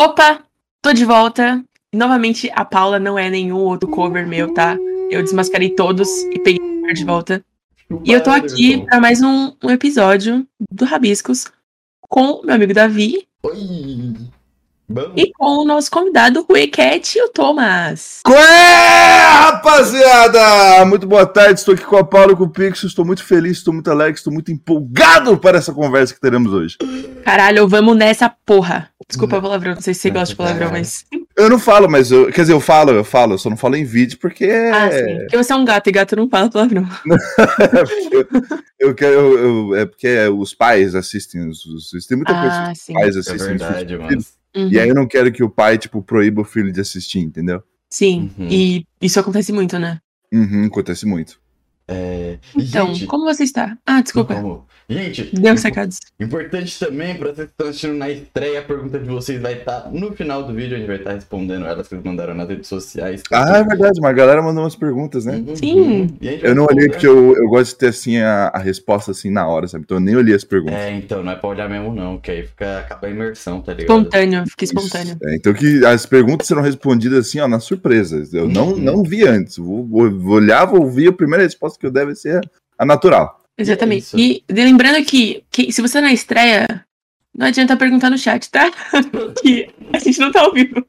Opa, tô de volta. Novamente, a Paula não é nenhum outro cover meu, tá? Eu desmascarei todos e peguei de volta. E eu tô aqui para mais um, um, episódio do Rabiscos com meu amigo Davi. Oi! Bom. E com o nosso convidado, o Eket e o Thomas. Quê, rapaziada? Muito boa tarde, estou aqui com a Paula e com o Pixel. Estou muito feliz, estou muito alegre, estou muito empolgado para essa conversa que teremos hoje. Caralho, vamos nessa porra. Desculpa o palavrão, não sei se você gosta de palavrão, mas. Eu não falo, mas eu. Quer dizer, eu falo, eu falo, eu só não falo em vídeo porque. Ah, sim. Porque você é um gato e gato não fala palavrão. eu, eu quero. Eu, eu, é porque os pais assistem os. os tem muita coisa que os sim. pais assistem. É verdade, mano. Uhum. E aí eu não quero que o pai, tipo, proíba o filho de assistir, entendeu? Sim, uhum. e isso acontece muito, né? Uhum, acontece muito. É... Então, gente, como você está? Ah, desculpa. Como... Gente, deu os recados. Importante também, para vocês que estão assistindo na estreia, a pergunta de vocês vai estar tá no final do vídeo, a gente vai estar tá respondendo elas que eles mandaram nas redes sociais. Ah, é verdade, mas a galera mandou umas perguntas, né? Uhum. Sim. Eu não olhei porque eu, eu gosto de ter assim a, a, resposta assim na hora, sabe? Então eu nem olhei as perguntas. É, então, não é pra olhar mesmo, não, que aí fica, acaba a imersão, tá ligado? Espontâneo, fica espontâneo. É, então que as perguntas serão respondidas assim, ó, na surpresa. Eu uhum. não, não vi antes. Vou, vou olhar, vou ouvir a primeira resposta que deve ser a natural. Exatamente. É e lembrando que, que se você tá na estreia, não adianta perguntar no chat, tá? que a gente não tá ao vivo.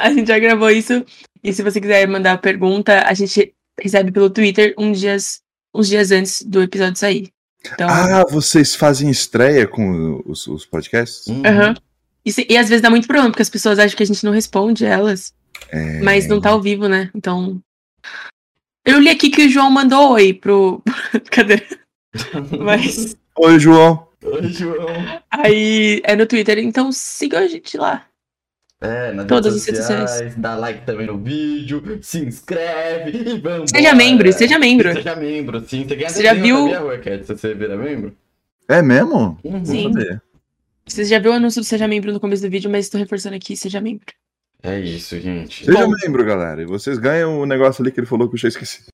a gente já gravou isso. E se você quiser mandar pergunta, a gente recebe pelo Twitter uns dias, uns dias antes do episódio sair. Então... Ah, vocês fazem estreia com os, os podcasts? Uhum. uhum. E, e, às vezes dá muito problema, porque as pessoas acham que a gente não responde elas. É... Mas não tá ao vivo, né? Então. Eu li aqui que o João mandou oi pro. Cadê? Mas. Oi, João. Oi, João. Aí é no Twitter, então siga a gente lá. É, nas Todas redes sociais, sociais, dá like também no vídeo, se inscreve e vamos. Seja membro, seja membro. Seja membro, sim. Você, você já viu? Sabia, você vira membro? É mesmo? Uhum. Sim. Você já viu o anúncio do Seja Membro no começo do vídeo, mas estou reforçando aqui, seja membro. É isso, gente. Seja Bom, membro, galera. E vocês ganham o negócio ali que ele falou que eu já esqueci.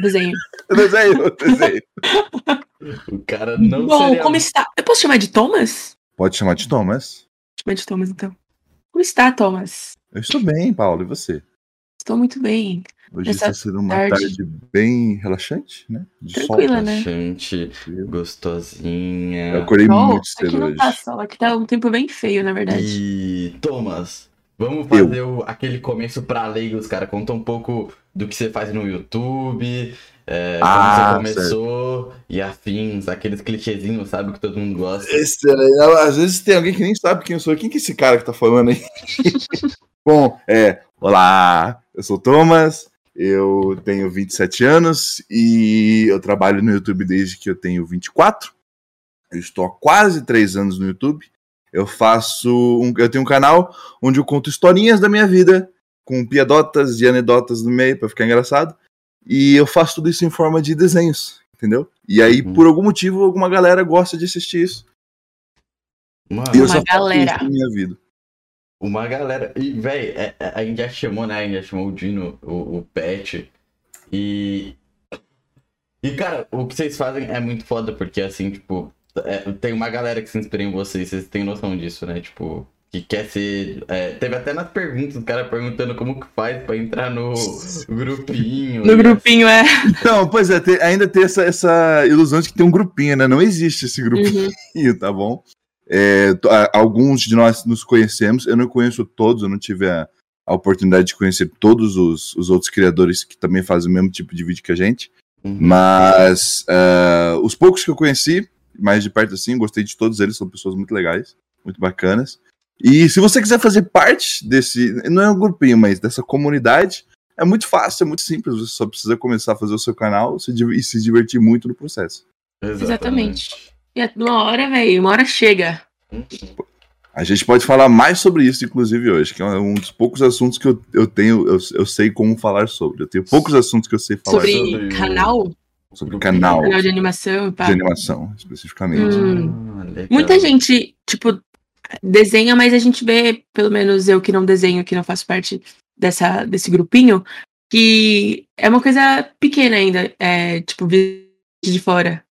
Desenho. desenho, desenho. o cara não Bom, seria... como está? Eu posso chamar de Thomas? Pode chamar de Thomas. Chamar de Thomas, então. Como está, Thomas? Eu estou bem, Paulo. E você? Estou muito bem. Hoje Nessa está sendo uma tarde... tarde bem relaxante, né? De Tranquila, sol. né? Relaxante, gostosinha. Eu acordei oh, muito cedo aqui não tá sol, aqui tá um tempo bem feio, na verdade. E, Thomas, Vamos fazer o, aquele começo para leigos, cara. Conta um pouco do que você faz no YouTube, é, ah, como você começou certo. e afins, aqueles clichêzinhos, sabe, que todo mundo gosta. Esse, às vezes tem alguém que nem sabe quem eu sou. Quem que é esse cara que tá falando aí? Bom, é, olá, eu sou o Thomas, eu tenho 27 anos e eu trabalho no YouTube desde que eu tenho 24. Eu estou há quase 3 anos no YouTube. Eu faço um, eu tenho um canal onde eu conto historinhas da minha vida com piadotas e anedotas no meio para ficar engraçado. E eu faço tudo isso em forma de desenhos, entendeu? E aí, uhum. por algum motivo, alguma galera gosta de assistir isso. Mano, e eu uma galera. na minha vida. Uma galera. E, velho, é, é, a gente já chamou, né? A gente já chamou o Dino, o, o Pet. E. E, cara, o que vocês fazem é muito foda, porque, assim, tipo, é, tem uma galera que se inspira em vocês, vocês têm noção disso, né? Tipo, que quer ser. É, teve até nas perguntas, o cara perguntando como que faz pra entrar no grupinho. No grupinho, é. Não, pois é, tem, ainda tem essa, essa ilusão de que tem um grupinho, né? Não existe esse grupinho, uhum. tá bom? É, alguns de nós nos conhecemos, eu não conheço todos, eu não tive a, a oportunidade de conhecer todos os, os outros criadores que também fazem o mesmo tipo de vídeo que a gente. Uhum. Mas uh, os poucos que eu conheci, mais de perto assim, gostei de todos eles, são pessoas muito legais, muito bacanas. E se você quiser fazer parte desse, não é um grupinho, mas dessa comunidade, é muito fácil, é muito simples, você só precisa começar a fazer o seu canal e se divertir muito no processo. Exatamente. E é uma hora, velho, uma hora chega. A gente pode falar mais sobre isso, inclusive, hoje, que é um dos poucos assuntos que eu, eu tenho, eu, eu sei como falar sobre. Eu tenho poucos assuntos que eu sei falar sobre. Sobre canal? Sobre o canal. Canal de animação, pá. De animação, especificamente. Hum. Ah, Muita gente, tipo, desenha, mas a gente vê, pelo menos eu que não desenho, que não faço parte dessa, desse grupinho, que é uma coisa pequena ainda, é, tipo, de fora.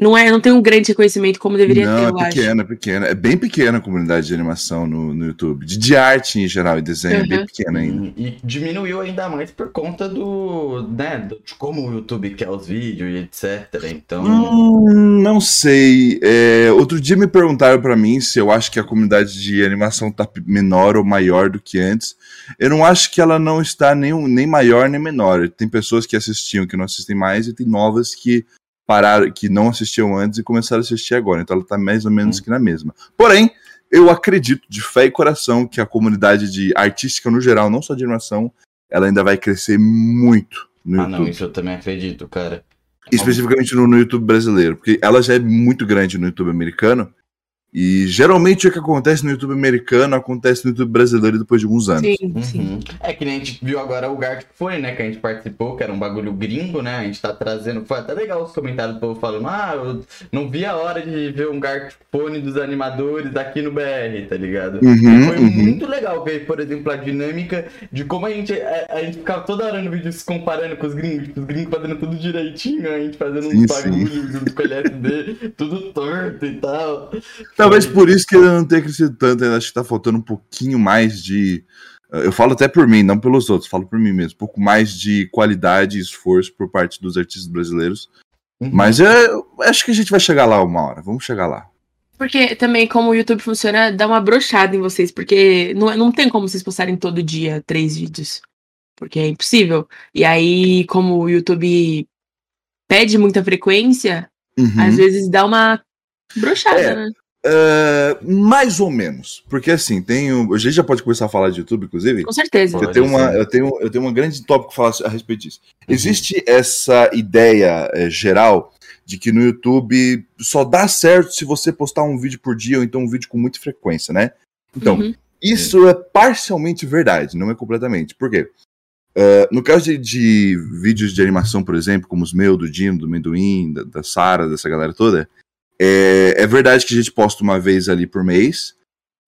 Não, é, não tem um grande reconhecimento como deveria não, ter, é eu acho. pequena, é pequena. É bem pequena a comunidade de animação no, no YouTube. De, de arte em geral e desenho, é bem Uhum. pequena ainda. E diminuiu ainda mais por conta do, né, do- de como o YouTube quer os vídeos e etc. Então, Hum, não sei. É, outro dia me perguntaram pra mim se eu acho que a comunidade de animação tá menor ou maior do que antes. Eu não acho que ela não está nem, nem maior nem menor. Tem pessoas que assistiam que não assistem mais e tem novas que pararam, que não assistiam antes e começaram a assistir agora. Então ela tá mais ou menos que na mesma. Porém, eu acredito de fé e coração que a comunidade de artística no geral, não só de animação, ela ainda vai crescer muito no ah YouTube. não, isso eu também acredito, cara. Especificamente no, no YouTube brasileiro, porque ela já é muito grande no YouTube americano. E geralmente o que acontece no YouTube americano acontece no YouTube brasileiro depois de alguns anos. Sim, sim. Uhum. É que nem a gente viu agora o Gartic Fone, né? Que a gente participou, que era um bagulho gringo, né? A gente tá trazendo. Foi até legal os comentários do povo falando: Ah, eu não vi a hora de ver um Gartic Fone dos animadores aqui no BR, tá ligado? Uhum, Foi uhum. muito legal ver, por exemplo, a dinâmica de como a gente, a, a gente ficava toda hora no vídeo se comparando com os gringos, tipo, os gringos fazendo tudo direitinho, a gente fazendo Sim, uns bagulhos junto com o LSD, tudo torto e tal. Talvez por isso que ele não tenha crescido tanto, eu acho que tá faltando um pouquinho mais de. Eu falo até por mim, não pelos outros, falo por mim mesmo. Um pouco mais de qualidade e esforço por parte dos artistas brasileiros. Uhum. Mas é, eu acho que a gente vai chegar lá uma hora, vamos chegar lá. Porque também, como o YouTube funciona, dá uma brochada em vocês, porque não, não tem como vocês postarem todo dia três vídeos. Porque é impossível. E aí, como o YouTube pede muita frequência, Uhum. às vezes dá uma brochada, É. né? É, mais ou menos. Porque assim, tem. A gente já pode começar a falar de YouTube, inclusive. Com certeza. Eu tenho, uma, eu, tenho, eu tenho um grande tópico falar a respeito disso. Uhum. Existe essa ideia eh, geral de que no YouTube só dá certo se você postar um vídeo por dia ou então um vídeo com muita frequência, né? Então, Uhum. isso é parcialmente verdade, não é completamente. Por quê? Eh, no caso de, de vídeos de animação, por exemplo, como os meus, do Dino, do Mendoim, da, da Sara, dessa galera toda, é, é verdade que a gente posta uma vez ali por mês,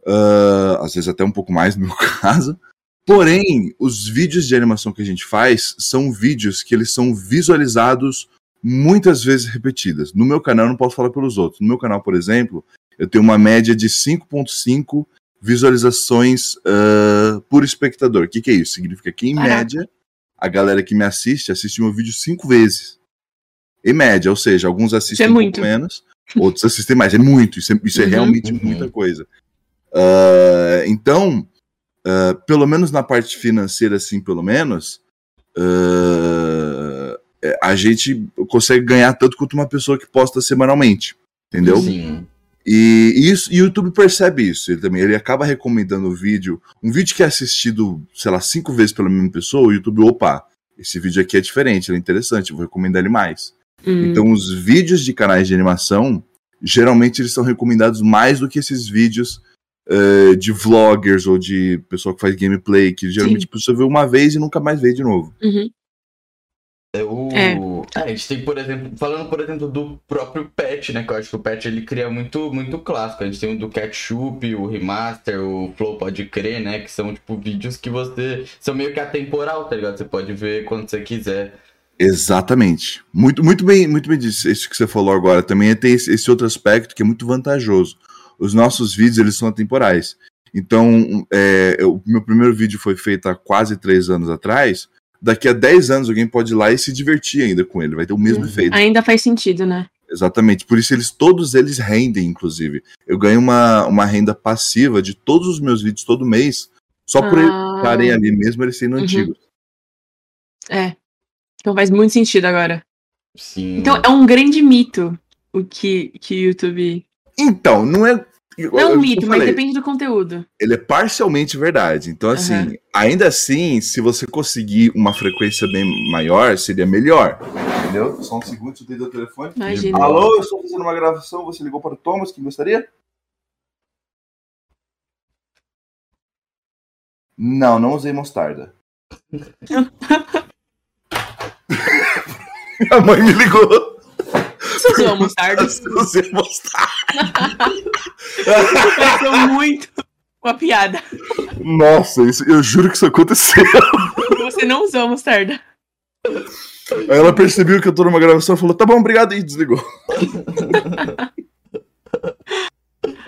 ah, às vezes até um pouco mais no meu caso. Porém, os vídeos de animação que a gente faz são vídeos que eles são visualizados muitas vezes repetidas. No meu canal, eu não posso falar pelos outros. No meu canal, por exemplo, eu tenho uma média de 5.5 visualizações ah, por espectador. O que, que é isso? Significa que, em Caraca. média, a galera que me assiste assiste meu vídeo cinco vezes. Em média, ou seja, alguns assistem é um muito. pouco menos, outros assistem mais. É muito, isso é, isso é Uhum. realmente Uhum. muita coisa. Ah, então, ah, pelo menos na parte financeira, assim, pelo menos, é, a gente consegue ganhar tanto quanto uma pessoa que posta semanalmente. Entendeu? Sim. E, e isso, e o YouTube percebe isso. Ele também ele acaba recomendando o vídeo. Um vídeo que é assistido, sei lá, cinco vezes pela mesma pessoa, o YouTube, opa, esse vídeo aqui é diferente, ele é interessante, eu vou recomendar ele mais. Hum. Então, os vídeos de canais de animação, geralmente eles são recomendados mais do que esses vídeos eh, de vloggers ou de pessoa que faz gameplay, que geralmente a pessoa vê uma vez e nunca mais vê de novo. Uhum. É o... É. É, a gente tem, por exemplo, falando, por exemplo, do próprio Pet, né? Que eu acho que o Pet ele cria muito, muito clássico. A gente tem o do Ketchup, o Remaster, o Flow Pode Crer, né? Que são, tipo, vídeos que você. São meio que atemporal, tá ligado? Você pode ver quando você quiser. Exatamente. Muito, muito bem, muito bem disso. Isso que você falou agora também tem esse, esse outro aspecto que é muito vantajoso. Os nossos vídeos eles são atemporais. Então, é, o meu primeiro vídeo foi feito há quase três anos atrás. Daqui a 10 anos alguém pode ir lá e se divertir ainda com ele. Vai ter o mesmo Uhum. efeito. Ainda faz sentido, né? Exatamente. Por isso eles todos eles rendem, inclusive. Eu ganho uma, uma renda passiva de todos os meus vídeos todo mês, só por eles Ah. estarem ali mesmo, eles sendo Uhum. antigos. É. Então faz muito sentido agora. Sim. Então é um grande mito o que, que o YouTube. Então, não é. Não é um mito, mas falei, depende do conteúdo. Ele é parcialmente verdade. Então, assim, Aham. ainda assim, se você conseguir uma frequência bem maior, seria melhor. Entendeu? Só um segundo, eu o telefone. Imagina. Alô, eu estou fazendo uma gravação, você ligou para o Thomas, quem gostaria? Não, não usei mostarda. Minha mãe me ligou. Você usou a mostarda? Usei mostarda. Pareceu muito uma piada. Nossa, isso, eu juro que isso aconteceu. Você não usou a mostarda. Aí ela percebeu que eu tô numa gravação e falou: tá bom, obrigado, e desligou.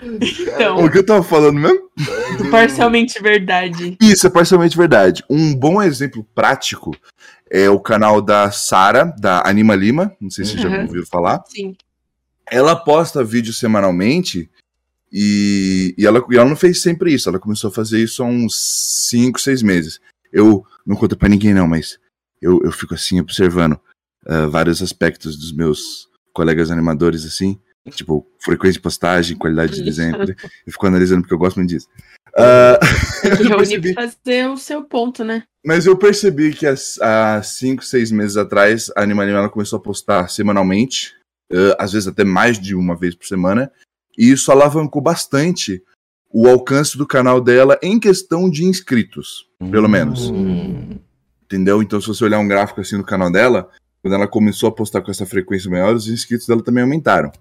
Então, O que eu tava falando mesmo? parcialmente verdade. Isso é parcialmente verdade. Um bom exemplo prático é o canal da Sara, da Anima Lima. Não sei se você já Uhum. ouviu falar. Sim. Ela posta vídeo semanalmente e, e, ela, e ela não fez sempre isso. Ela começou a fazer isso há uns 5, 6 meses. Eu não conto pra ninguém, não, mas eu, eu fico assim observando ah, vários aspectos dos meus colegas animadores, assim. Tipo, frequência de postagem, qualidade de desenho. Eu fico analisando porque eu gosto muito disso. Tem que eu percebi- pra fazer o seu ponto, né? Mas eu percebi que as- há 5, 6 meses atrás, a ela começou a postar semanalmente, eh, às vezes até mais de uma vez por semana, e isso alavancou bastante o alcance do canal dela em questão de inscritos, pelo menos. Hum. Entendeu? Então, se você olhar um gráfico assim no canal dela, quando ela começou a postar com essa frequência maior, os inscritos dela também aumentaram.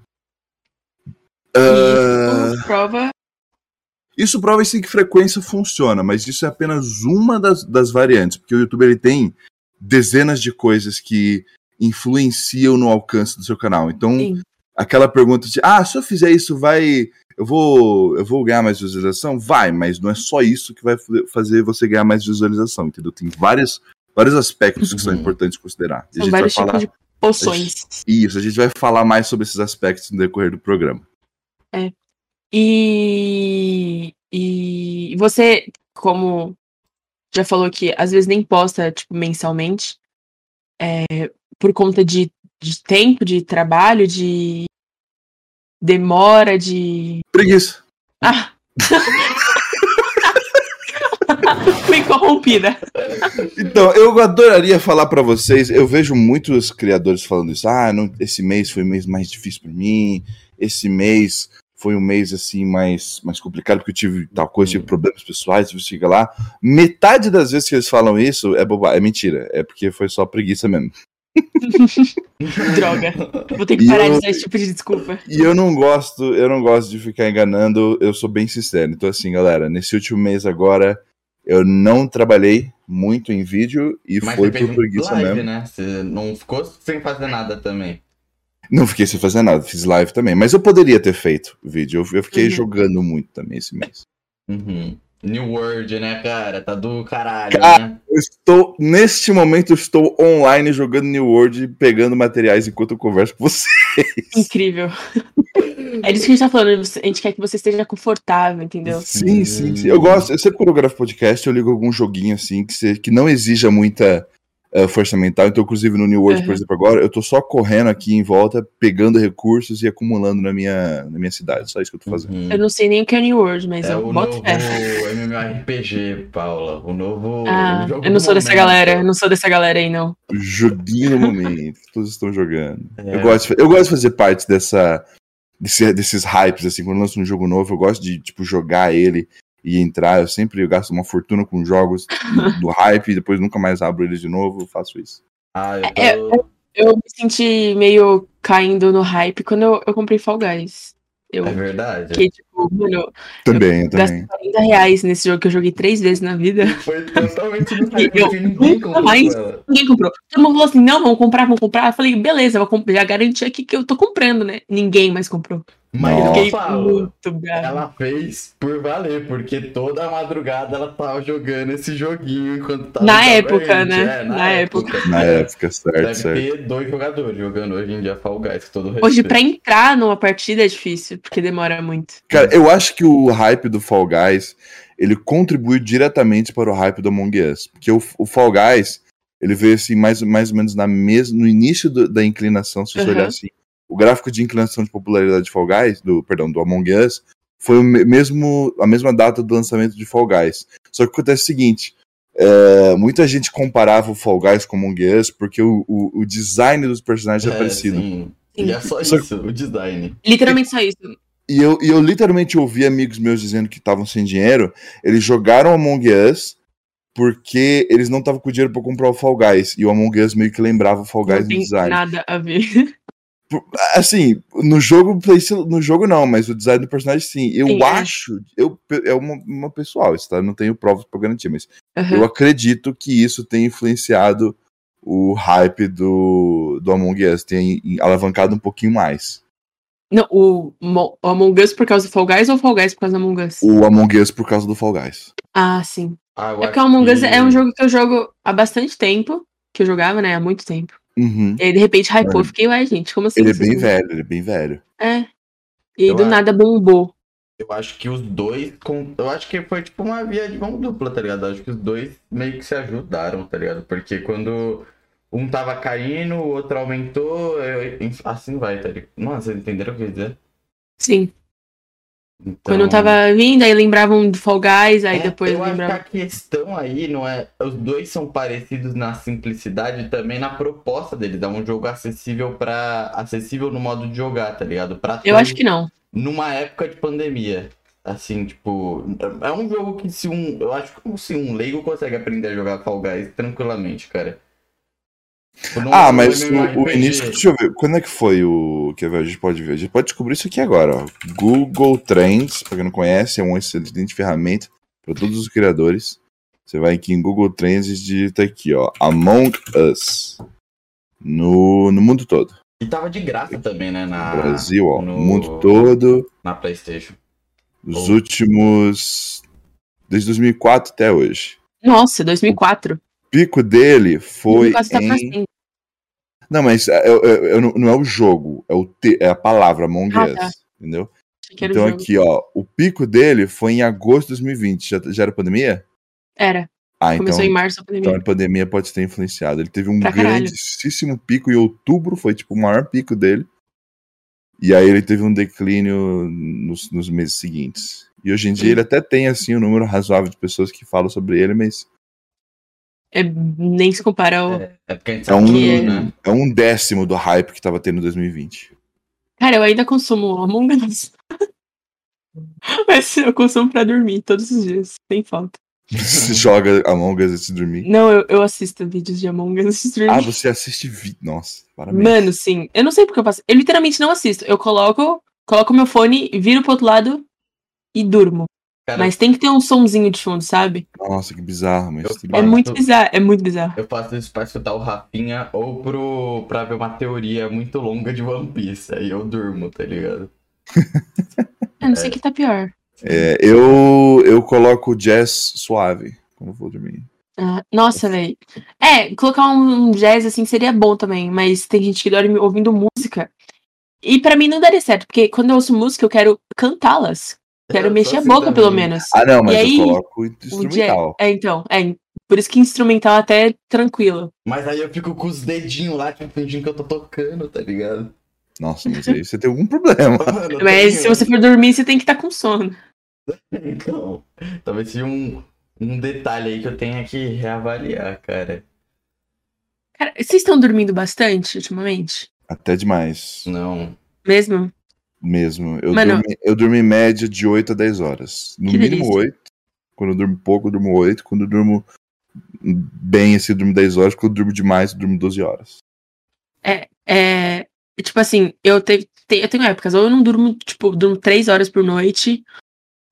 E Ah, isso prova. Isso prova sim que frequência funciona, mas isso é apenas uma das, das variantes, porque o YouTube ele tem dezenas de coisas que influenciam no alcance do seu canal. Então, Sim. aquela pergunta de, ah, se eu fizer isso, vai. Eu vou, eu vou ganhar mais visualização? Vai, mas não é só isso que vai fa- fazer você ganhar mais visualização, entendeu? Tem vários, vários aspectos que são Uhum. importantes considerar. A São vários falar tipos de poções. isso, a gente vai falar mais sobre esses aspectos no decorrer do programa. E, e você, como já falou que às vezes nem posta, tipo, mensalmente, é, por conta de, de tempo, de trabalho, de demora, de. Preguiça. Ah! Fui corrompida. Então, eu adoraria falar pra vocês. Eu vejo muitos criadores falando isso. Ah, não, esse mês foi o mês mais difícil pra mim. Esse mês foi um mês assim mais, mais complicado porque eu tive tal coisa, tive problemas pessoais. Você chega lá, metade das vezes que eles falam isso é boba, é mentira. É porque foi só preguiça mesmo. Droga. Vou ter que parar eu- de usar esse tipo de desculpa. E eu não gosto, eu não gosto de ficar enganando. Eu sou bem sincero. Então assim, galera, nesse último mês agora eu não trabalhei muito em vídeo e Mas foi por preguiça live, mesmo. né? Você não ficou sem fazer nada também. Não fiquei sem fazer nada, fiz live também. Mas eu poderia ter feito vídeo. Eu, eu fiquei Uhum. jogando muito também esse mês. Uhum. New World, né, cara? Tá do caralho, Cara, né? Eu estou, neste momento, eu estou online jogando New World, pegando materiais enquanto eu converso com você. Incrível. É disso que a gente tá falando. A gente quer que você esteja confortável, entendeu? Sim, sim, sim. Eu gosto, eu sempre quando eu gravo podcast, eu ligo algum joguinho assim que, se- que não exija muita eh, força mental. Então, inclusive no New World, por Uhum. exemplo, agora, eu tô só correndo aqui em volta, pegando recursos e acumulando na minha, na minha cidade. Só isso que eu tô fazendo. Uhum. Eu não sei nem o que é New World, mas É eu o boto novo fé. MMORPG, Paula. O novo. Ah, o eu não sou dessa galera, eu não sou dessa galera aí, não. Joguinho no momento, todos estão jogando. É. Eu, gosto, eu gosto de fazer parte dessa, desse- desses hypes, assim, quando lança um jogo novo, eu gosto de, tipo, jogar ele e entrar. Eu sempre gasto uma fortuna com jogos do hype e depois nunca mais abro eles de novo, eu faço isso. Ah, eu É, tô. Eu me senti meio caindo no hype quando eu, eu comprei Fall Guys. Eu É verdade. fiquei tipo, mano, Também, eu gastei também. 40 reais nesse jogo que eu joguei três vezes na vida. Foi totalmente E porque ninguém comprou mais-. Ninguém comprou. Todo mundo falou assim: não, vamos comprar, vamos comprar. Eu falei, beleza, vou comp- já garanti aqui que eu tô comprando, né? Ninguém mais comprou. Mas Eu Nossa. fiquei muito bravo. ela fez por valer, porque toda madrugada ela tava jogando esse joguinho enquanto tava Na época, né? É, Na época. Na época, certo, Deve certo. ter dois jogadores jogando hoje em dia Fall Guys, todo respeito. Hoje, pra entrar numa partida é difícil, porque demora muito. Cara, eu acho que o hype do Fall Guys, ele contribuiu diretamente para o hype do Among Us. Porque o, o Fall Guys, ele veio assim, mais, mais ou menos na mes no início do- da inclinação, se você Uhum. olhar assim. O gráfico de inclinação de popularidade de Fall Guys, do, perdão, do Among Us, foi o me- mesmo, a mesma data do lançamento de Fall Guys. Só que acontece o seguinte, é, muita gente comparava o Fall Guys com o Among Us porque o, o, o design dos personagens é, É, parecido. sim. E é só Só- isso, o design. Literalmente só isso. E eu, e eu literalmente ouvi amigos meus dizendo que estavam sem dinheiro. Eles jogaram Among Us porque eles não estavam com dinheiro pra comprar o Fall Guys. E o Among Us meio que lembrava o Fall Guys Não no tem design. nada a ver. Assim, no jogo, no jogo não, mas o design do personagem sim. Eu Sim, é. acho, eu, é uma, uma pessoal, isso, tá? Não tenho provas pra garantir, mas Uhum. eu acredito que isso tem influenciado o hype do, do Among Us tenha alavancado um pouquinho mais. Não, o, o Among Us por causa do Fall Guys ou o Fall Guys por causa do Among Us? O Among Us por causa do Fall Guys. Ah, sim. Ah, É porque o Among Us que- é um jogo que eu jogo há bastante tempo. Que eu jogava, né? Há muito tempo. Uhum. E aí, de repente, hypou. Olha, Eu fiquei, ué, gente, como assim? Ele é bem velho, ele é bem velho. É. E Eu do acho. nada bombou. Eu acho que os dois. com- Eu acho que foi tipo uma via de mão dupla, tá ligado? Eu acho que os dois meio que se ajudaram, tá ligado? Porque quando um tava caindo, o outro aumentou, eu- assim vai, tá ligado? Nossa, vocês entenderam o que eu quis dizer? Sim. Então, Quando eu tava vindo, aí lembravam do Fall Guys, aí É, depois eu acho lembravam. que a questão aí não é. Os dois são parecidos na simplicidade e também na proposta deles. É um jogo acessível para acessível no modo de jogar, tá ligado? Pra Eu acho que não. Numa época de pandemia. Assim, tipo, é um jogo que se um. Eu acho que se um leigo consegue aprender a jogar Fall Guys tranquilamente, cara. Não- Ah, mas o, o início. Deixa eu ver. Quando é que foi o. Quer ver? A gente pode ver. A gente pode descobrir isso aqui agora. Ó. Google Trends, pra quem não conhece, é uma excelente ferramenta para todos os criadores. Você vai aqui em Google Trends e digita aqui, ó. Among Us. No, no mundo todo. E tava de graça também, né? Na, Brasil, ó. no- No mundo todo. na PlayStation. Os Oh. últimos. Desde 2004 até hoje. Nossa, 2004. O pico dele foi 2004 tá em. Não, mas é, é- é- não não é o jogo, é, o te- é a palavra Among Ah, Us. tá. Entendeu? Então jogo. aqui, ó, o pico dele foi em agosto de 2020. Já, já era pandemia? Era. Ah, então, Começou em março a pandemia. então a pandemia pode ter influenciado. Ele teve um Pra caralho. grandíssimo pico em outubro, foi tipo o maior pico dele. E aí ele teve um declínio nos, nos meses seguintes. E hoje em dia Sim. ele até tem assim um número razoável de pessoas que falam sobre ele, mas É, nem se compara ao. É, é porque a gente é sabe um, que tudo, né? é um décimo do hype que tava tendo em 2020. Cara, eu ainda consumo Among Us. Mas eu consumo pra dormir todos os dias, sem falta. Você joga Among Us antes de dormir. Não, eu, eu assisto vídeos de Among Us antes de dormir. Ah, você assiste vídeo. Nossa, parabéns. Mano, sim. Eu não sei porque eu faço. Eu literalmente não assisto. Eu coloco, coloco meu fone, viro pro outro lado e durmo. Cara, Mas tem que ter um sonzinho de fundo, sabe? Nossa, que bizarro, mas É muito bizarro, é muito bizarro. Eu faço isso pra escutar o Rafinha ou pro, pra ver uma teoria muito longa de One Piece. Aí eu durmo, tá ligado? Eu não sei o que tá pior. É, eu, eu coloco jazz suave quando eu vou dormir. Ah, nossa, velho. É, colocar um, um jazz assim seria bom também, mas tem gente que dorme ouvindo música. E pra mim não daria certo, porque quando eu ouço música eu quero cantá-las. Quero Eu sou mexer a assim boca, também. pelo menos. Ah, não, mas E aí, eu coloco O jazz- instrumental. É, então. É, por isso que instrumental até é tranquilo. Mas aí eu fico com os dedinhos lá, tipo, fingindo que eu tô tocando, tá ligado? Nossa, mas aí você tem algum problema. Mas tenho- se você for dormir, você tem que estar com sono. Então, talvez seja um, um detalhe aí que eu tenha que reavaliar, cara. Cara, vocês estão dormindo bastante ultimamente? Até demais, Não. Mesmo? Mesmo. Eu, Mano- durmo, eu durmo em média de 8 a 10 horas. No mínimo delícia. 8. Quando eu durmo pouco, eu durmo 8. Quando eu durmo bem, assim, eu durmo 10 horas. Quando eu durmo demais, eu durmo 12 horas. É. Tipo assim, eu, te, te- eu tenho épocas, ou eu não durmo, tipo, durmo três horas por noite,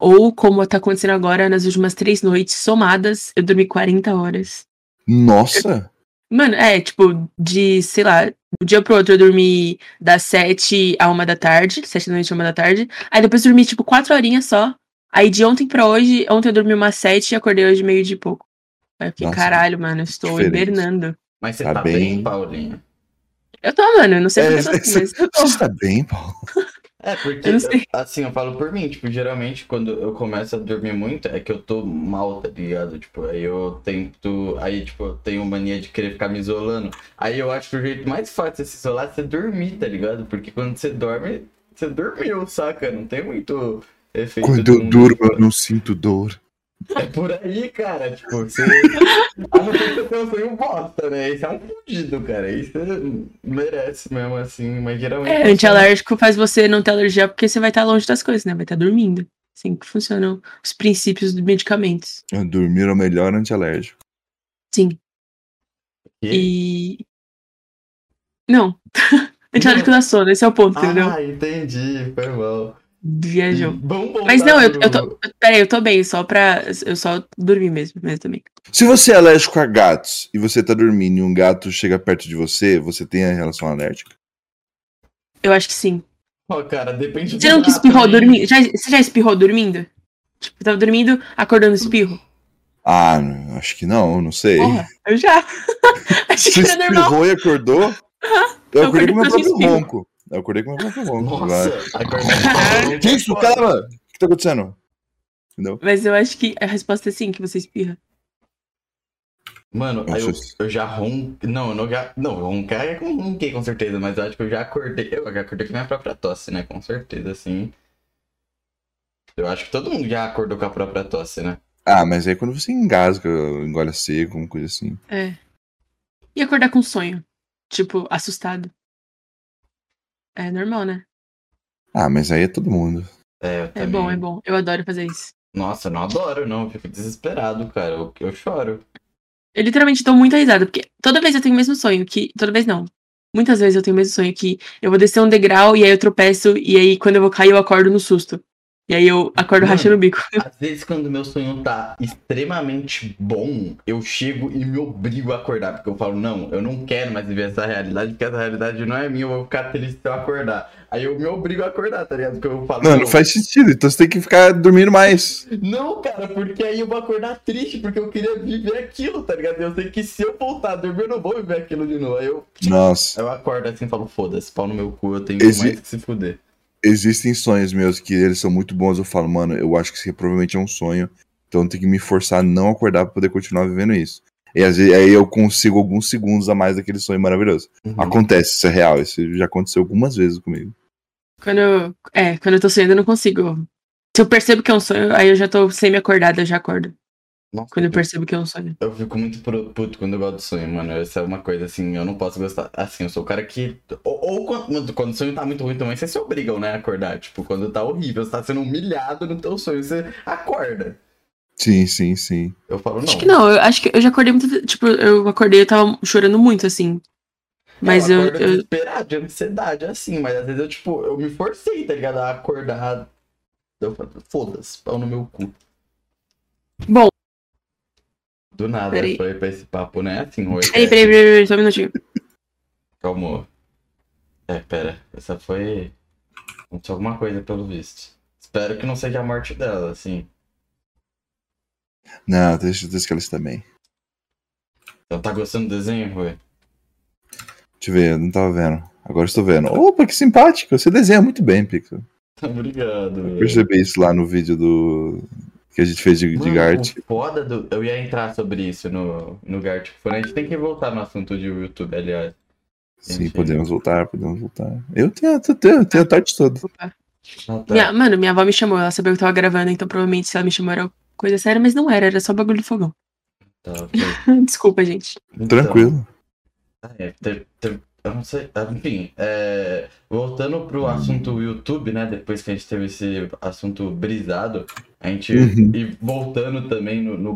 ou como tá acontecendo agora, nas últimas três noites somadas, eu dormi 40 horas. Nossa! Mano, é, tipo, de, sei lá, do dia pro outro eu dormi das sete a uma da tarde, sete da noite a uma da tarde, aí depois dormi, tipo, quatro horinhas só, aí de ontem pra hoje, ontem eu dormi umas sete e acordei hoje meio de pouco. Aí eu fiquei, Nossa, caralho, mano, eu estou diferente. hibernando. Mas você Tá tá, bem- bem, Paulinho? Eu tô, mano, eu não sei É, porque eu tô assim, mas eu tô. Você tá bem, Paulo? É, porque, Eu assim, eu falo por mim, tipo, geralmente quando eu começo a dormir muito é que eu tô mal, tá ligado? Tipo, aí eu tento, aí, tipo, eu tenho mania de querer ficar me isolando. Aí eu acho que o jeito mais fácil de se isolar é você dormir, tá ligado? Porque quando você dorme, você dormiu, saca? Não tem muito efeito. Quando eu durmo, eu não sinto dor. É por aí, cara, tipo, você... A não ser que você tenha um sonho bosta, né? Isso é um fudido, cara. Isso merece mesmo, assim, mas geralmente... É, antialérgico faz você não ter alergia porque você vai estar longe das coisas, né? Vai estar dormindo. Assim que funcionam os princípios dos medicamentos. Dormir é o melhor antialérgico. Sim. E- E. Não. antialérgico da sono, esse é o ponto, entendeu? Ah, entendi, foi mal. Viajou. Vamos voltar Mas não, eu, eu tô. Peraí, eu tô bem, só pra. Eu só dormi mesmo, mesmo também. Se você é alérgico a gatos e você tá dormindo e um gato chega perto de você, você tem a relação alérgica? Eu acho que sim. Ó, cara, depende do Você nunca espirrou hein? dormindo? Já, você já espirrou dormindo? Tipo, tava dormindo, acordando espirro? Ah, acho que não, não sei. Porra, eu já. Achei Você que era normal. espirrou e acordou? Eu Eu acordei com meu próprio ronco. Eu acordei com meu ronco. Nossa, agora. Que isso, cara? O que tá acontecendo? Entendeu? Mas eu acho que a resposta é sim, que você espirra. Mano, eu, eu já ronquei. Não, eu não já. Não, roncar é com ronquei, com certeza, mas eu acho que eu já acordei. Eu já acordei com a minha própria tosse, né? Com certeza, sim. Eu acho que todo mundo já acordou com a própria tosse, né? Ah, mas aí quando você engasga, engole seco, uma coisa assim. É. E acordar com sonho. Tipo, assustado. É normal, né? Ah, mas aí é todo mundo. É, eu É também. bom, é bom. Eu adoro fazer isso. Nossa, eu não adoro, não. Eu fico desesperado, cara. Eu, eu choro. Eu literalmente dou muita risada, porque toda vez eu tenho o mesmo sonho, que. Toda vez não. Muitas vezes eu tenho o mesmo sonho que eu vou descer um degrau e aí eu tropeço, e aí quando eu vou cair eu acordo no susto. E aí eu acordo Mano. rachando o bico. Às vezes, quando meu sonho tá extremamente bom, eu chego e me obrigo a acordar. Porque eu falo, não, eu não quero mais viver essa realidade, porque essa realidade não é minha, eu vou ficar triste se eu acordar. Aí eu me obrigo a acordar, tá ligado? Porque eu falo, Não, não faz sentido. Então você tem que ficar dormindo mais. Não, cara, porque aí eu vou acordar triste, porque eu queria viver aquilo, tá ligado? Eu sei que se eu voltar a dormir, eu não vou viver aquilo de novo. Aí eu, Nossa. eu acordo assim e falo, foda-se, pau no meu cu, eu tenho Exi- mais que se fuder. Existem sonhos meus que eles são muito bons. Eu falo, mano, eu acho que isso provavelmente é um sonho. Então eu tenho que me forçar a não acordar pra poder continuar vivendo isso. E às vezes, aí eu consigo alguns segundos a mais daquele sonho maravilhoso. Uhum. Acontece, isso é real. Isso já aconteceu algumas vezes comigo. Quando eu. É, quando eu tô sonhando, eu não consigo. Se eu percebo que é um sonho, aí eu já tô semi-acordada, eu já acordo. Nossa, Quando eu percebo que é um sonho. Eu fico muito pro- puto quando eu gosto do sonho, mano. Essa é uma coisa assim, eu não posso gostar. Assim, eu sou o cara que. Ou, ou quando, quando o sonho tá muito ruim também, vocês se obrigam, né, a acordar. Tipo, quando tá horrível, você tá sendo humilhado no teu sonho, você acorda. Sim, sim, sim. Eu falo, não. Acho que não, eu acho que eu já acordei muito. Tipo, eu acordei, eu tava chorando muito, assim. Mas eu. eu- desesperado, de ansiedade, assim, mas às vezes eu, tipo, eu me forcei, tá ligado? A acordar. Eu falo, foda-se, pau no meu cu. Bom, Do nada, Peraí. foi pra esse papo, né? Assim, oi. peraí, peraí, peraí, peraí, só um minutinho. Calma. É, pera. Essa foi. Aconteceu alguma coisa, pelo visto. Espero que não seja a morte dela, assim. Não, deixa, deixa que eles também. Então tá gostando do desenho, Rui? Deixa eu ver, eu não tava vendo. Agora estou vendo. Opa, que simpático. Você desenha muito bem, Pixel. Obrigado. velho. Percebi isso lá no vídeo do. Que a gente fez de, de Mano, Gart. o foda do. Eu ia entrar sobre isso no, no Gart. A gente tem que voltar no assunto de YouTube, aliás. Sim, Enfim. podemos voltar, podemos voltar. Eu tenho, eu tenho, eu tenho a tarde toda. Ah, tá. Minha- mano, minha avó me chamou, ela sabia que eu tava gravando, então provavelmente se ela me chamou era coisa séria, mas não era, era só bagulho do fogão. Tá, ok. Desculpa, gente. Então, Tranquilo. Ah, é, te- te- eu não sei. ah, Enfim, é, voltando pro assunto YouTube, né? Depois que a gente teve esse assunto brisado, a gente. Uhum. E voltando também no, no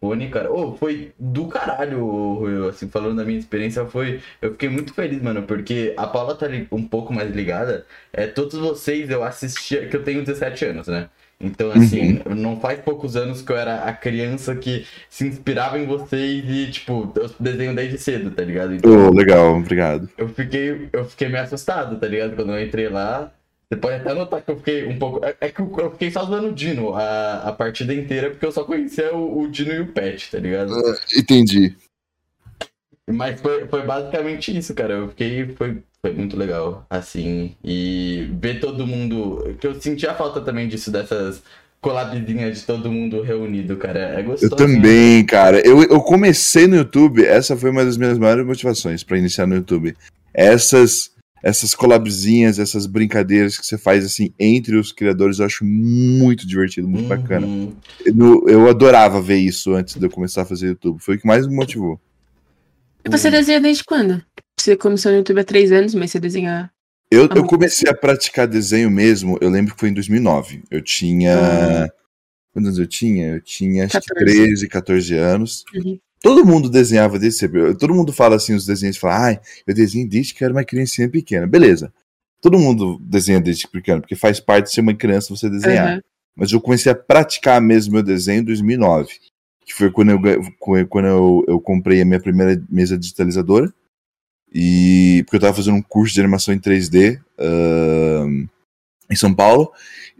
Fone, cara. Ô, foi do caralho, Rui, assim, falando da minha experiência, foi. Eu fiquei muito feliz, mano, porque a Paula tá um pouco mais ligada. É, todos vocês eu assistia, que eu tenho 17 anos, né? Então, assim, não faz poucos anos que eu era a criança que se inspirava em vocês e, tipo, eu desenho desde cedo, tá ligado? Então, Oh, legal, obrigado. eu fiquei, eu fiquei meio assustado, tá ligado? Quando eu entrei lá. Você pode até notar que eu fiquei um pouco. É, é que eu fiquei só usando o Dino a, a partida inteira, porque eu só conhecia o, o Dino e o Pet, tá ligado? Entendi. Mas foi, foi basicamente isso, cara. Eu fiquei. Foi, foi muito legal, assim. E ver todo mundo. Que eu senti a falta também disso, dessas collabzinhas de todo mundo reunido, cara. É gostoso. Eu também, cara. Eu, eu comecei no YouTube, essa foi uma das minhas maiores motivações pra iniciar no YouTube. Essas essas collabzinhas, essas brincadeiras que você faz assim entre os criadores, eu acho muito divertido, muito bacana. Uhum. Eu, eu adorava ver isso antes de eu começar a fazer YouTube. Foi o que mais me motivou. E você desenha desde quando? Você começou no YouTube há três anos, mas você desenha. Eu, eu comecei a praticar desenho mesmo, eu lembro que foi em 2009. Eu tinha. Quantos anos eu tinha? Eu tinha acho que 14. 13, 14 anos. Uhum. Todo mundo desenhava desde sempre. Todo mundo fala assim, os desenhos, fala, ai, eu desenho desde que era uma criancinha pequena. Beleza. Todo mundo desenha desde pequeno, porque faz parte de ser uma criança você desenhar. Uhum. Mas eu comecei a praticar mesmo meu desenho em 2009, que foi quando eu, quando eu, eu comprei a minha primeira mesa digitalizadora. E porque eu estava fazendo um curso de animação em 3D uh, em São Paulo.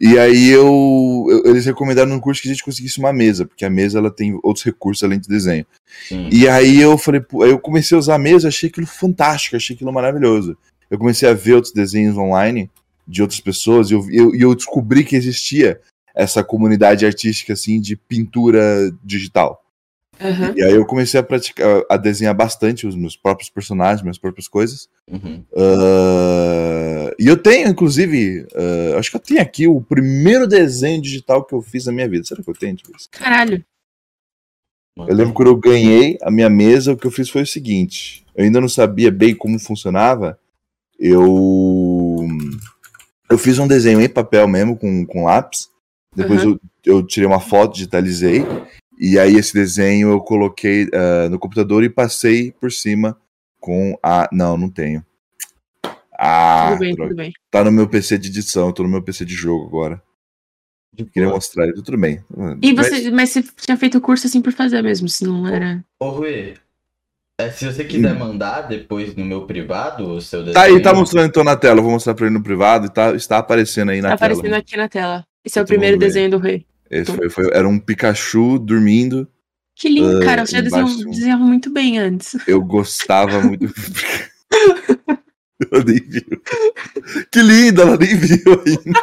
E aí eu, eu, eles recomendaram no curso que a gente conseguisse uma mesa, porque a mesa ela tem outros recursos além de desenho. Sim. E aí eu falei, aí eu comecei a usar a mesa, achei aquilo fantástico, achei aquilo maravilhoso. Eu comecei a ver outros desenhos online de outras pessoas e eu, eu, eu descobri que existia essa comunidade artística assim de pintura digital. Uhum. E aí eu comecei a praticar, a desenhar bastante os meus próprios personagens, minhas próprias coisas. Uhum. Uh, e eu tenho, inclusive, uh, acho que eu tenho aqui o primeiro desenho digital que eu fiz na minha vida. Será que eu tenho? Caralho. Eu lembro quando eu ganhei a minha mesa, o que eu fiz foi o seguinte: eu ainda não sabia bem como funcionava. Eu eu fiz um desenho em papel mesmo, com, com lápis. Depois uhum. eu, eu tirei uma foto, digitalizei e aí esse desenho eu coloquei uh, no computador e passei por cima com a. Não, não tenho. Ah, tudo bem, tudo bem. Tá no meu PC de edição, eu tô no meu PC de jogo agora. Eu queria mostrar ele, tudo bem. E você, mas... mas você tinha feito o curso assim por fazer mesmo, se não era. Ô, Rui, é, se você quiser hum. mandar depois no meu privado o seu desenho. Tá aí, tá mostrando então na tela. Eu vou mostrar pra ele no privado e tá, está aparecendo aí na tá tela. Tá aparecendo aqui na tela. Esse é o primeiro desenho do Rei. Esse foi, foi, era um Pikachu dormindo. Que lindo, uh, cara. Você já desenhava, desenhava muito bem antes. Eu gostava muito. ela nem viu. Que lindo, ela nem viu ainda.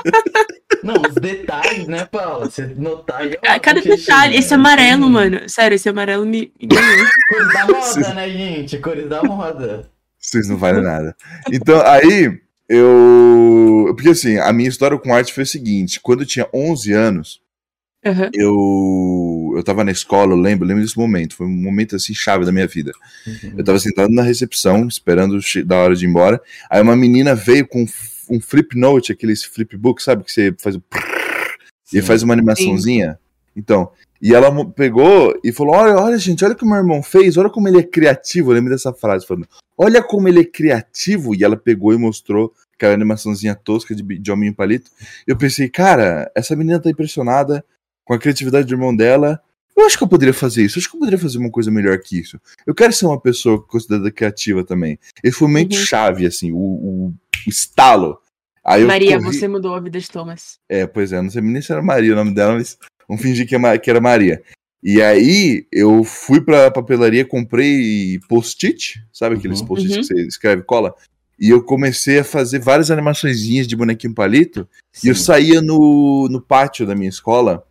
Não, os detalhes, né, Paula? Você notar. Ah, cada detalhe. Esse amarelo, mano. Sério, esse amarelo me ganhou. Cores da moda, né, gente? Cores da moda. Vocês não valem nada. Então, aí, eu. Porque assim, a minha história com arte foi o seguinte: quando eu tinha 11 anos, Uhum. Eu, eu tava na escola, eu lembro, lembro desse momento, foi um momento assim chave da minha vida. Uhum. Eu tava sentado na recepção, esperando da hora de ir embora. Aí uma menina veio com um flip note, aqueles flipbook, sabe? Que você faz o. Sim. E faz uma animaçãozinha. Sim. Então, e ela pegou e falou: Olha, olha, gente, olha o que meu irmão fez, olha como ele é criativo. Eu lembro dessa frase, falando: Olha como ele é criativo. E ela pegou e mostrou aquela animaçãozinha tosca de, de palito. Eu pensei, cara, essa menina tá impressionada com a criatividade do irmão dela. Eu acho que eu poderia fazer isso. Eu acho que eu poderia fazer uma coisa melhor que isso. Eu quero ser uma pessoa considerada criativa também. Esse foi um momento uhum. chave, assim, o, o, o estalo. Aí Maria, corri... você mudou a vida de Thomas. É, pois é, não sei nem se era Maria o nome dela, mas vamos fingir que, é, que era Maria. E aí eu fui pra papelaria, comprei post-it, sabe aqueles uhum. post-its uhum. que você escreve cola? E eu comecei a fazer várias animações de bonequinho palito. Sim. E eu saía no, no pátio da minha escola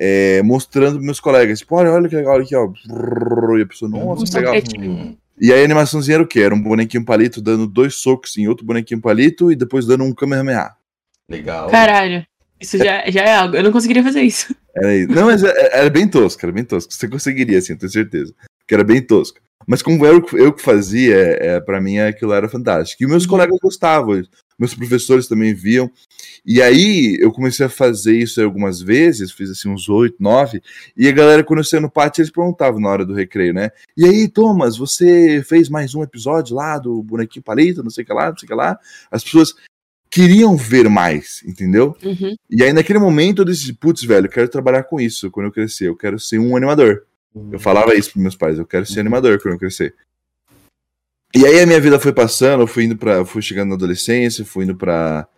é, mostrando pros meus colegas, tipo, olha, olha que legal aqui, ó. E a pessoa, nossa, que legal. E aí a animaçãozinha era o quê? Era um bonequinho palito dando dois socos em outro bonequinho palito e depois dando um Kamehameha. Legal. Caralho. Isso já, já é algo. Eu não conseguiria fazer isso. Era isso. Não, mas era, é, era bem tosco, era bem tosco. Você conseguiria, assim, tenho certeza. Que era bem tosco. Mas como eu, eu que fazia, é, para mim aquilo era fantástico. E meus uhum. colegas gostavam meus professores também viam. E aí eu comecei a fazer isso algumas vezes, fiz assim uns oito, nove, e a galera, quando eu saía no pátio, eles perguntavam na hora do recreio, né? E aí, Thomas, você fez mais um episódio lá do bonequinho palito, não sei o que lá, não sei o que lá. As pessoas queriam ver mais, entendeu? Uhum. E aí naquele momento eu disse, putz, velho, eu quero trabalhar com isso quando eu crescer, eu quero ser um animador. Uhum. Eu falava isso para meus pais, eu quero ser uhum. animador quando eu crescer. E aí a minha vida foi passando, eu fui indo para, fui chegando na adolescência, fui indo para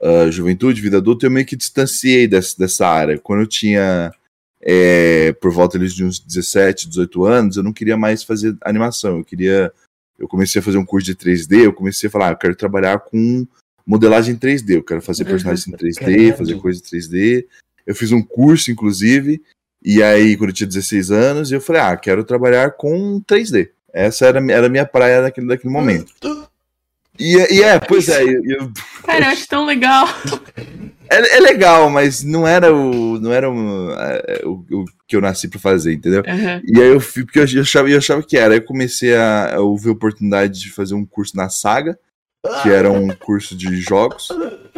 uh, juventude, vida adulta, eu meio que distanciei dessa, dessa área. Quando eu tinha é, por volta de uns 17, 18 anos, eu não queria mais fazer animação, eu queria eu comecei a fazer um curso de 3D, eu comecei a falar, ah, eu quero trabalhar com modelagem 3D, eu quero fazer personagens em 3D, fazer coisas em 3D. Eu fiz um curso, inclusive, e aí, quando eu tinha 16 anos, eu falei, ah, quero trabalhar com 3D. Essa era, era a minha praia naquele, naquele momento. E, e é, pois é. Eu, Cara, eu acho tão legal. É, é, legal, mas não era o não era o, é, o, o que eu nasci para fazer, entendeu? Uhum. E aí eu fui, porque eu achava, eu achava que era. Aí eu comecei a, a ouvir a oportunidade de fazer um curso na Saga, que era um curso de jogos.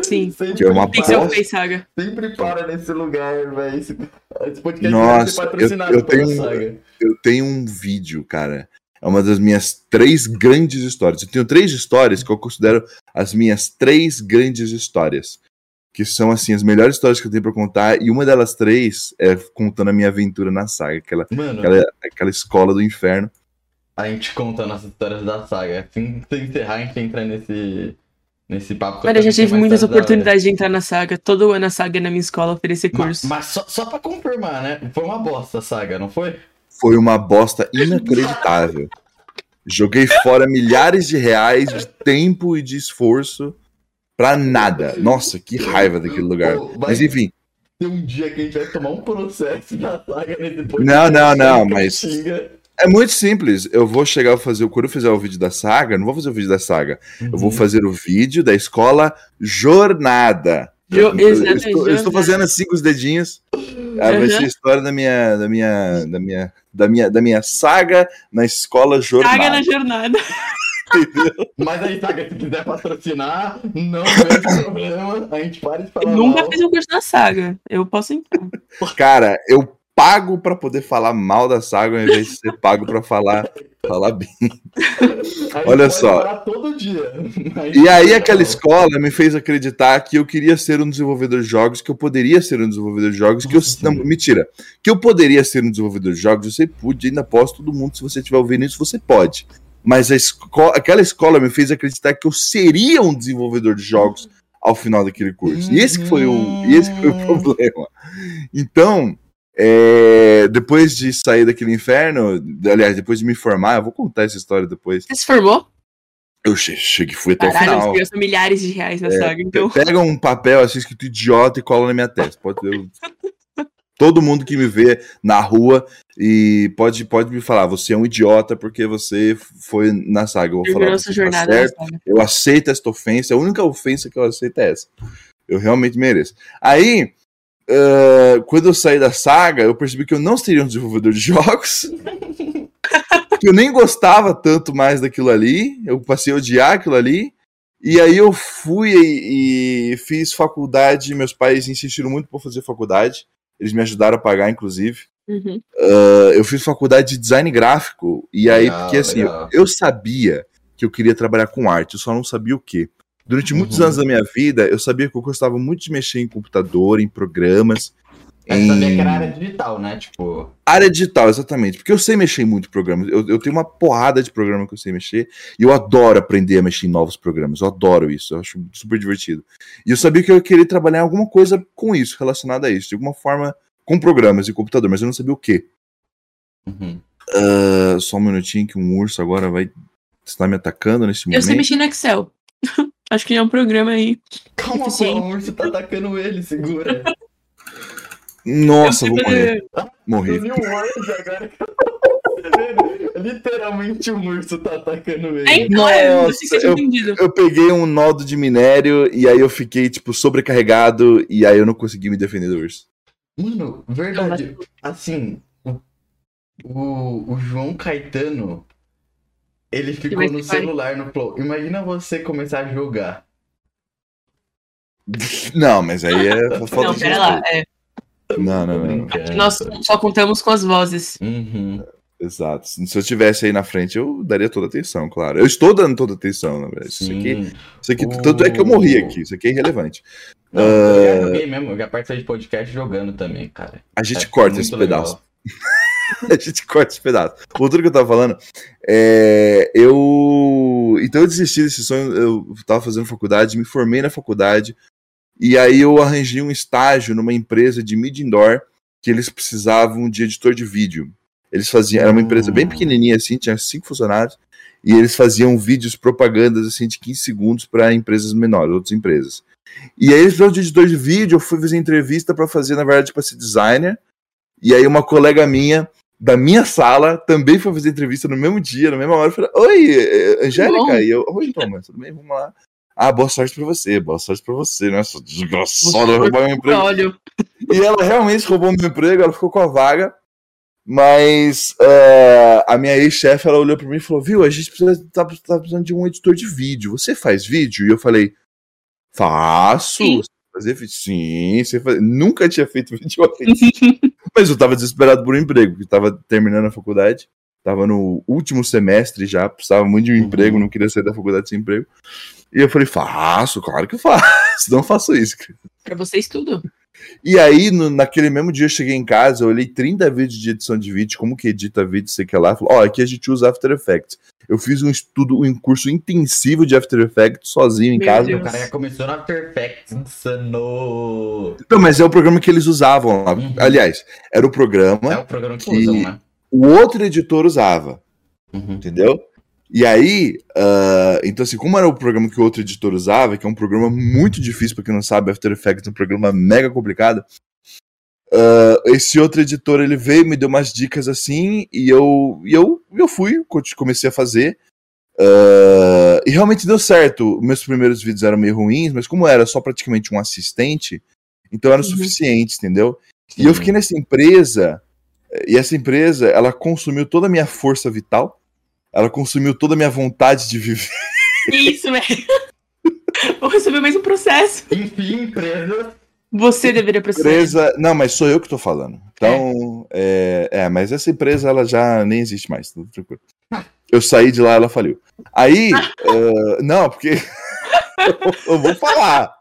Sim, que é uma Tem que ser um Saga. Sempre para nesse lugar, velho. Esse, podcast Nossa, eu, eu tenho, eu tenho um vídeo, cara É uma das minhas três grandes histórias. Eu tenho três histórias que eu considero as minhas três grandes histórias. Que são, assim, as melhores histórias que eu tenho pra contar. E uma delas três é contando a minha aventura na saga. Aquela, Mano, aquela, aquela escola do inferno. a gente conta nossas histórias da saga. Assim que encerrar, a gente entra nesse, nesse papo. Cara, eu já tive muitas oportunidades de entrar na saga. Todo ano a saga na minha escola oferecer curso. Mas, só, só pra confirmar, né? Foi uma bosta a saga, não foi? Foi uma bosta inacreditável. Joguei fora milhares de reais de tempo e de esforço pra nada. Nossa, que raiva daquele lugar. Mas enfim, Tem um dia que a gente vai tomar um processo da saga nesse podcast. Não, não, não, mas- é muito simples. Eu vou chegar a fazer, quando eu fizer o vídeo da saga, eu não vou fazer o vídeo da saga. Eu Uhum. vou fazer o vídeo da escola Jornada. Jo- Eu, eu exatamente, estou, eu estou fazendo assim com os dedinhos. Ah, vai Uhum. ser a história da minha, da minha, da minha, da minha, da minha saga na escola Jornada. Saga na jornada. Mas aí, saga, se quiser patrocinar, não tem problema. A gente para de falar Eu nunca mal. fiz um curso na saga. Eu posso entrar. Cara, eu pago pra poder falar mal da saga ao invés de ser pago pra falar, falar bem. Olha só. parar todo dia. E aí aquela escola me fez acreditar que eu queria ser um desenvolvedor de jogos, que eu poderia ser um desenvolvedor de jogos, que eu não, mentira, que eu poderia ser um desenvolvedor de jogos, sei pude, ainda posso todo mundo, se você estiver ouvindo isso, você pode. Mas a esco- aquela escola me fez acreditar que eu seria um desenvolvedor de jogos ao final daquele curso. E esse que foi o, e esse que foi o problema. Então, é, depois de sair daquele inferno, aliás, depois de me formar, eu vou contar essa história depois. Você se formou? Eu che- cheguei, fui até Caralho, o final. gastou milhares de reais na saga, então. Pega um papel assim escrito idiota e cola na minha testa. Pode, eu- todo mundo que me vê na rua e pode, pode me falar, você é um idiota porque você foi na saga. Eu vou falar, tá jornada na certo, saga. eu aceito esta ofensa, a única ofensa que eu aceito é essa. Eu realmente mereço. Aí, ah, quando eu saí da saga, eu percebi que eu não seria um desenvolvedor de jogos. que eu nem gostava tanto mais daquilo ali. Eu passei a odiar aquilo ali. E aí eu fui e, e fiz faculdade. Meus pais insistiram muito para fazer faculdade. Eles me ajudaram a pagar, inclusive. Uhum. Uh, eu fiz faculdade de design gráfico. E aí, Legal, porque assim, eu, eu sabia que eu queria trabalhar com arte, eu só não sabia o quê. Durante muitos Uhum. anos da minha vida, eu sabia que eu gostava muito de mexer em computador, em programas. Mas em sabia que era área digital, né? Tipo, área digital, exatamente. Porque eu sei mexer em muitos programas. Eu, eu tenho uma porrada de programa que eu sei mexer. E eu adoro aprender a mexer em novos programas. Eu adoro isso. Eu acho super divertido. E eu sabia que eu queria trabalhar em alguma coisa com isso, relacionada a isso. De alguma forma, com programas e computador. Mas eu não sabia o quê. uhum. Ah, só um minutinho que um urso agora vai estar me atacando nesse Eu momento. sei mexer no Excel. Acho que é um programa aí. calma, pô, o urso tá atacando ele, segura. Nossa, Eu vou morrer. Morri. Eu um Word agora que eu tô vendo. Literalmente um urso tá atacando ele. É, então, eu sei que você tinha Nossa, entendido. Eu peguei um nodo de minério e aí eu fiquei, tipo, sobrecarregado e aí eu não consegui me defender do urso. Mano, verdade. Assim, o, o, o João Caetano, ele ficou no celular no Flow. Imagina você começar a jogar. Não, mas aí é falta Não, de pera lá. É, Não, não, não, não. Nós só contamos com as vozes. Uhum. Exato. Se eu tivesse aí na frente, eu daria toda a atenção, claro. Eu estou dando toda a atenção, na verdade. Isso aqui, isso aqui O- tanto é que eu morri aqui. Isso aqui é irrelevante. Não, Ah. eu já joguei mesmo, eu já participei de podcast jogando também, cara. A gente É corta esse legal. pedaço. a gente corta esse pedaço. Ao que eu tava falando, é, eu. Então eu desisti desse sonho. Eu tava fazendo faculdade, me formei na faculdade. E aí eu arranjei um estágio numa empresa de mid indoor que eles precisavam de editor de vídeo. Eles faziam, era uma empresa bem Hum. pequenininha assim, tinha cinco funcionários, e eles faziam vídeos propagandas assim de 15 segundos para empresas menores, outras empresas. E aí eles precisavam de editor de vídeo, eu fui fazer entrevista para fazer, na verdade, para ser designer. E aí uma colega minha da minha sala também foi fazer entrevista no mesmo dia, na mesma hora, eu falei: "Oi, eh, Angélica". Bom. E eu: "Oi, Thomas, tudo bem? Vamos lá". Ah, boa sorte pra você, boa sorte pra você, nossa, desgraçada, roubar meu emprego. Olha, E ela realmente roubou meu emprego, ela ficou com a vaga. Mas eh, a minha ex-chefe, ela olhou pra mim e falou: Viu, a gente precisa, tá, tá precisando de um editor de vídeo. Você faz vídeo? E eu falei: Faço. Sim. Fazer vídeo? Sim, você faz... nunca tinha feito vídeo antes. Mas eu tava desesperado por um emprego, porque tava terminando a faculdade. Tava no último semestre já, precisava muito de um uhum. emprego, não queria sair da faculdade sem emprego. E eu falei, faço, claro que faço. Não faço isso. Pra vocês tudo. E aí, no, naquele mesmo dia, eu cheguei em casa, eu olhei 30 vídeos de edição de vídeo, como que edita vídeo, sei que lá. Falei, ó, oh, aqui a gente usa After Effects. Eu fiz um estudo, um curso intensivo de After Effects sozinho em Meu casa. Deus. O cara já começou no After Effects, insano. Não, mas é o programa que eles usavam lá. Uhum. Aliás, era o programa. É o programa que, que usam, né? O outro editor usava. Uhum. Entendeu? E aí, uh, então assim, como era o programa que o outro editor usava, que é um programa muito difícil, para quem não sabe, After Effects é um programa mega complicado, uh, esse outro editor, ele veio, me deu umas dicas assim, e eu, e eu, eu fui, comecei a fazer, uh, e realmente deu certo. Meus primeiros vídeos eram meio ruins, mas como era só praticamente um assistente, então era o uhum. suficiente, entendeu? E eu fiquei nessa empresa, e essa empresa, ela consumiu toda a minha força vital, ela consumiu toda a minha vontade de viver. Isso, velho. Vou receber mais um processo. Enfim, empresa. Você deveria processar. Empresa... Não, mas sou eu que tô falando. Então, é. é, é mas essa empresa ela já nem existe mais, tudo tranquilo. Eu saí de lá, ela faliu. Aí, uh, não, porque eu, eu vou falar.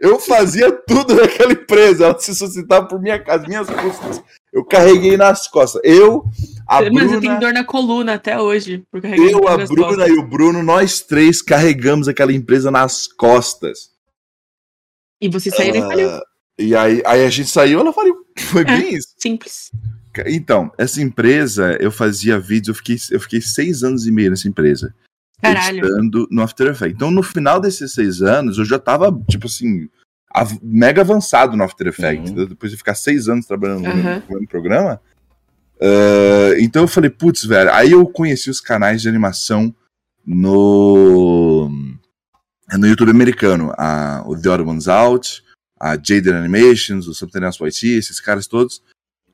Eu fazia tudo naquela empresa, ela se suscitava por minha casa, minhas custas. Eu carreguei nas costas. Eu, a Mas Bruna, eu tenho dor na coluna até hoje. Por eu, a Bruna costas. e o Bruno, nós três carregamos aquela empresa nas costas. E vocês saíram uh, e faliu. E aí, aí a gente saiu ela faliu. Foi é, bem isso. Simples. Então, essa empresa, eu fazia vídeos, eu fiquei, eu fiquei seis anos e meio nessa empresa. Caralho. Editando no After Effects. Então, no final desses seis anos, eu já tava, tipo assim, mega avançado no After Effects. Uhum. Depois de ficar seis anos trabalhando uhum. no, no, programa. Uh, então eu falei, putz, velho. Aí eu conheci os canais de animação no, no YouTube americano. A, o The Other Ones Out, a Jaden Animations, o Subterraneous YT, esses caras todos.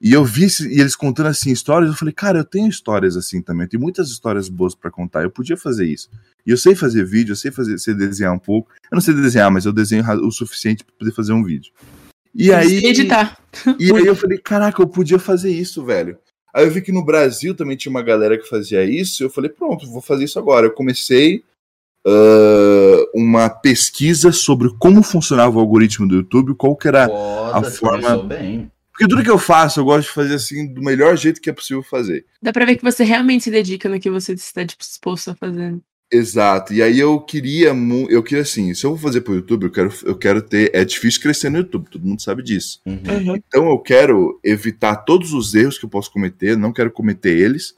E eu vi e eles contando assim histórias, eu falei, cara, eu tenho histórias assim também, eu tenho muitas histórias boas para contar, eu podia fazer isso. E eu sei fazer vídeo, eu sei fazer, sei desenhar um pouco. Eu não sei desenhar, mas eu desenho o suficiente para poder fazer um vídeo. E eu aí editar. E aí eu falei, caraca, eu podia fazer isso, velho. Aí eu vi que no Brasil também tinha uma galera que fazia isso, eu falei, pronto, vou fazer isso agora. Eu comecei uh, uma pesquisa sobre como funcionava o algoritmo do YouTube, qual que era Foda, a forma. Bem porque tudo que eu faço, eu gosto de fazer assim do melhor jeito que é possível fazer. Dá pra ver que você realmente se dedica no que você está disposto a fazer. Exato. E aí eu queria, eu queria assim, se eu vou fazer pro YouTube, eu quero, eu quero ter, é difícil crescer no YouTube, todo mundo sabe disso. Uhum. uhum. Então eu quero evitar todos os erros que eu posso cometer, não quero cometer eles,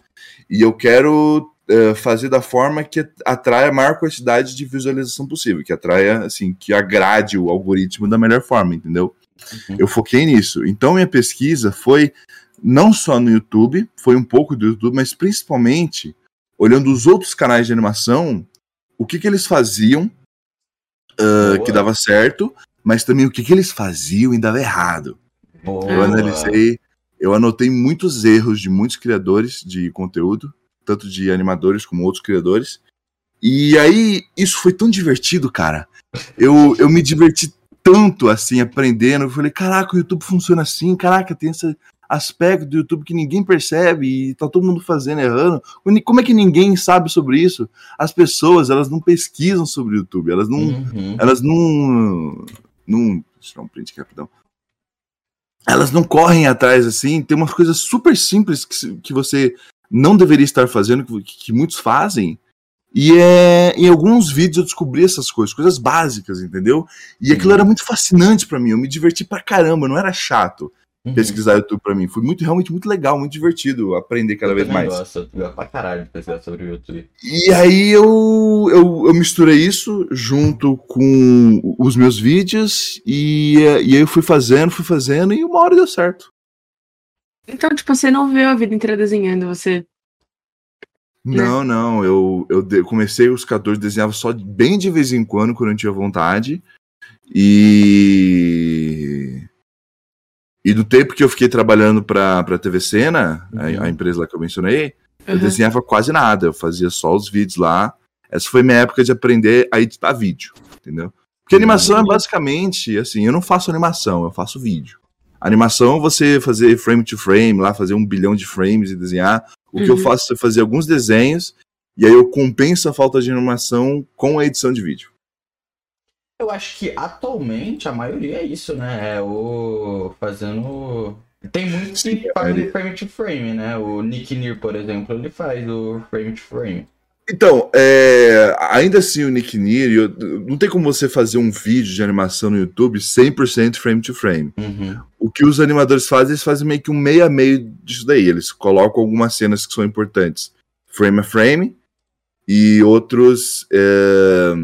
e eu quero uh, fazer da forma que atraia a maior quantidade de visualização possível, que atraia, assim, que agrade o algoritmo da melhor forma, entendeu? Uhum. Eu foquei nisso. Então, minha pesquisa foi não só no YouTube, foi um pouco do YouTube, mas principalmente olhando os outros canais de animação, o que, que eles faziam uh, que dava certo, mas também o que, que eles faziam e dava errado. Boa. Eu analisei, eu anotei muitos erros de muitos criadores de conteúdo, tanto de animadores como outros criadores. E aí, isso foi tão divertido, cara. Eu, eu me diverti tanto assim aprendendo. Eu falei, caraca, o YouTube funciona assim, caraca, tem esse aspecto do YouTube que ninguém percebe e tá todo mundo fazendo errando. Como é que ninguém sabe sobre isso? As pessoas, elas não pesquisam sobre o YouTube, elas não uhum. elas não não, deixa eu um print aqui rapidão. Elas não correm atrás assim, tem umas coisas super simples que, que você não deveria estar fazendo, que, que muitos fazem, e é, em alguns vídeos eu descobri essas coisas, coisas básicas, entendeu? E aquilo uhum. era muito fascinante para mim, eu me diverti pra caramba, não era chato uhum. pesquisar YouTube pra mim. Foi muito, realmente muito legal, muito divertido aprender cada eu vez mais. Gosto, eu gosto pra caralho de pesquisar sobre o YouTube. E aí eu, eu, eu misturei isso junto com os meus vídeos e, e aí eu fui fazendo, fui fazendo e uma hora deu certo. Então, tipo, você não vê a vida inteira desenhando, você? Não, não. Eu, eu comecei os 14, desenhava só bem de vez em quando, quando eu tinha vontade. E. E do tempo que eu fiquei trabalhando pra, pra TV Cena, uhum. a, a, empresa lá que eu mencionei, uhum. eu desenhava quase nada. Eu fazia só os vídeos lá. Essa foi minha época de aprender a editar vídeo, entendeu? Porque animação é uhum. basicamente assim, eu não faço animação, eu faço vídeo. Animação, você fazer frame to frame, lá fazer um bilhão de frames e desenhar. O uhum. que eu uhum. faço é fazer alguns desenhos e aí eu compenso a falta de animação com a edição de vídeo. Eu acho que atualmente a maioria é isso, né? É o fazendo. Tem muitos que fazem frame to frame, né? O Nick Near, por exemplo, ele faz o frame to frame. Então, é, ainda assim o Nick Near, não tem como você fazer um vídeo de animação no YouTube 100% frame to frame. Uhum. O que os animadores fazem, eles fazem meio que um meio a meio disso daí. Eles colocam algumas cenas que são importantes frame a frame e outros. É,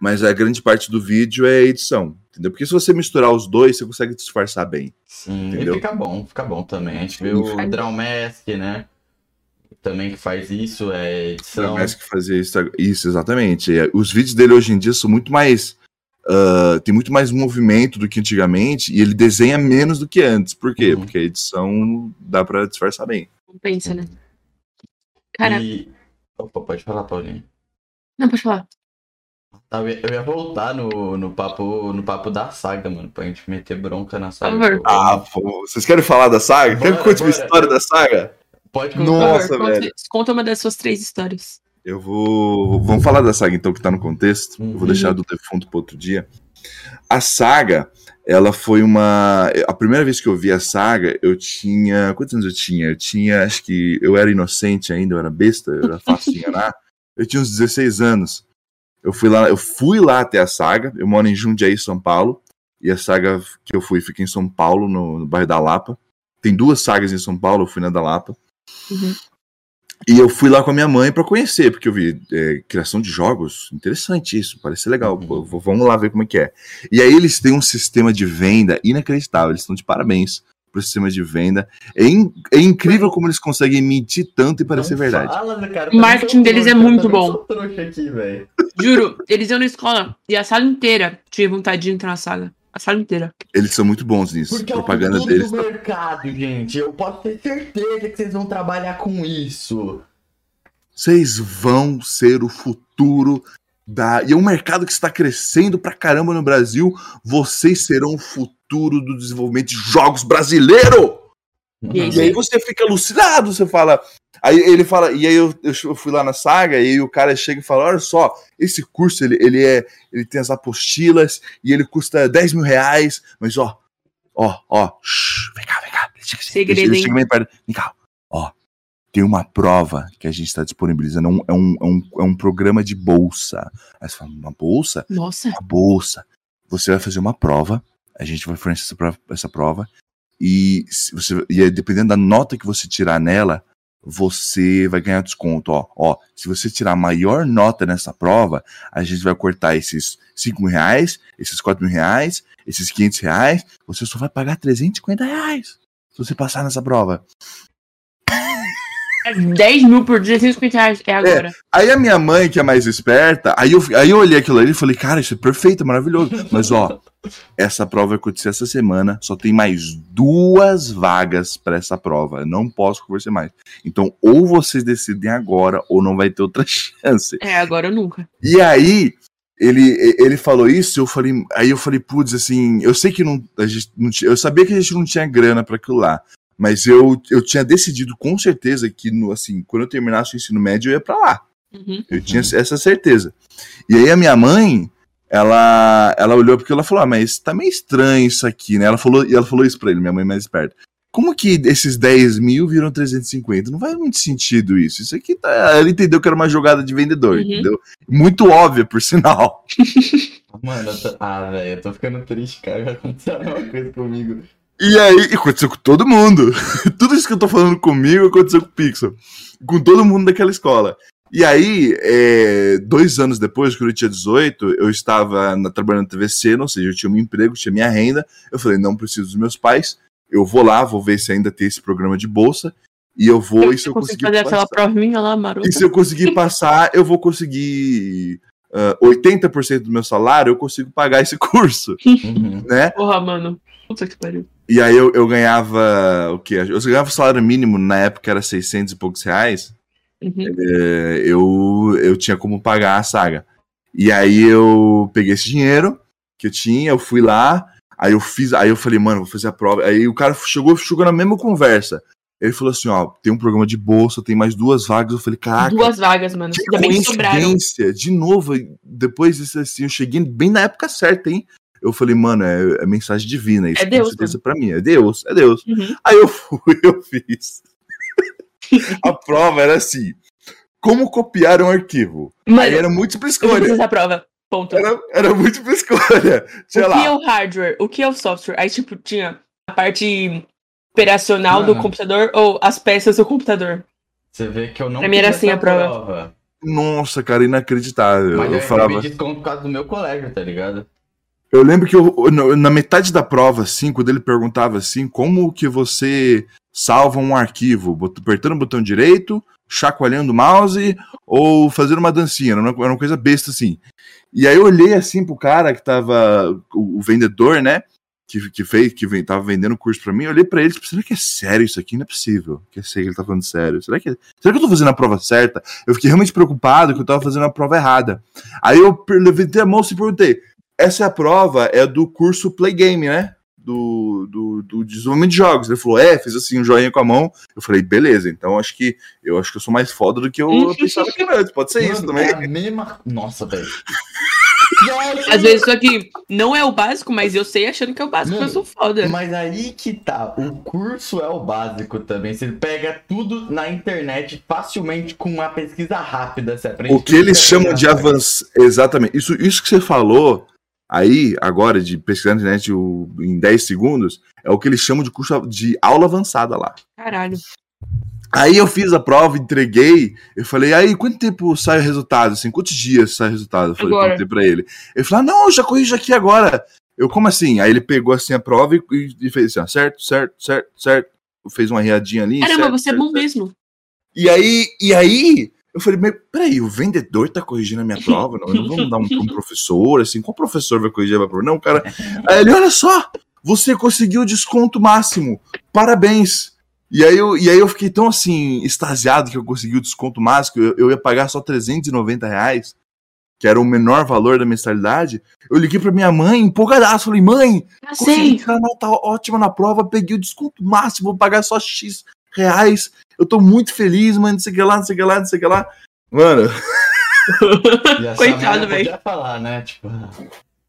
mas a grande parte do vídeo é edição. Entendeu? Porque se você misturar os dois, você consegue disfarçar bem. Sim, entendeu? e fica bom, fica bom também. A gente viu o Drawmask, né? Também que faz isso, é edição. mais que fazia isso, isso, exatamente. É, os vídeos dele hoje em dia são muito mais. Uh, tem muito mais movimento do que antigamente e ele desenha menos do que antes. Por quê? Uhum. Porque a edição dá pra disfarçar bem. Pensa, né? Cara. E... Opa, pode falar, Paulinho. Não, pode falar. Tá, eu ia voltar no, no, papo, no papo da saga, mano, pra gente meter bronca na saga. Ah, pô, vocês querem falar da saga? Bora, Quer que conte uma história da saga? Pode contar. Nossa, favor, velho. Conta, uma das suas três histórias. Eu vou. Vamos falar da saga então, que tá no contexto. Uhum. Eu vou uhum. deixar do defunto para outro dia. A saga, ela foi uma. A primeira vez que eu vi a saga, eu tinha. Quantos anos eu tinha? Eu tinha. Acho que eu era inocente ainda, eu era besta, eu era fácil de enganar. Eu tinha uns 16 anos. Eu fui lá, eu fui lá até a saga. Eu moro em Jundiaí, São Paulo. E a saga que eu fui fica em São Paulo, no, no bairro da Lapa. Tem duas sagas em São Paulo, eu fui na da Lapa. Uhum. E eu fui lá com a minha mãe para conhecer, porque eu vi é, criação de jogos, interessante isso, parece legal. Uhum. Pô, vamos lá ver como é que é. E aí eles têm um sistema de venda inacreditável, eles estão de parabéns pro sistema de venda. É, in, é incrível como eles conseguem mentir tanto e parecer Não verdade. Fala, cara, o marketing deles é muito bom. Aqui, Juro, eles iam na escola e a sala inteira tinha vontade de entrar na sala. A sala inteira. Eles são muito bons nisso. Porque propaganda é o deles. do tá... mercado, gente. Eu posso ter certeza que vocês vão trabalhar com isso. Vocês vão ser o futuro da. E é um mercado que está crescendo pra caramba no Brasil. Vocês serão o futuro do desenvolvimento de jogos brasileiro! E, e aí você fica alucinado, você fala. Aí ele fala, e aí eu, eu fui lá na saga, e o cara chega e fala: olha só, esse curso ele, ele é. Ele tem as apostilas e ele custa 10 mil reais, mas ó, ó, ó, shh, vem cá, vem cá. Segredo, ele chega bem perto, vem cá, ó. Tem uma prova que a gente está disponibilizando, é um, é, um, é, um, é um programa de bolsa. Aí você fala, uma bolsa? Nossa. Uma bolsa. Você vai fazer uma prova, a gente vai fornecer essa prova, essa prova e, você, e dependendo da nota que você tirar nela, você vai ganhar desconto. Ó, ó, se você tirar a maior nota nessa prova, a gente vai cortar esses 5 mil reais, esses 4 mil reais, esses 500 reais. Você só vai pagar 350 reais se você passar nessa prova. 10 mil por 250 reais é agora. É, aí a minha mãe, que é mais esperta, aí eu, aí eu olhei aquilo ali e falei, cara, isso é perfeito, é maravilhoso. Mas ó, essa prova vai acontecer essa semana, só tem mais duas vagas para essa prova. não posso conversar mais. Então, ou vocês decidem agora, ou não vai ter outra chance. É, agora ou nunca. E aí, ele, ele falou isso, eu falei, aí eu falei, putz, assim, eu sei que não, a gente não eu sabia que a gente não tinha grana para aquilo lá, mas eu, eu tinha decidido com certeza que, no, assim, quando eu terminasse o ensino médio, eu ia para lá. Uhum. Eu tinha essa certeza. E aí a minha mãe, ela, ela olhou porque ela falou: ah, mas tá meio estranho isso aqui, né? Ela falou, e ela falou isso pra ele, minha mãe mais esperta. Como que esses 10 mil viram 350? Não faz muito sentido isso. Isso aqui tá. Ela entendeu que era uma jogada de vendedor, uhum. entendeu? Muito óbvia, por sinal. Mano, eu tô... ah, velho, eu tô ficando triste, cara. Vai acontecer uma coisa comigo. E aí, aconteceu com todo mundo. Tudo isso que eu tô falando comigo aconteceu com o Pixel. Com todo mundo daquela escola. E aí, é, dois anos depois, quando eu tinha 18, eu estava na, trabalhando na TVC, ou seja, eu tinha um emprego, tinha minha renda. Eu falei, não preciso dos meus pais. Eu vou lá, vou ver se ainda tem esse programa de bolsa. E eu vou, eu e se eu conseguir fazer passar, aquela provinha lá, marota. E se eu conseguir passar, eu vou conseguir uh, ah, 80% do meu salário, eu consigo pagar esse curso. Uhum. Né? Porra, mano. Puta que pariu. E aí eu, eu ganhava o quê? Eu ganhava o salário mínimo, na época era 600 e poucos reais. Uhum. É, eu, eu tinha como pagar a saga. E aí eu peguei esse dinheiro que eu tinha, eu fui lá, aí eu fiz, aí eu falei, mano, vou fazer a prova. Aí o cara chegou, chegou na mesma conversa. Ele falou assim: ó, tem um programa de bolsa, tem mais duas vagas. Eu falei, caraca. Duas vagas, mano. Que Ainda bem que sobraram. De novo, depois disso assim, eu cheguei bem na época certa, hein? Eu falei, mano, é, é mensagem divina. Isso É Deus, com certeza pra mim. É Deus, é Deus. Uhum. Aí eu fui, eu fiz. A prova era assim: como copiar um arquivo? Mano, Aí era múltipla eu escolha. essa prova. Ponto. Era, era múltipla escolha. Sei o que é lá. o hardware? O que é o software? Aí, tipo, tinha a parte operacional do Mano. computador ou as peças do computador. Você vê que eu não Pra mim era assim a prova. Nossa, cara, inacreditável. Mas eu eu, falava. recebi desconto por causa do meu colégio, tá ligado? Eu lembro que eu, na- metade da prova, assim, quando ele perguntava assim, como que você salva um arquivo? Apertando o botão direito, chacoalhando o mouse ou fazendo uma dancinha? Era uma, coisa besta assim. E aí eu olhei assim pro cara que tava, o, vendedor, né? Que, que fez, que vem, tava vendendo o curso pra mim, eu olhei pra ele e disse, será que é sério isso aqui? Não é possível que eu sei que ele tá falando sério. Será que, será que eu tô fazendo a prova certa? Eu fiquei realmente preocupado que eu tava fazendo a prova errada. Aí eu levantei a mão e perguntei, essa é a prova, é do curso Play Game, né? Do, do, do desenvolvimento de jogos. Ele falou, é, fez assim um joinha com a mão. Eu falei, beleza, então acho que eu acho que eu sou mais foda do que eu pensava que antes. Pode ser isso Mano, também. É a mesma. Nossa, velho. Às vezes isso aqui não é o básico, mas eu sei achando que é o básico, Mano, eu sou foda. Mas aí que tá, o curso é o básico também. Você pega tudo na internet facilmente com uma pesquisa rápida. Você aprende O que eles é chamam de avançar. Exatamente. Isso, isso que você falou aí, agora, de pesquisar na internet o- em 10 segundos, é o que eles chamam de curso de aula avançada lá. Caralho. Aí eu fiz a prova, entreguei. Eu falei, aí, quanto tempo sai o resultado? Assim, quantos dias sai o resultado? Eu falei, Agora. perguntei pra ele. Ele falou, ah, não, eu já corrijo aqui agora. Eu, como assim? Aí ele pegou assim a prova e, e fez assim, ó, certo, certo, certo, certo. Fez uma riadinha ali. Caramba, certo, você é certo, bom mesmo. e aí, e aí, eu falei, mas peraí, o vendedor tá corrigindo a minha prova? Não, não vou mandar um, um professor, assim, qual professor vai corrigir a minha prova? Não, cara. Aí ele, olha só, você conseguiu o desconto máximo. Parabéns. E aí, eu, e aí eu fiquei tão assim, extasiado que eu consegui o desconto máximo, eu, eu ia pagar só 390 reais, que era o menor valor da mensalidade. Eu liguei pra minha mãe, empolgadaço, falei, mãe, consegui Passei. tirar nota ótima na prova, peguei o desconto máximo, vou pagar só X reais. Eu tô muito feliz, mano, não sei o que lá, não sei o que lá, não sei o que lá. Mano, Coitado, velho. podia falar, né? Tipo,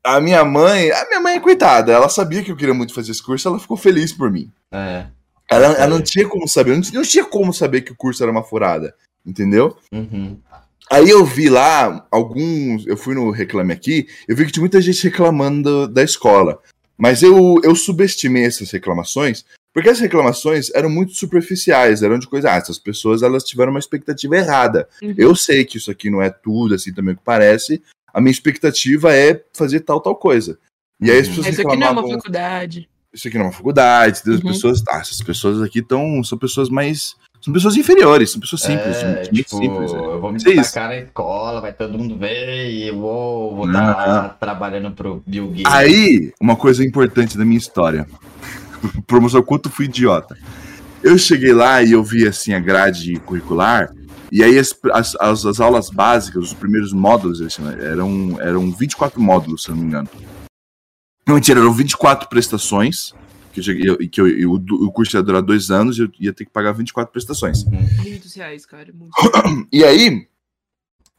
a minha mãe, a minha mãe, coitada, ela sabia que eu queria muito fazer esse curso, ela ficou feliz por mim. é. Ela, ela não tinha como saber, não tinha, não tinha como saber que o curso era uma furada, entendeu? Uhum. Aí eu vi lá alguns. Eu fui no Reclame Aqui, eu vi que tinha muita gente reclamando da escola. Mas eu, eu subestimei essas reclamações, porque as reclamações eram muito superficiais, eram de coisa. Ah, essas pessoas elas tiveram uma expectativa errada. Uhum. Eu sei que isso aqui não é tudo assim também que parece. A minha expectativa é fazer tal, tal coisa. E aí as Uhum. pessoas Isso aqui não é uma faculdade. isso aqui não é uma faculdade, as Uhum. pessoas, ah, essas pessoas aqui tão, são pessoas mais, são pessoas inferiores, são pessoas simples, É, muito tipo, simples. né? eu vou me é isso. destacar na escola, vai todo mundo ver e eu vou vou estar lá trabalhando pro Bill Gates. Aí, uma coisa importante da minha história, pra mostrar o quanto eu fui idiota. Eu cheguei lá e eu vi assim a grade curricular, e aí as, as, as, as aulas básicas, os primeiros módulos, eram, eram 24 módulos, se eu não me engano. Não, mentira, eram 24 prestações, que, eu, cheguei- eu- que eu, eu- o, curso ia durar dois anos e eu ia ter que pagar 24 prestações. Uhum. Muitos reais, cara. Muito. E aí,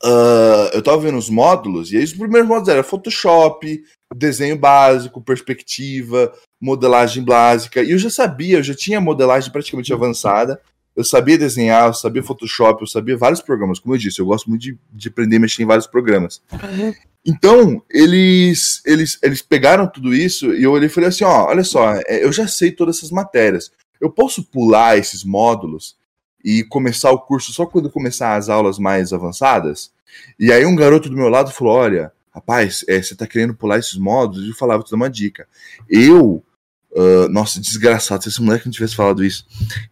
ah, eu tava vendo os módulos, e aí os primeiros módulos eram Photoshop, desenho básico, perspectiva, modelagem básica. E eu já sabia, eu já tinha modelagem praticamente avançada. Eu sabia desenhar, eu sabia Photoshop, eu sabia vários programas. Como eu disse, eu gosto muito de, de aprender a mexer em vários programas. Então, eles, eles, eles pegaram tudo isso e eu olhei e falei assim: ó, olha só, é, eu já sei todas essas matérias. Eu posso pular esses módulos e começar o curso só quando começar as aulas mais avançadas? E aí um garoto do meu lado falou: olha, rapaz, é, você tá querendo pular esses módulos? E eu falava, te dar uma dica. Eu. ah, nossa, desgraçado, se esse moleque não tivesse falado isso.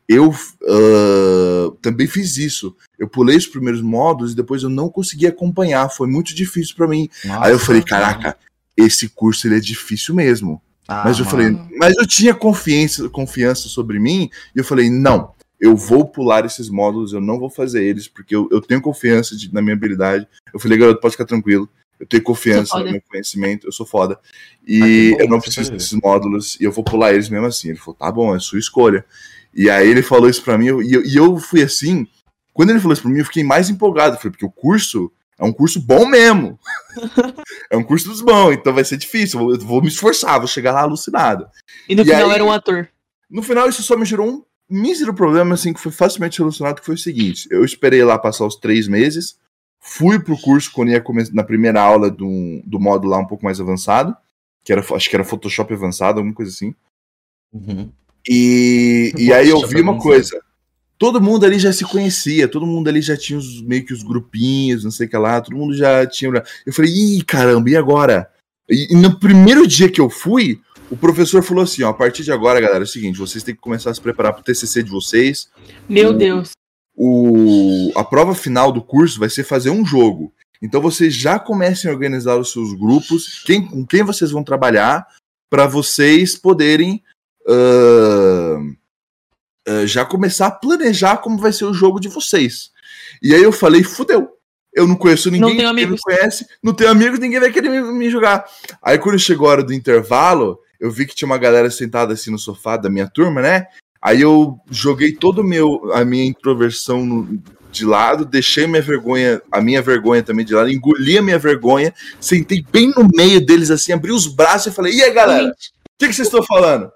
Eu ah, também fiz isso. Eu pulei os primeiros módulos e depois eu não consegui acompanhar. Foi muito difícil pra mim. Aí eu falei, caraca, esse curso ele é difícil mesmo. Ah, mas eu mano. falei, mas eu tinha confiança, confiança sobre mim e eu falei, não, eu vou pular esses módulos, eu não vou fazer eles, porque eu, eu tenho confiança de- na minha habilidade. Eu falei, garoto, pode ficar tranquilo. Eu tenho confiança no meu conhecimento, eu sou foda. Ah, E bom, eu não fico preciso desses módulos e eu vou pular eles mesmo assim. Ele falou, tá bom, é sua escolha. E aí ele falou isso pra mim, e eu, e eu fui assim. Quando ele falou isso pra mim, eu fiquei mais empolgado. Falei, porque o curso é um curso bom mesmo. é um curso dos bons, então vai ser difícil. Eu vou, vou me esforçar, vou chegar lá alucinado. E no e final aí, era um ator. No final, isso só me gerou um mísero problema, assim, que foi facilmente solucionado, que foi o seguinte. Eu esperei lá passar os três meses, fui pro curso quando ia começar na primeira aula do, do módulo lá um pouco mais avançado, que era, acho que era Photoshop avançado, alguma coisa assim. Uhum. E, e aí eu vi uma coisa todo mundo ali já se conhecia, todo mundo ali já tinha os, meio que os grupinhos, não sei o que lá, todo mundo já tinha. Eu falei, ih, caramba, e agora? E, e, no primeiro dia que eu fui, o professor falou assim: ó, a partir de agora, galera, é o seguinte, vocês têm que começar a se preparar para o TCC de vocês. Meu o, Deus. O, a prova final do curso vai ser fazer um jogo. Então vocês já comecem a organizar os seus grupos, quem, com quem vocês vão trabalhar, para vocês poderem. Uh, uh, já começar a planejar como vai ser o jogo de vocês. E aí eu falei, fudeu. Eu não conheço ninguém, não tenho amigos. me conhece, não tenho amigos, ninguém vai querer me, me jogar. Aí quando chegou a hora do intervalo, eu vi que tinha uma galera sentada assim no sofá da minha turma, né? Aí eu joguei todo meu a minha introversão no, de lado, deixei minha vergonha, a minha vergonha também de lado, engoli a minha vergonha, sentei bem no meio deles assim, abri os braços e falei: "E aí, galera? O que, que vocês estão falando?"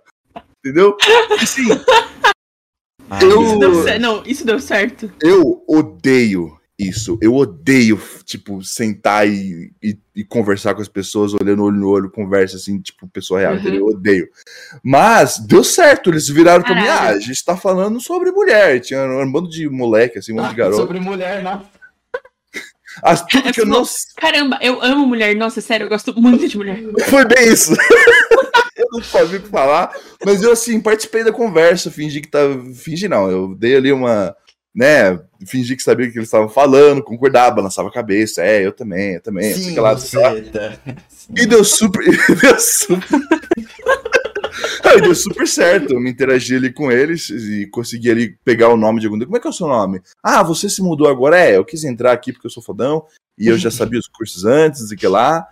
Entendeu? E assim, eu, isso deu Não, isso deu certo. Eu odeio isso. Eu odeio, tipo, sentar e, e, e, conversar com as pessoas, olhando olho no olho, conversa assim, tipo, pessoa real. Uhum. Eu odeio. Mas deu certo, eles viraram pra mim. Ah, a gente tá falando sobre mulher. Tinha um bando de moleque, assim, um monte de garoto. Sobre mulher, não. As, tudo é, que eu não... Caramba, eu amo mulher. Nossa, sério, eu gosto muito de mulher. Foi bem isso. não sabia o que falar, mas eu, assim, participei da conversa, fingi que tava. Fingi não, eu dei ali uma. Né, fingi que sabia o que eles estavam falando, concordava, balançava a cabeça, é, eu também, eu também, Sim, lá, tá. E deu super. deu super. Aí deu super certo. Eu me interagi ali com eles e consegui ali pegar o nome de algum. Como é que é o seu nome? Ah, você se mudou agora? É, eu quis entrar aqui porque eu sou fodão e eu já sabia os cursos antes e que lá.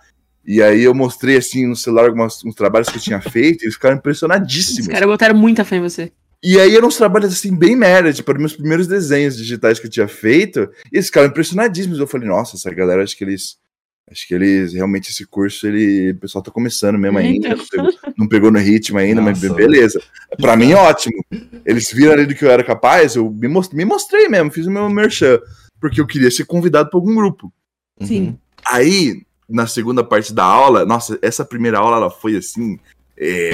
E aí eu mostrei assim no celular alguns uns trabalhos que eu tinha feito e eles ficaram impressionadíssimos. Os caras botaram muita fé em você. E aí eram uns trabalhos assim bem merda, tipo, meus primeiros desenhos digitais que eu tinha feito, e eles ficaram impressionadíssimos. Eu falei, nossa, essa galera, acho que eles. Acho que eles realmente esse curso, ele, o pessoal tá começando mesmo ainda, não pegou, não pegou, no ritmo ainda, nossa, mas beleza. Para mim, ótimo. Eles viram ali do que eu era capaz, eu me mostrei, me mostrei mesmo, fiz o meu merchan, porque eu queria ser convidado para algum grupo. Sim. Aí, na segunda parte da aula, nossa, essa primeira aula ela foi assim, é,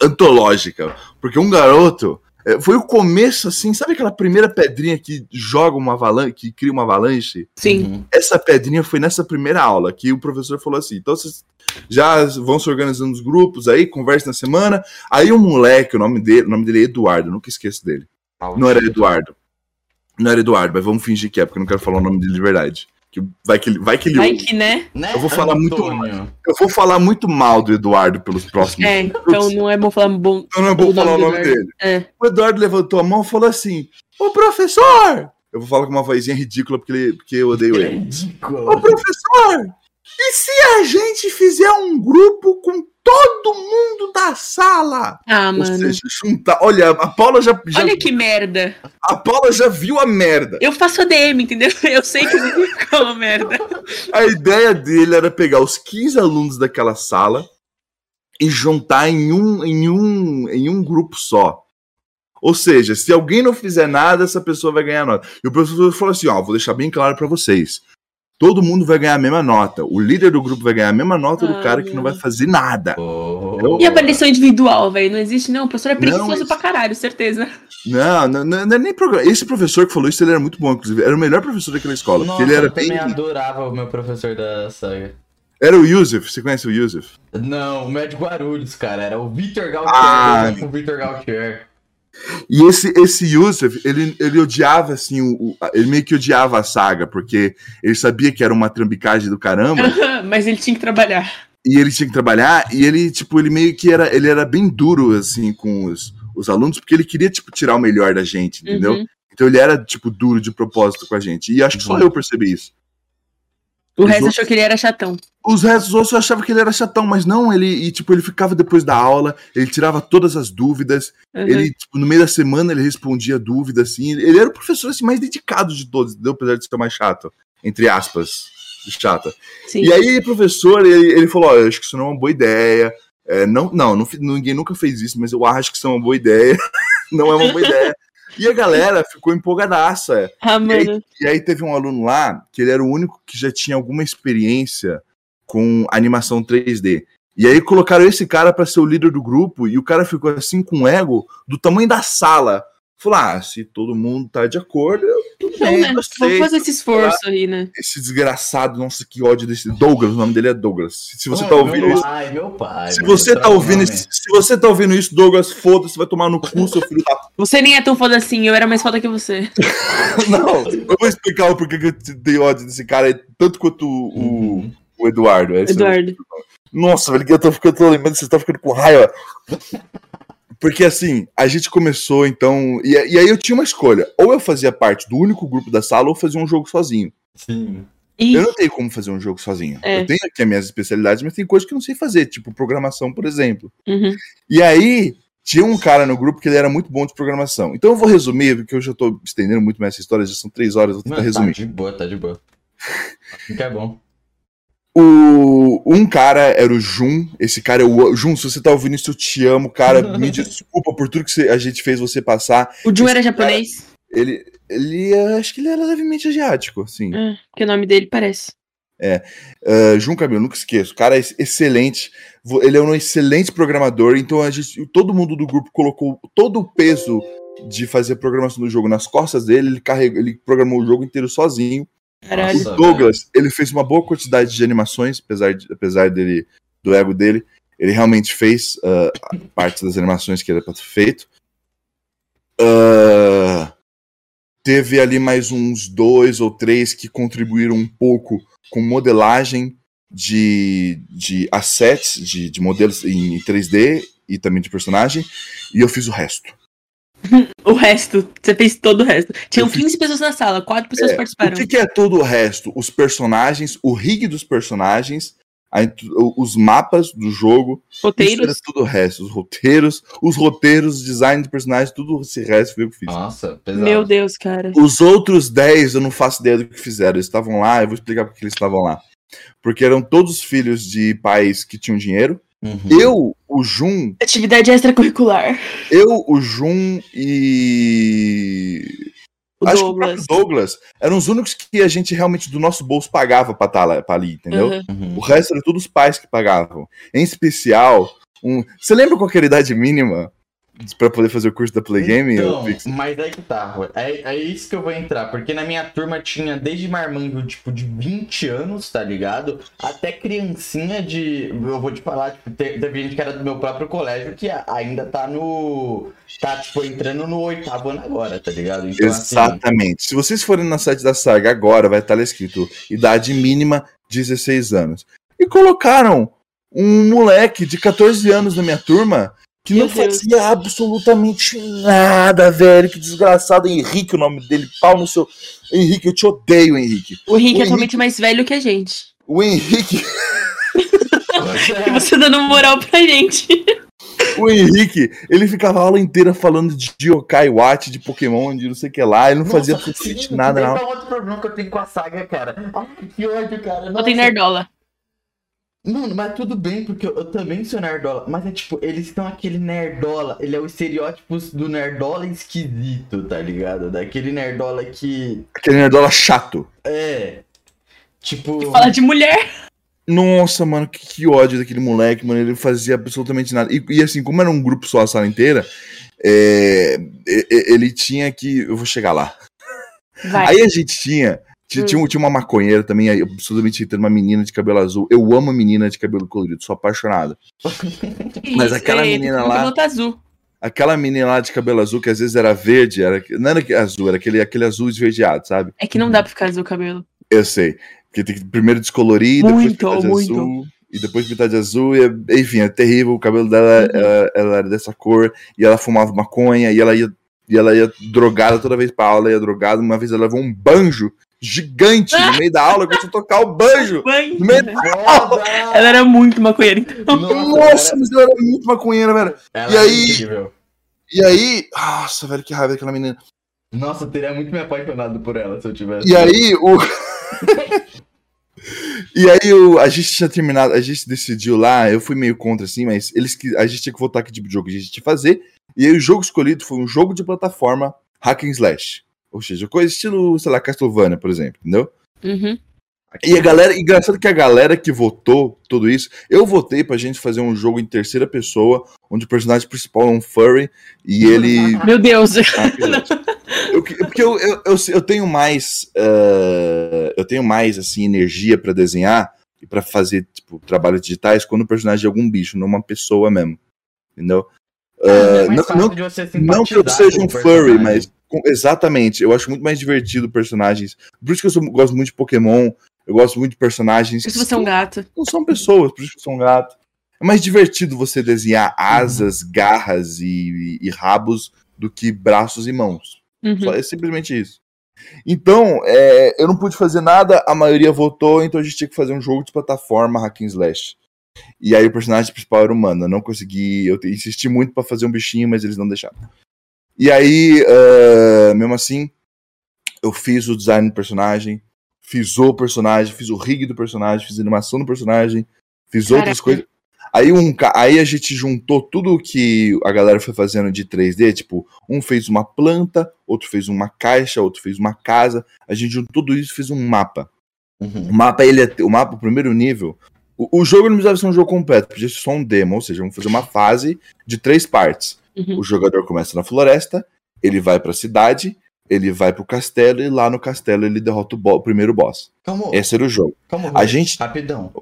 antológica, porque um garoto é, foi o começo, assim, sabe aquela primeira pedrinha que joga uma avalanche, que cria uma avalanche? Sim. Uhum. Essa pedrinha foi nessa primeira aula, que o professor falou assim: então vocês já vão se organizando os grupos aí, conversa na semana. Aí um moleque, o nome dele, o nome dele é Eduardo, nunca esqueço dele. Não era Eduardo. Não era Eduardo, mas vamos fingir que é, porque eu não quero falar o nome dele de verdade. Que vai que ele, vai que ele vai que, né? né? Eu vou falar Antônio. muito eu vou falar muito mal do Eduardo pelos próximos É, então não é bom falar bom. Então não é bom falar o nome dele. É. O Eduardo levantou a mão e falou assim: "Ô professor, eu vou falar com uma vozinha ridícula porque, ele, porque eu odeio ele. Ridículo. Ô professor, e se a gente fizer um grupo com todo mundo da sala. Ah, Ou mano. Seja, juntar. Olha, a Paula já, já, Olha que merda. A Paula já viu a merda. Eu faço ADM, entendeu? Eu sei que ficou uma merda. A ideia dele era pegar os 15 alunos daquela sala e juntar em um, em um, em um grupo só. Ou seja, se alguém não fizer nada, essa pessoa vai ganhar nota. E o professor falou assim: ó, vou deixar bem claro para vocês todo mundo vai ganhar a mesma nota. O líder do grupo vai ganhar a mesma nota do cara que não vai fazer nada. Oh. E a avaliação individual, velho? Não existe, não. O professor é preguiçoso não, pra caralho, certeza. Não, não, não, não é nem programa. Esse professor que falou isso, ele era muito bom, inclusive. Era o melhor professor daquela escola. Nossa, ele era eu também bem... adorava o meu professor da saga. Era o Yusuf, você conhece o Yusuf? Não, o médico Guarulhos, cara. Era o Victor Gautier. Ah, o Victor Gautier. E esse, esse Yusuf, ele, ele odiava, assim, o, o, ele meio que odiava a saga, porque ele sabia que era uma trambicagem do caramba. Mas ele tinha que trabalhar. E ele tinha que trabalhar, e ele, tipo, ele meio que era, ele era bem duro, assim, com os, os alunos, porque ele queria, tipo, tirar o melhor da gente, entendeu? Uhum. Então ele era, tipo, duro de propósito com a gente. E acho que só uhum. eu percebi isso. O resto outros... achou que ele era chatão. Os restos outros achavam que ele era chatão, mas não, ele, e, tipo, ele ficava depois da aula, ele tirava todas as dúvidas, uhum. ele, tipo, no meio da semana ele respondia dúvidas, assim, ele era o professor, assim, mais dedicado de todos, deu apesar de ser mais chato, entre aspas, chata. Sim. E aí, o professor, ele, ele falou, eu acho que isso não é uma boa ideia, é, não, não, não, ninguém nunca fez isso, mas eu acho que isso é uma boa ideia, não é uma boa ideia. E a galera ficou empolgadaça. Ah, e, aí, e aí teve um aluno lá que ele era o único que já tinha alguma experiência com animação 3D. E aí colocaram esse cara para ser o líder do grupo e o cara ficou assim com o ego do tamanho da sala. Falou, ah, se todo mundo tá de acordo, eu então, né? Vou fazer esse esforço aí, né? Esse desgraçado, nossa, que ódio desse Douglas, o nome dele é Douglas. Se você oh, tá ouvindo meu isso. Pai, meu pai. Se você tá ouvindo isso, se você tá ouvindo isso, Douglas, foda-se, vai tomar no cu, seu filho da. Você nem é tão foda assim, eu era mais foda que você. Não, eu vou explicar o porquê que eu tenho ódio desse cara, tanto quanto o, uhum. o Eduardo. É Eduardo. Nossa, velho, eu tô ficando, tô lembrando, você tá ficando com raiva. Porque assim, a gente começou então. E, e, aí eu tinha uma escolha. Ou eu fazia parte do único grupo da sala, ou fazia um jogo sozinho. Sim. Eu não tenho como fazer um jogo sozinho. É. Eu tenho aqui as minhas especialidades, mas tem coisas que eu não sei fazer, tipo programação, por exemplo. Uhum. E aí, tinha um cara no grupo que ele era muito bom de programação. Então eu vou resumir, porque eu já tô estendendo muito mais essa história, já são três horas, vou tentar Mano, tá resumir. Tá de boa, tá de boa. que é bom. O, um cara era o Jun. Esse cara é o Jun. Se você tá ouvindo isso, eu te amo, cara. Me desculpa por tudo que a gente fez você passar. O Jun era japonês? Cara, ele, ele. Acho que ele era levemente asiático, assim. É, que o nome dele parece. É. Uh, Jun Camilo, nunca esqueço. O cara é excelente. Ele é um excelente programador. Então a gente, todo mundo do grupo colocou todo o peso de fazer programação do jogo nas costas dele. Ele, carregou, ele programou o jogo inteiro sozinho. Caralho. O Douglas, ele fez uma boa quantidade de animações, apesar, de, apesar dele, do ego dele. Ele realmente fez uh, parte das animações que era pra ter feito. Uh, teve ali mais uns dois ou três que contribuíram um pouco com modelagem de, de assets, de, de modelos em 3D e também de personagem. E eu fiz o resto. o resto, você fez todo o resto. Tinham 15 pessoas na sala, quatro pessoas é, participaram. O que, que, é todo o resto? Os personagens, o rig dos personagens, a, os mapas do jogo. Roteiros. tudo o resto. Os roteiros, os roteiros, design de personagens, tudo esse resto foi eu que fiz. Nossa, pesado. Meu Deus, cara. Os outros 10 eu não faço ideia do que fizeram. Eles estavam lá, eu vou explicar porque eles estavam lá. Porque eram todos filhos de pais que tinham dinheiro Uhum. Eu, o Jun. Atividade extracurricular. Eu, o Jun e. O Acho Douglas. que o Douglas eram os únicos que a gente realmente do nosso bolso pagava pra estar tá pra ali, entendeu? Uhum. O resto era todos os pais que pagavam. Em especial, um. Você lembra qual era a idade mínima Pra poder fazer o curso da Play Game? Então, mas aí que tá, é, é isso que eu vou entrar, porque na minha turma tinha desde marmanjo, tipo, de 20 anos, tá ligado? Até criancinha de. Eu vou te falar, tipo, teve gente que era do meu próprio colégio que ainda tá no. Tá, tipo, entrando no oitavo ano agora, tá ligado? Então, assim, Exatamente. Assim... Se vocês forem no site da saga agora, vai estar lá escrito idade mínima 16 anos. E colocaram um moleque de 14 anos na minha turma que Meu não Deus. fazia absolutamente nada, velho. Que desgraçado. Henrique, o nome dele, pau no seu. Henrique, eu te odeio, Henrique. O Henrique o é totalmente mais velho que a gente. O Henrique. e você dando moral pra gente. O Henrique, ele ficava a aula inteira falando de Yokai Watch, de Pokémon, de não sei o que lá. Ele não Nossa, fazia absolutamente nada, não. outro problema que eu tenho com a saga, cara. Ai, que ódio, cara. Não tem nerdola. Mano, mas tudo bem, porque eu, eu, também sou nerdola. Mas é tipo, eles estão aquele nerdola. Ele é o estereótipo do nerdola esquisito, tá ligado? Daquele nerdola que. Aquele nerdola chato. É. Tipo. Que fala de mulher. Nossa, mano, que, que, ódio daquele moleque, mano. Ele fazia absolutamente nada. E, e assim, como era um grupo só a sala inteira, é, ele tinha que. Eu vou chegar lá. Vai. Aí a gente tinha tinha, hum. tinha uma maconheira também, absolutamente irritante, uma menina de cabelo azul. Eu amo a menina de cabelo colorido, sou apaixonado. Mas aquela é, menina lá. Azul. Aquela menina lá de cabelo azul, que às vezes era verde, era, não era azul, era aquele, aquele azul esverdeado, sabe? É que não dá pra ficar azul o cabelo. Eu sei. Porque tem que primeiro descolorir, muito, depois pintar de muito. azul. E depois pintar de azul, e, enfim, é terrível. O cabelo dela uhum. ela, ela era dessa cor, e ela fumava maconha, e ela ia e ela ia drogada toda vez pra aula, ia drogada. Uma vez ela levou um banjo gigante no meio da aula, começou a tocar o banjo. Banho. No meio da aula. Ela era muito maconheira, então. Nossa, mas ela era muito maconheira, velho. ela E é aí- incrível. E aí, nossa, velho, que raiva daquela menina. Nossa, eu teria muito me apaixonado por ela se eu tivesse. E aí, o. e aí, o... a gente tinha terminado, a gente decidiu lá, eu fui meio contra, assim, mas eles que a gente tinha que votar que tipo de jogo a gente ia fazer. E aí, o jogo escolhido foi um jogo de plataforma hack and slash. Ou seja, coisa estilo, sei lá, Castlevania, por exemplo, entendeu? Uhum. E a galera, engraçado que a galera que votou tudo isso, eu votei pra gente fazer um jogo em terceira pessoa, onde o personagem principal é um furry e ele. Meu Deus. Eu, porque eu, eu, eu, eu tenho mais. eh, eu tenho mais, assim, energia pra desenhar e pra fazer, tipo, trabalhos digitais quando o personagem é algum bicho, não uma pessoa mesmo. Entendeu? Mais não, fácil não, de você não que eu seja um furry, personagem. mas. Com- exatamente, eu acho muito mais divertido personagens. Por isso que eu sou- gosto muito de Pokémon. Eu gosto muito de personagens Se você é um gato. não são pessoas, por isso que eu sou um gato. É mais divertido você desenhar asas, garras e, e rabos do que braços e mãos. Uhum. Só é simplesmente isso. Então, é, eu não pude fazer nada, a maioria votou, então a gente tinha que fazer um jogo de plataforma hack and slash. E aí o personagem principal era humano, eu não consegui, eu insisti muito pra fazer um bichinho, mas eles não deixaram. E aí, ah, mesmo assim, eu fiz o design do personagem, fiz o personagem, fiz o rig do personagem, fiz a animação do personagem, fiz outras Caraca. coisas. Aí, um, aí a gente juntou tudo que a galera foi fazendo de 3D, tipo, um fez uma planta, outro fez uma caixa, outro fez uma casa. A gente juntou tudo isso e fez um mapa. Uhum. O mapa, ele é, o mapa, o primeiro nível. O, o jogo não precisava ser um jogo completo, podia ser só um demo, ou seja, vamos fazer uma fase de três partes. Uhum. O jogador começa na floresta, ele vai pra cidade, ele vai pro castelo e lá no castelo ele derrota o, bo- o primeiro boss. Calma, Esse era o jogo. calma, A gente- Rapidão.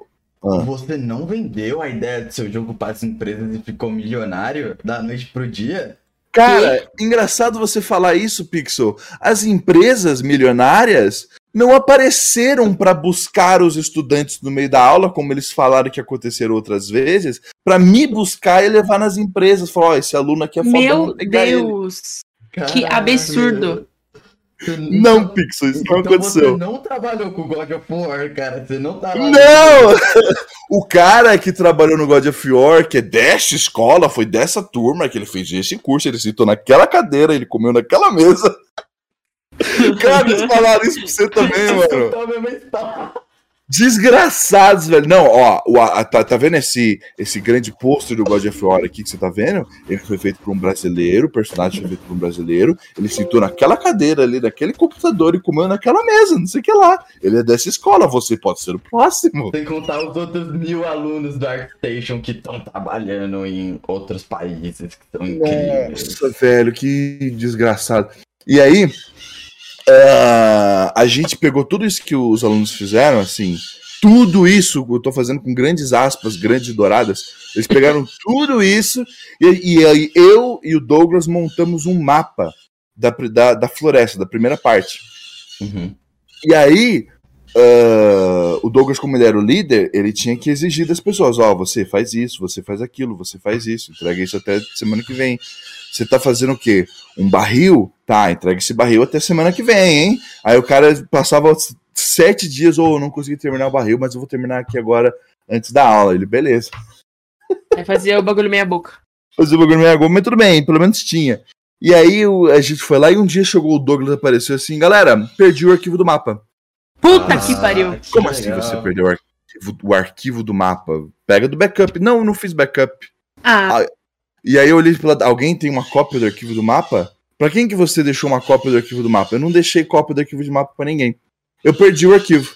Ah. Você não vendeu a ideia do seu jogo para as empresas e ficou milionário da noite pro dia? Cara, engraçado você falar isso, Pixel. As empresas milionárias não apareceram para buscar os estudantes no meio da aula, como eles falaram que aconteceram outras vezes, para me buscar e levar nas empresas. Falar, ó, esse aluno aqui é fodão, Meu vou pegar ele." Deus. Que absurdo. Não, Pixel, isso não Então aconteceu. Você não trabalhou com God of War, cara. Você não tá lá. Não! O cara que trabalhou no God of War, que é dessa escola, foi dessa turma que ele fez esse curso, ele sentou naquela cadeira, ele comeu naquela mesa. Cara, eles falaram isso pra você também, mano. Desgraçados, velho. Não, ó, o- a- tá, tá vendo esse, esse grande pôster do God of War aqui que você tá vendo? Ele foi feito por um brasileiro, o personagem foi feito por um brasileiro. Ele sentou naquela cadeira ali, naquele computador e comeu naquela mesa, não sei o que lá. Ele é dessa escola, você pode ser o próximo. Sem contar os outros mil alunos do ArtStation que estão trabalhando em outros países que são incríveis. Nossa, velho, que desgraçado. E aí, ah, a gente pegou tudo isso que os alunos fizeram, assim, tudo isso, eu tô fazendo com grandes aspas, grandes douradas, eles pegaram tudo isso, e, e aí eu e o Douglas montamos um mapa da, da, da floresta, da primeira parte. Uhum. E aí, ah, o Douglas, como ele era o líder, ele tinha que exigir das pessoas: ó, você faz isso, você faz aquilo, você faz isso, entrega isso até semana que vem. Você tá fazendo o quê? Um barril? Tá, entrega esse barril até semana que vem, hein? Aí o cara passava sete dias, ou eu não consegui terminar o barril, mas eu vou terminar aqui agora antes da aula. Ele, beleza. Aí fazia o bagulho meia boca. Fazer o bagulho meio agora, mas tudo bem, pelo menos tinha. E aí o- a gente foi lá e um dia chegou o Douglas apareceu assim, galera, perdi o arquivo do mapa. Puta Ah, que pariu. Como assim você perdeu o arquivo, o arquivo do mapa? Pega do backup. Não, não fiz backup. Ah, E aí eu olhei pra alguém tem uma cópia do arquivo do mapa? Pra quem que você deixou uma cópia do arquivo do mapa? Eu não deixei cópia do arquivo de mapa pra ninguém. Eu perdi o arquivo.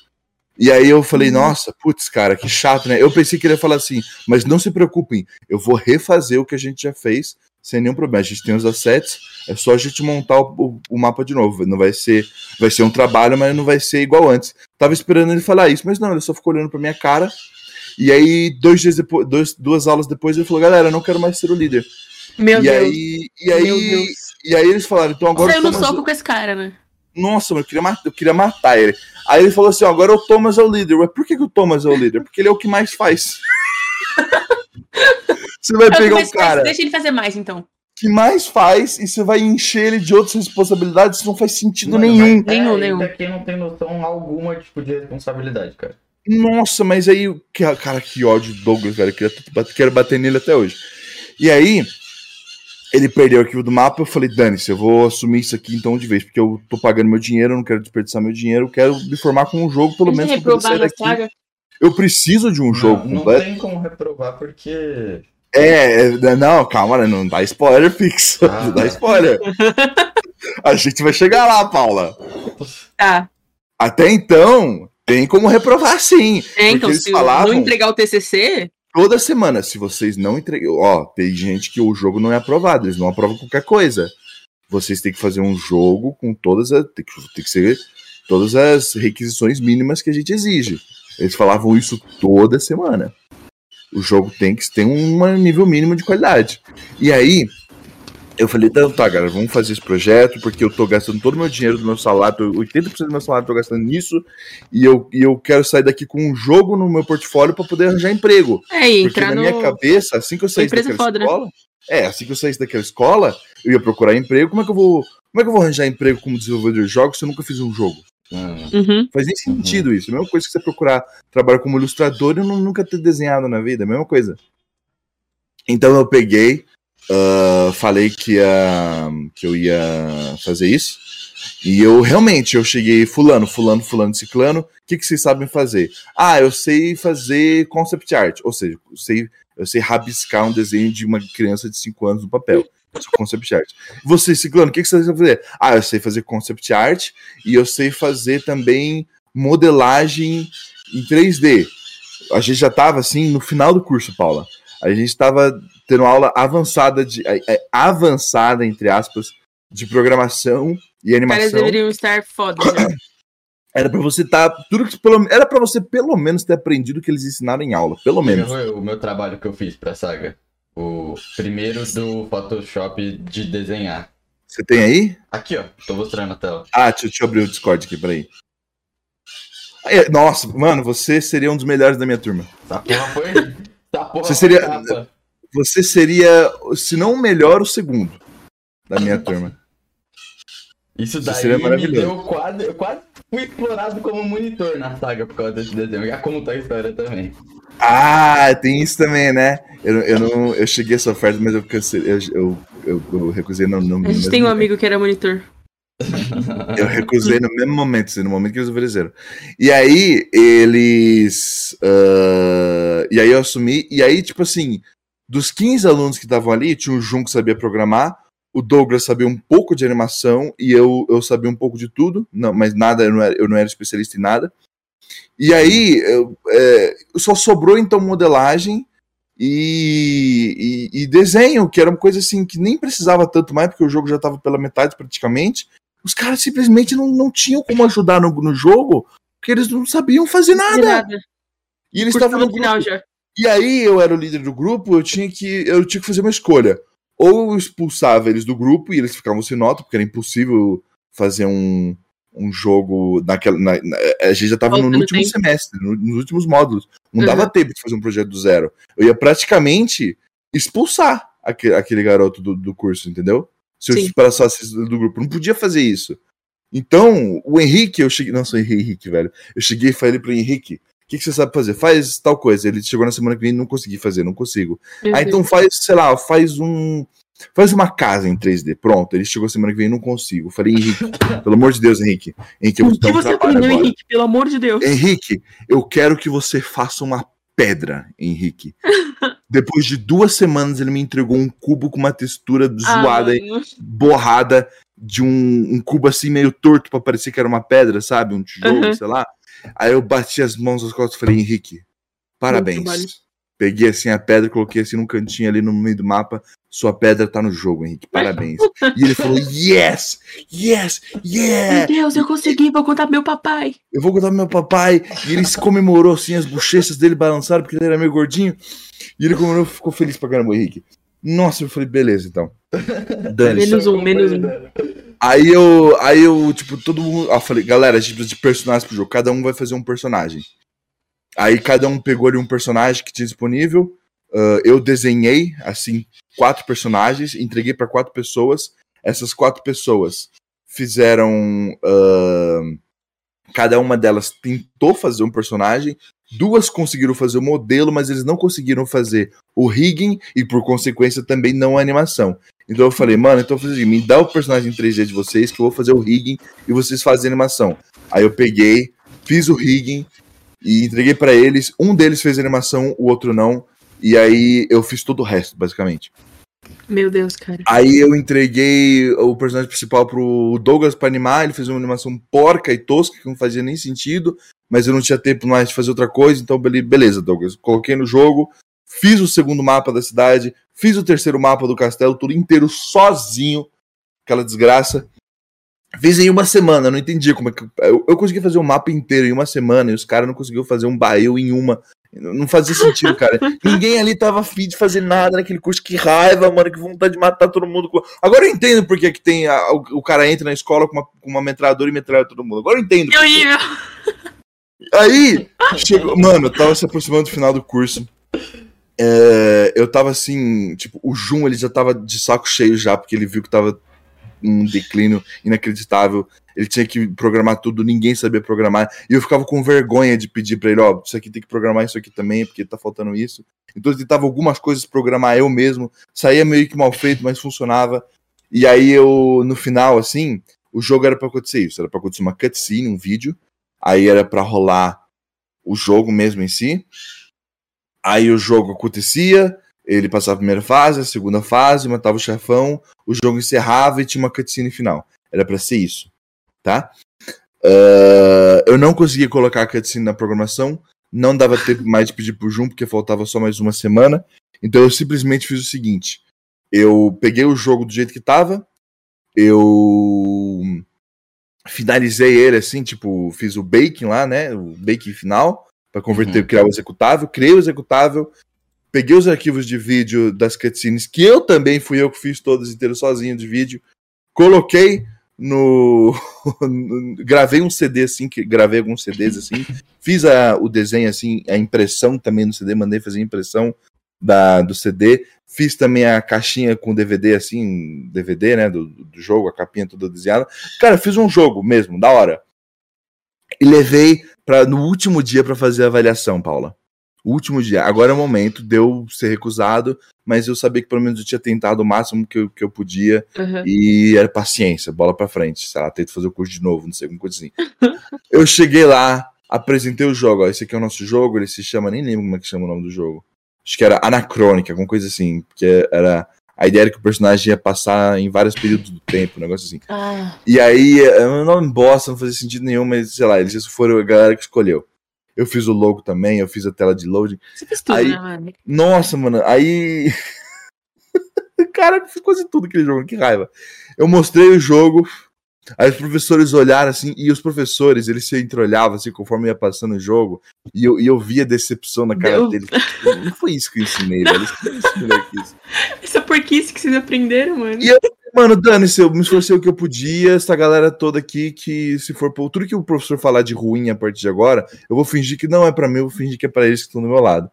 E aí eu falei, nossa, putz, cara, que chato, né? Eu pensei que ele ia falar assim, mas não se preocupem, eu vou refazer o que a gente já fez sem nenhum problema. A gente tem os assets, é só a gente montar o, o- o mapa de novo. Não vai ser, vai ser um trabalho, mas não vai ser igual antes. Tava esperando ele falar isso, mas não, ele só ficou olhando pra minha cara. E aí, dois dias depois, dois, duas aulas depois, ele falou, galera, eu não quero mais ser o líder. meu e Deus. aí, e aí, Meu Deus. e aí eles falaram, então agora Saiu no Thomas- soco com esse cara, né? Nossa, mano, eu queria, matar, eu queria matar ele. Aí ele falou assim: ó, agora o Thomas é o líder. Ué, por que, que o Thomas é o líder? Porque ele é o que mais faz. Você vai É que pegar o faz, cara Deixa ele fazer mais, então. que mais faz e você vai encher ele de outras responsabilidades, isso não faz sentido Mano, nenhum. mas Nenhum, é, nenhum. Daqui não tem noção alguma tipo, de responsabilidade, cara. Nossa, mas aí, cara, que ódio do Douglas, velho. Quero bater nele até hoje. E aí, ele perdeu o arquivo do mapa. Eu falei, dane-se, eu vou assumir isso aqui então de vez, porque eu tô pagando meu dinheiro, eu não quero desperdiçar meu dinheiro, eu quero me formar com um jogo, pelo menos pra poder reprovar sair na daqui. saga. Eu preciso de um jogo não, não completo. tem como reprovar porque. É, é, não, calma, né, não dá spoiler fixo. Ah. não dá spoiler. A gente vai chegar lá, Paula. Tá. Até então, tem como reprovar sim. É, então, eles se falavam- não entregar o TCC, toda semana, se vocês não entregam. Ó, tem gente que o jogo não é aprovado, eles não aprovam qualquer coisa. Vocês têm que fazer um jogo com todas as. Tem que, tem que ser todas as requisições mínimas que a gente exige. Eles falavam isso toda semana. O jogo tem que ter um nível mínimo de qualidade. E aí, eu falei, então tá, galera, vamos fazer esse projeto, porque eu tô gastando todo o meu dinheiro do meu salário, tô- 80% do meu salário eu tô gastando nisso, e eu, e eu quero sair daqui com um jogo no meu portfólio para poder arranjar emprego. é, e Porque entrar na no. minha cabeça, assim que eu saísse daquela foda, né? escola. É, assim que eu saísse daquela escola, eu ia procurar emprego. Como é que eu vou. Como é que eu vou arranjar emprego como desenvolvedor de jogos se eu nunca fiz um jogo? Hum, Uhum. Faz nem sentido isso. A mesma coisa que você procurar trabalhar como ilustrador e não, nunca ter desenhado na vida. A mesma coisa. Então eu peguei, ah, falei que, ia, que eu ia fazer isso. E eu realmente, eu cheguei, fulano, fulano, fulano, ciclano, o que, que vocês sabem fazer? Ah, eu sei fazer concept art, ou seja, eu sei, eu sei rabiscar um desenho de uma criança de 5 anos no papel. Concept art. Você, ciclano, o que, que você sabe fazer? Ah, eu sei fazer concept art e eu sei fazer também modelagem em 3D. A gente já estava assim no final do curso, Paula. A gente estava tendo aula avançada de é, é, avançada entre aspas de programação e Os caras animação. deveriam estar foda. né? Era para você estar tudo que pelo era para você pelo menos ter aprendido o que eles ensinaram em aula, pelo menos. foi o meu trabalho que eu fiz pra saga. O primeiro do Photoshop de desenhar. Você tem aí? Aqui, ó. Tô mostrando na tela. Ah, deixa, deixa eu abrir o Discord aqui, peraí. Aí, Nossa, mano, você seria um dos melhores da minha turma. Essa porra foi. Essa porra Você foi seria- capa. Você seria, se não o melhor, o segundo da minha turma. Isso Isso daí seria me maravilhoso. deu quase. Eu quase fui explorado como monitor na saga por causa desse desenho. Já conta a história também. Ah, tem isso também, né? Eu, eu não, eu cheguei a essa oferta, mas eu cancelei, eu, eu, eu, eu recusei no, no A mesmo gente tem um momento. amigo que era monitor. Eu recusei no mesmo momento, no momento que eles ofereceram. E aí, eles. ah, e aí eu assumi. E aí, tipo assim, dos 15 alunos que estavam ali, tinha o Jun que sabia programar, o Douglas sabia um pouco de animação e eu, eu sabia um pouco de tudo, não, mas nada, eu não, era, eu não era especialista em nada. E aí, eu, é, só sobrou então modelagem e, e, e desenho, que era uma coisa assim que nem precisava tanto mais, porque o jogo já estava pela metade praticamente os caras simplesmente não, não tinham como ajudar no, no jogo, porque eles não sabiam fazer nada. nada. E eles estavam no grupo. já. E aí eu era o líder do grupo, eu tinha que eu tinha que fazer uma escolha. Ou eu expulsava eles do grupo e eles ficavam sem nota, porque era impossível fazer um, um jogo naquela. na- na- a gente já estava no, último tempo. semestre, no- nos últimos módulos. Não Uhum. dava tempo de fazer um projeto do zero. Eu ia praticamente expulsar aque- aquele garoto do, do curso, entendeu? Se eu Sim. do grupo. Não podia fazer isso. Então, o Henrique, eu cheguei. Não, sou Henrique, velho. Eu cheguei e falei pro Henrique: o que, que você sabe fazer? Faz tal coisa. Ele chegou na semana que vem e não consegui fazer, não consigo. Meu Ah, então faz, sei lá, faz um. Faz uma casa em 3D. Pronto, ele chegou semana que vem e não consigo. Eu falei, Henrique, pelo amor de Deus, Henrique. Henrique, eu vou que você aprendeu. Henrique? Pelo amor de Deus. Henrique, eu quero que você faça uma pedra, Henrique. Depois de duas semanas, ele me entregou um cubo com uma textura Ah, zoada, mano. borrada, de um, um cubo assim meio torto pra parecer que era uma pedra, sabe? Um tijolo, Uhum. sei lá. Aí eu bati as mãos nas costas e falei, Henrique, parabéns. Peguei assim a pedra, coloquei assim num cantinho ali no meio do mapa. Sua pedra tá no jogo, Henrique. Parabéns. e ele falou: Yes! Yes! Yeah! Meu Deus, eu consegui, vou contar pro meu papai. Eu vou contar pro meu papai. E ele se comemorou assim, as bochechas dele balançaram, porque ele era meio gordinho. E ele comemorou, ficou feliz pra caramba, Henrique. Nossa, eu falei, beleza, então. Dane-se. Menos um, menos um. Aí eu, aí eu, tipo, todo mundo. Eu falei, galera, a gente precisa de personagens pro jogo. Cada um vai fazer um personagem. Aí cada um pegou ali um personagem que tinha disponível. Uh, eu desenhei, assim, quatro personagens, entreguei para quatro pessoas. Essas quatro pessoas fizeram. Uh, cada uma delas tentou fazer um personagem. Duas conseguiram fazer o modelo, mas eles não conseguiram fazer o rigging e, por consequência, também não a animação. Então eu falei, mano, então eu me dá o personagem em 3D de vocês, que eu vou fazer o rigging e vocês fazem a animação. Aí eu peguei, fiz o rigging e entreguei para eles. Um deles fez a animação, o outro não. E aí eu fiz todo o resto, basicamente. Meu Deus, cara. Aí eu entreguei o personagem principal pro Douglas pra animar, ele fez uma animação porca e tosca, que não fazia nem sentido, mas eu não tinha tempo mais de fazer outra coisa, então beleza, Douglas. Coloquei no jogo, fiz o segundo mapa da cidade, fiz o terceiro mapa do castelo, tudo inteiro sozinho, aquela desgraça. Fiz em uma semana, não entendi como é que. Eu, eu consegui fazer um mapa inteiro em uma semana e os caras não conseguiram fazer um baú em uma. Não fazia sentido, cara. Ninguém ali tava afim de fazer nada naquele curso. Que raiva, mano, que vontade de matar todo mundo. Agora eu entendo porque que tem. A, o, o, cara entra na escola com uma, com uma metralhadora e metralha todo mundo. Agora eu entendo. Eu ia. Aí, chegou. Mano, eu tava se aproximando do final do curso. É, eu tava assim, tipo, o Jun ele já tava de saco cheio já, porque ele viu que tava um declínio inacreditável. Ele tinha que programar tudo, ninguém sabia programar. E eu ficava com vergonha de pedir para ele, ó, oh, isso aqui tem que programar isso aqui também, porque tá faltando isso. Então eu tentava algumas coisas programar eu mesmo. Saía meio que mal feito, mas funcionava. E aí eu, no final, assim, o jogo era para acontecer isso. Era pra acontecer uma cutscene, um vídeo. Aí era para rolar o jogo mesmo em si. Aí o jogo acontecia, ele passava a primeira fase, a segunda fase, matava o chefão, o jogo encerrava e tinha uma cutscene final. Era para ser isso, tá? Uh, eu não conseguia colocar a cutscene na programação, não dava tempo mais de pedir pro Jun, porque faltava só mais uma semana. Então eu simplesmente fiz o seguinte: eu peguei o jogo do jeito que tava, eu finalizei ele assim, tipo, fiz o baking lá, né? O baking final, para converter, uhum. criar o executável, criei o executável, peguei os arquivos de vídeo das cutscenes, que eu também fui eu que fiz todas inteiras sozinho de vídeo, coloquei no. gravei um CD assim, que gravei alguns CDs assim, fiz a, o desenho assim, a impressão também no CD, mandei fazer a impressão da, do CD, fiz também a caixinha com DVD assim, DVD, né, do, do jogo, a capinha toda desenhada. Cara, fiz um jogo mesmo, da hora. E levei para no último dia para fazer a avaliação, Paula último dia. Agora é o momento de eu ser recusado, mas eu sabia que pelo menos eu tinha tentado o máximo que eu, que eu podia uhum. e era paciência, bola pra frente. Sei lá, tento fazer o curso de novo, não sei, alguma coisa assim. eu cheguei lá, apresentei o jogo, ó, esse aqui é o nosso jogo, ele se chama, nem lembro como é que chama o nome do jogo. Acho que era Anacrônica, alguma coisa assim, porque era a ideia era que o personagem ia passar em vários períodos do tempo, um negócio assim. Ah. E aí, é um nome bosta, não fazia sentido nenhum, mas sei lá, eles foram a galera que escolheu. Eu fiz o logo também, eu fiz a tela de loading. Você fez tudo, aí, né, mano? Nossa, mano, aí. Cara, fiz quase tudo aquele jogo, que raiva. Eu mostrei o jogo, aí os professores olharam assim, e os professores, eles se entreolhavam assim, conforme ia passando o jogo, e eu, e eu via decepção na cara deles. Tipo, não foi isso que eu ensinei, velho. Isso, Essa porquice que vocês aprenderam, mano. E eu Mano, dane-se, eu me esforcei o que eu podia. Essa galera toda aqui que, se for por tudo que o professor falar de ruim a partir de agora, eu vou fingir que não é para mim, eu vou fingir que é para eles que estão do meu lado.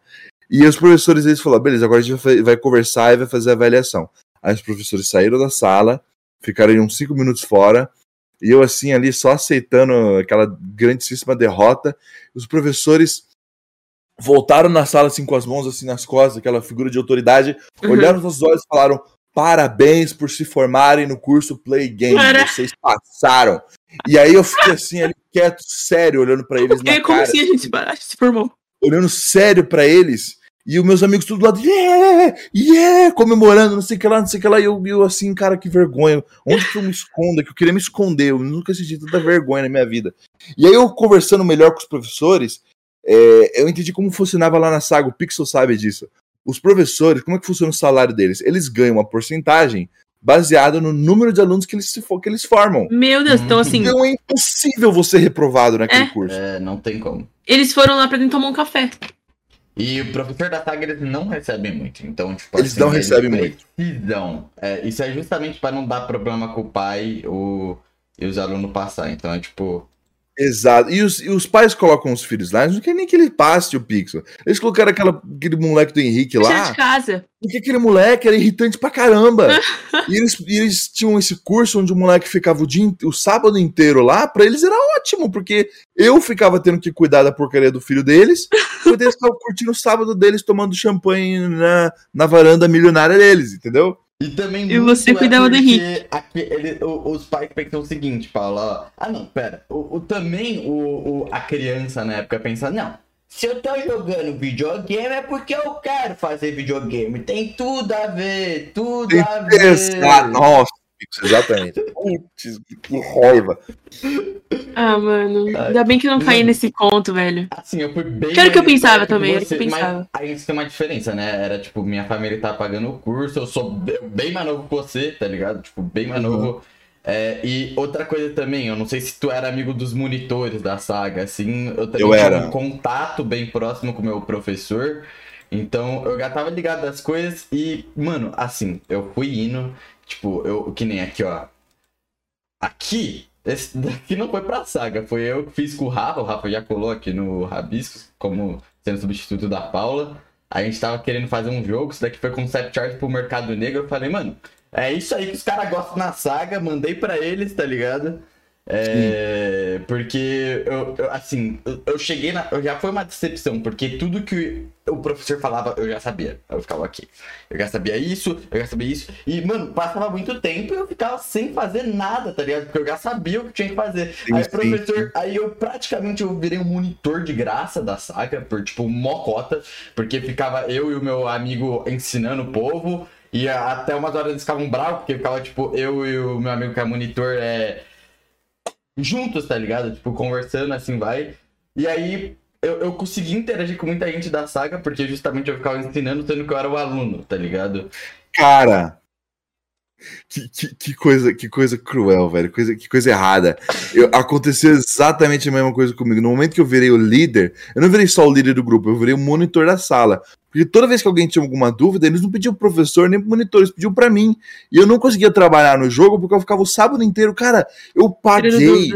E os professores, eles falaram, beleza, agora a gente vai conversar e vai fazer a avaliação. Aí os professores saíram da sala, ficaram uns cinco minutos fora, e eu assim ali só aceitando aquela grandíssima derrota. Os professores voltaram na sala assim com as mãos assim nas costas, aquela figura de autoridade, uhum. olharam nos nossos olhos e falaram: Parabéns por se formarem no curso Play Game. Para. Vocês passaram. E aí eu fiquei assim, ali quieto, sério, olhando para eles. na como cara, assim a gente se, a gente se formou? Olhando sério para eles. E os meus amigos tudo lá, yeah, yeah, comemorando, não sei o que lá, não sei o que lá. E eu, eu assim, cara, que vergonha. Onde que eu me escondo? Que eu queria me esconder. Eu nunca senti tanta vergonha na minha vida. E aí eu conversando melhor com os professores, é, eu entendi como funcionava lá na saga. O Pixel sabe disso os professores, como é que funciona o salário deles? Eles ganham uma porcentagem baseada no número de alunos que eles, que eles formam. Meu Deus, então assim. Então é impossível você reprovado naquele é. curso. É, não tem como. Eles foram lá pra dentro tomar um café. E o professor da saga eles não recebem muito. Então, tipo, eles assim, não recebem muito. Precisam. É, isso é justamente para não dar problema com o pai o, e os alunos passar. Então é tipo. Exato. E os, e os pais colocam os filhos lá, eles não querem nem que ele passe o pixel. Eles colocaram aquela, aquele moleque do Henrique lá. de casa. Porque aquele moleque era irritante pra caramba. e, eles, e eles tinham esse curso onde o moleque ficava o, dia, o sábado inteiro lá, pra eles era ótimo, porque eu ficava tendo que cuidar da porcaria do filho deles, e eles ficavam curtindo o sábado deles tomando champanhe na, na varanda milionária deles, entendeu? E também E você muito é cuidava do porque Henrique. aqui- ele- o- os pais pensam o seguinte, Paulo, ó. Ah, não, pera. O, o- também o, o- a criança na época pensa, não. Se eu tô jogando videogame é porque eu quero fazer videogame. Tem tudo a ver, tudo a ver. Nossa, Exatamente. Putz, que raiva. Ah, mano. Ai. Ainda bem que eu não caí nesse conto, velho. Assim, eu fui bem. Que era o que eu pensava também, que era o que eu pensava. Mas aí isso tem uma diferença, né? Era tipo, minha família tá pagando o curso, eu sou be- bem mais novo que você, tá ligado? Tipo, bem mais Uhum. novo. É, e outra coisa também, eu não sei se tu era amigo dos monitores da saga, assim, eu também Eu tinha era. um contato bem próximo com o meu professor, então eu já tava ligado das coisas e, mano, assim, eu fui indo, tipo, eu, que nem aqui, ó, aqui, esse daqui não foi pra saga, foi eu que fiz com o Rafa, o Rafa já colou aqui no Rabiscos, como sendo substituto da Paula, a gente tava querendo fazer um jogo, isso daqui foi concept art pro Mercado Negro, eu falei, mano, é isso aí que os caras gostam na saga, mandei pra eles, tá ligado? É, porque eu, eu, assim, eu, eu cheguei na. Já foi uma decepção, porque tudo que o professor falava eu já sabia. Eu ficava aqui. Eu já sabia isso, eu já sabia isso. E, mano, passava muito tempo e eu ficava sem fazer nada, tá ligado? Porque eu já sabia o que tinha que fazer. Sim, aí, sim, professor, aí eu praticamente eu virei um monitor de graça da saga, por tipo, mocota, porque ficava eu e o meu amigo ensinando o povo. E até umas horas eles ficavam bravos, porque ficava, tipo, eu e o meu amigo que é monitor é juntos, tá ligado? Tipo, conversando, assim, vai. E aí, eu, eu consegui interagir com muita gente da saga, porque justamente eu ficava ensinando, sendo que eu era o aluno, tá ligado? Cara, que, que, que coisa, que coisa cruel, velho. Coisa, que coisa errada. Eu- aconteceu exatamente a mesma coisa comigo. No momento que eu virei o líder, eu não virei só o líder do grupo, eu virei o monitor da sala. Porque toda vez que alguém tinha alguma dúvida, eles não pediam pro professor nem pro monitor, eles pediam pra mim. E eu não conseguia trabalhar no jogo porque eu ficava o sábado inteiro. Cara, eu paguei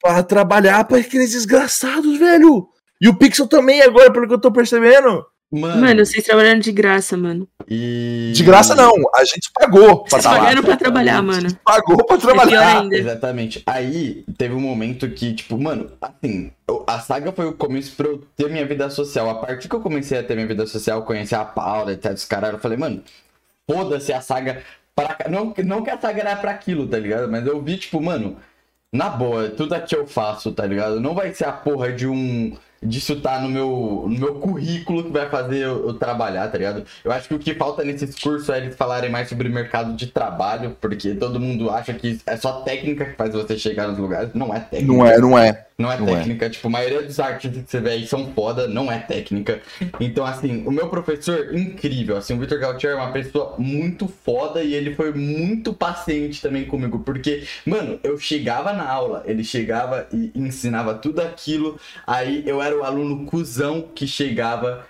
pra trabalhar pra aqueles desgraçados, velho. E o Pixel também, agora, pelo que eu tô percebendo. Mano, Mano, vocês trabalharam de graça, mano. e... De graça não, a gente pagou pra Vocês tá lá. pagaram pra trabalhar, mano. Pagou pra É trabalhar. ainda. Exatamente. Aí teve um momento que, tipo, mano, assim, a saga foi o começo pra eu ter minha vida social. A partir que eu comecei a ter minha vida social, conhecer a Paula e tal, os caras, eu falei, mano, foda-se a saga. Pra... Não, não que a saga era pra aquilo, tá ligado? Mas eu vi, tipo, mano, na boa, tudo aqui eu faço, tá ligado? Não vai ser a porra de um. Disso tá no meu, no meu currículo que vai fazer eu, eu trabalhar, tá ligado? Eu acho que o que falta nesse discurso é eles falarem mais sobre mercado de trabalho, porque todo mundo acha que é só técnica que faz você chegar nos lugares. Não é técnica. Não é, não é. Não é Não é. técnica, tipo, a maioria dos artistas que você vê aí são foda, não é técnica. Então, assim, o meu professor, incrível, assim, o Victor Gautier é uma pessoa muito foda e ele foi muito paciente também comigo, porque, mano, eu chegava na aula, ele chegava e ensinava tudo aquilo, aí eu era o aluno cuzão que chegava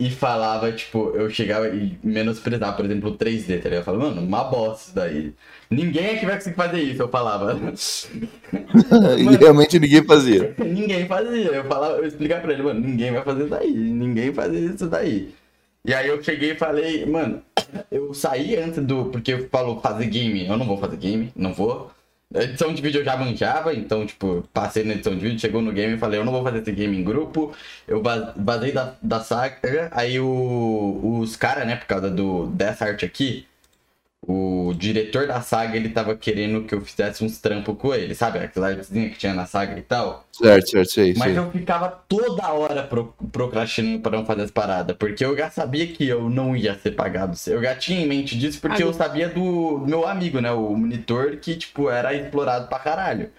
e falava, tipo, eu chegava e menosprezava, por exemplo, o 3D, tá ligado? Eu falava, mano, uma bosta isso daí. Ninguém aqui vai conseguir fazer isso, eu falava. E realmente ninguém fazia. Ninguém fazia. Eu falava, eu explicava pra ele, mano, ninguém vai fazer isso daí, ninguém fazia isso daí. E aí eu cheguei e falei, mano, eu saí antes do. Porque eu falou fazer game, eu não vou fazer game, não vou. Edição de vídeo eu já manjava, então, tipo, passei na edição de vídeo, chegou no game e falei, eu não vou fazer esse game em grupo. Eu vazei da, da saga, aí o, os caras, né, por causa do, dessa arte aqui, o diretor da saga, ele tava querendo que eu fizesse uns trampos com ele, sabe? Aquela artezinha que tinha na saga e tal. Certo, certo, sei, Mas sei. eu ficava toda hora pro, procrastinando pra não fazer as paradas. Porque eu já sabia que eu não ia ser pagado. Eu já tinha em mente disso porque eu sabia do meu amigo, né? O monitor, que, tipo, era explorado pra caralho.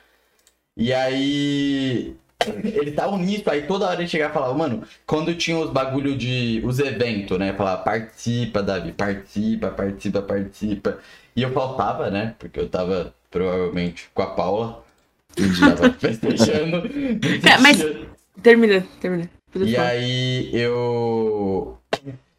E aí. Ele tava nisso, aí toda hora ele chegava e falava, mano, quando tinha os bagulho de. os eventos, né? Falava, participa, Davi, participa, participa, participa. E eu faltava, né? Porque eu tava provavelmente com a Paula. Tava festejando. Cara, mas- Termina, termina. E aí eu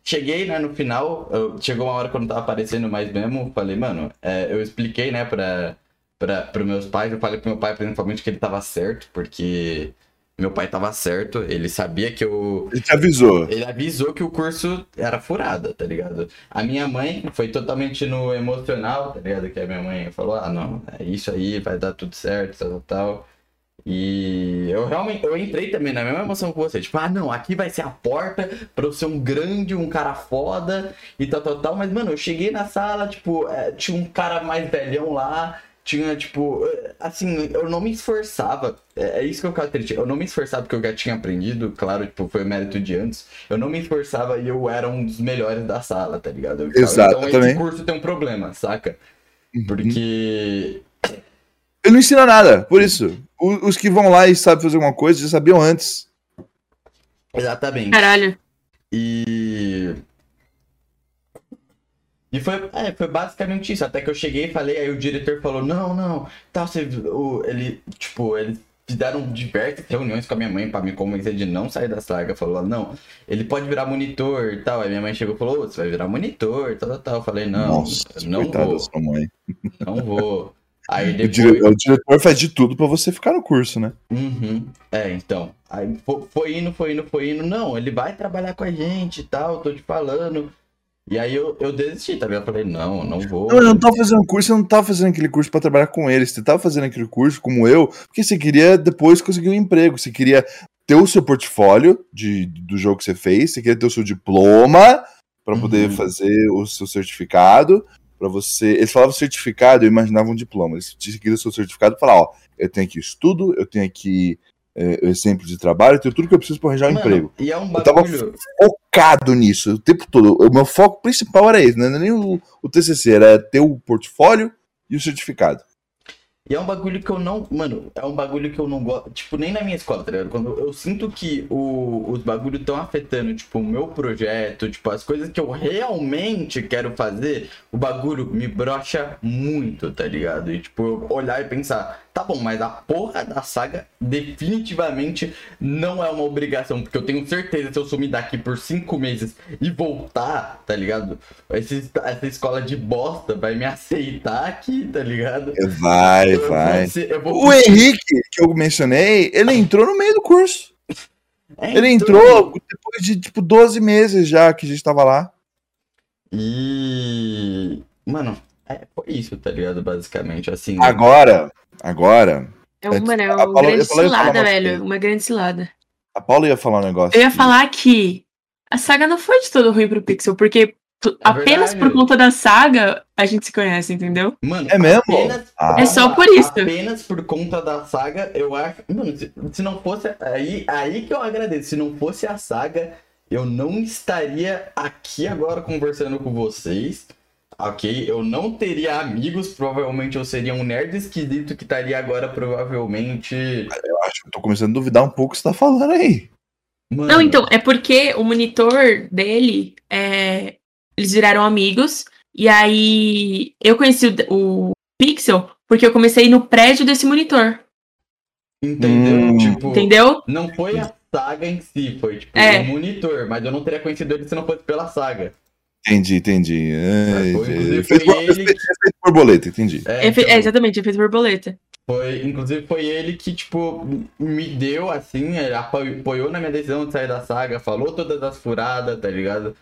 cheguei, né, no final, eu- chegou uma hora que eu não tava aparecendo mais mesmo, falei, mano, é, eu expliquei, né, pra, para meus pais. Eu falei pro meu pai, principalmente, que ele tava certo, porque meu pai tava certo, ele sabia que eu. Ele te avisou. Ele avisou que o curso era furada, tá ligado? A minha mãe foi totalmente no emocional, tá ligado? Que a minha mãe falou: ah, não, é isso aí, vai dar tudo certo, tal, tal. E eu realmente eu entrei também na mesma emoção que você. Tipo, ah, não, aqui vai ser a porta pra eu ser um grande, um cara foda e tal, tal, tal. Mas, mano, eu cheguei na sala, tipo, é, tinha um cara mais velhão lá tinha, tipo, assim, eu não me esforçava. É, é isso que eu quero triste. Eu não me esforçava porque eu já tinha aprendido, claro, tipo, foi mérito de antes. Eu não me esforçava e eu era um dos melhores da sala, tá ligado? Eu, Exato, então também. esse curso tem um problema, saca? Uhum. Porque. Ele não ensina nada, por isso. Os que vão lá e sabem fazer alguma coisa já sabiam antes. Exatamente. Caralho. E. E foi, é, foi basicamente isso. Até que eu cheguei e falei, aí o diretor falou, não, não, tal, você, o, ele, tipo, eles fizeram diversas reuniões com a minha mãe para me convencer de não sair da saga. Falou, não, ele pode virar monitor e tal. Aí minha mãe chegou e falou, você vai virar monitor, tal, tal, tal. Eu falei, não, Nossa, não vou. Sua mãe. Não vou. Aí depois... o, diretor, o diretor faz de tudo para você ficar no curso, né? Uhum. É, então. Aí foi, foi indo, foi indo, foi indo. Não, ele vai trabalhar com a gente e tal, tô te falando. E aí eu, eu desisti, tá ligado? Eu falei, não, não vou. Não, eu não tava fazendo curso, eu não tava fazendo aquele curso para trabalhar com eles. Você tava fazendo aquele curso como eu, porque você queria depois conseguir um emprego. Você queria ter o seu portfólio de, do jogo que você fez, você queria ter o seu diploma para poder Uhum. fazer o seu certificado. para você. Eles falavam certificado, eu imaginava um diploma. Eles queriam o seu certificado e falar, ó, eu tenho aqui estudo, eu tenho aqui é, exemplo de trabalho, tenho tudo que eu preciso para arranjar um Mano, emprego. E é um Eu tava focado nisso o tempo todo. O meu foco principal era esse, não era nem o, o TCC, era ter o portfólio e o certificado. E é um bagulho que eu não. Mano, é um bagulho que eu não gosto. Tipo, nem na minha escola, tá ligado? Quando eu sinto que o, os bagulhos estão afetando, tipo, o meu projeto, tipo, as coisas que eu realmente quero fazer, o bagulho me brocha muito, tá ligado? E, tipo, eu olhar e pensar, tá bom, mas a porra da saga definitivamente não é uma obrigação, porque eu tenho certeza se eu sumir daqui por cinco meses e voltar, tá ligado? Esse, essa escola de bosta vai me aceitar aqui, tá ligado? Vai, vai. ser- eu vou O Henrique, que eu mencionei, ele entrou no meio do curso. É, Ele então, entrou depois de, tipo, 12 meses já que a gente tava lá. E. Mano, é, foi isso, tá ligado? Basicamente, assim. Agora, agora, É, um, É, mano, é a uma Paula- grande cilada, velho. Uma grande cilada. a Paula ia falar um negócio. Eu ia falar que a saga não foi de todo ruim pro Pixel, porque tu- apenas verdade. por conta da saga a gente se conhece, entendeu? Mano, É mesmo? apenas- Ah. É só por isso. Apenas por conta da saga, eu acho. Mano, se, se não fosse. Aí, aí que eu agradeço. Se não fosse a saga, eu não estaria aqui agora conversando com vocês. Ok? Eu não teria amigos. Provavelmente eu seria um nerd esquisito que estaria agora, provavelmente. Eu acho que eu tô começando a duvidar um pouco o que você tá falando aí. Mano, Não, então, é porque o monitor dele, é, eles viraram amigos, e aí eu conheci o, o Pixel porque eu comecei no prédio desse monitor, Entendeu? Hum. Tipo. entendeu? Não foi a saga em si, foi tipo É. o monitor, mas eu não teria conhecido ele se não fosse pela saga. Entendi, entendi. É, Foi, fez, ele fez efeito borboleta, entendi. É, fe- então, é, exatamente, efeito borboleta. foi, inclusive foi ele que, tipo, me deu assim, apoiou na minha decisão de sair da saga, falou todas as furadas, tá ligado?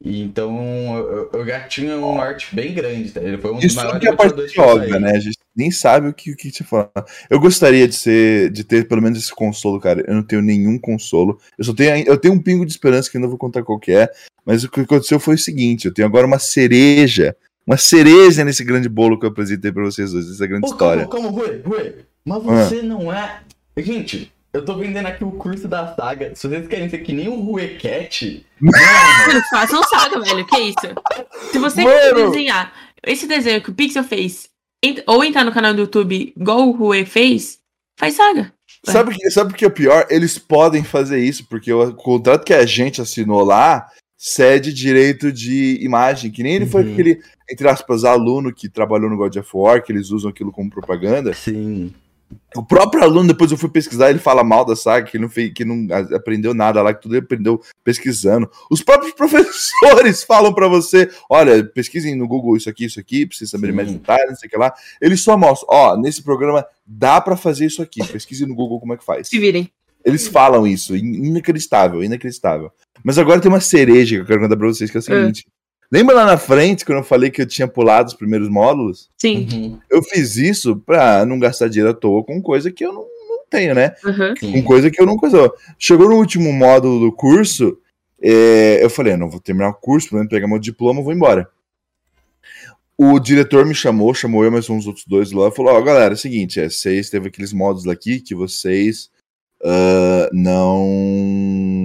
E então eu, eu já tinha um norte bem grande, tá? Ele foi um dos Isso maiores que é a parte óbvia, sair. né? A gente nem sabe o que, o que te falar. Eu gostaria de ser, de ter pelo menos esse consolo, cara. Eu não tenho nenhum consolo. Eu só tenho, eu tenho um pingo de esperança que eu não vou contar qual que é. Mas o que aconteceu foi o seguinte: eu tenho agora uma cereja, uma cereja nesse grande bolo que eu apresentei pra vocês hoje, essa grande Pô, história. calma, calma, Rui, Rui. Mas Ah. você não é. Gente, eu tô vendendo aqui o curso da saga. Se vocês querem ser que nem o Cat, mano, façam saga, velho, que isso? Se você quer Mano! desenhar esse desenho que o Pixel fez, ent- ou entrar no canal do YouTube igual o Rue fez, faz saga. Sabe o que, sabe o que é o pior? Eles podem fazer isso, porque o contrato que a gente assinou lá cede direito de imagem, que nem ele foi Uhum. aquele, entre aspas, aluno que trabalhou no God of War, que eles usam aquilo como propaganda. sim. O próprio aluno, depois eu fui pesquisar, ele fala mal da saga, que não, fez, que não aprendeu nada lá, que tudo ele aprendeu pesquisando. Os próprios professores falam para você: olha, pesquisem no Google isso aqui, isso aqui, precisa saber mais detalhes, não sei o que lá. Eles só mostram: ó, nesse programa dá para fazer isso aqui, pesquise no Google como é que faz. Se virem. Eles falam isso, inacreditável, inacreditável. Mas agora tem uma cereja que eu quero contar pra vocês, que é o seguinte. É. Lembra lá na frente, quando eu falei que eu tinha pulado os primeiros módulos? Sim. Uhum. Eu fiz isso pra não gastar dinheiro à toa com coisa que eu não, não tenho, né? Uhum. Com coisa que eu não coisa. Chegou no último módulo do curso, é, eu falei, ah, não vou terminar o curso, vou pegar meu diploma, vou embora. O diretor me chamou, chamou eu mais uns outros dois lá, e falou: Ó, oh, galera, é o seguinte, é, vocês teve aqueles módulos aqui que vocês uh, não,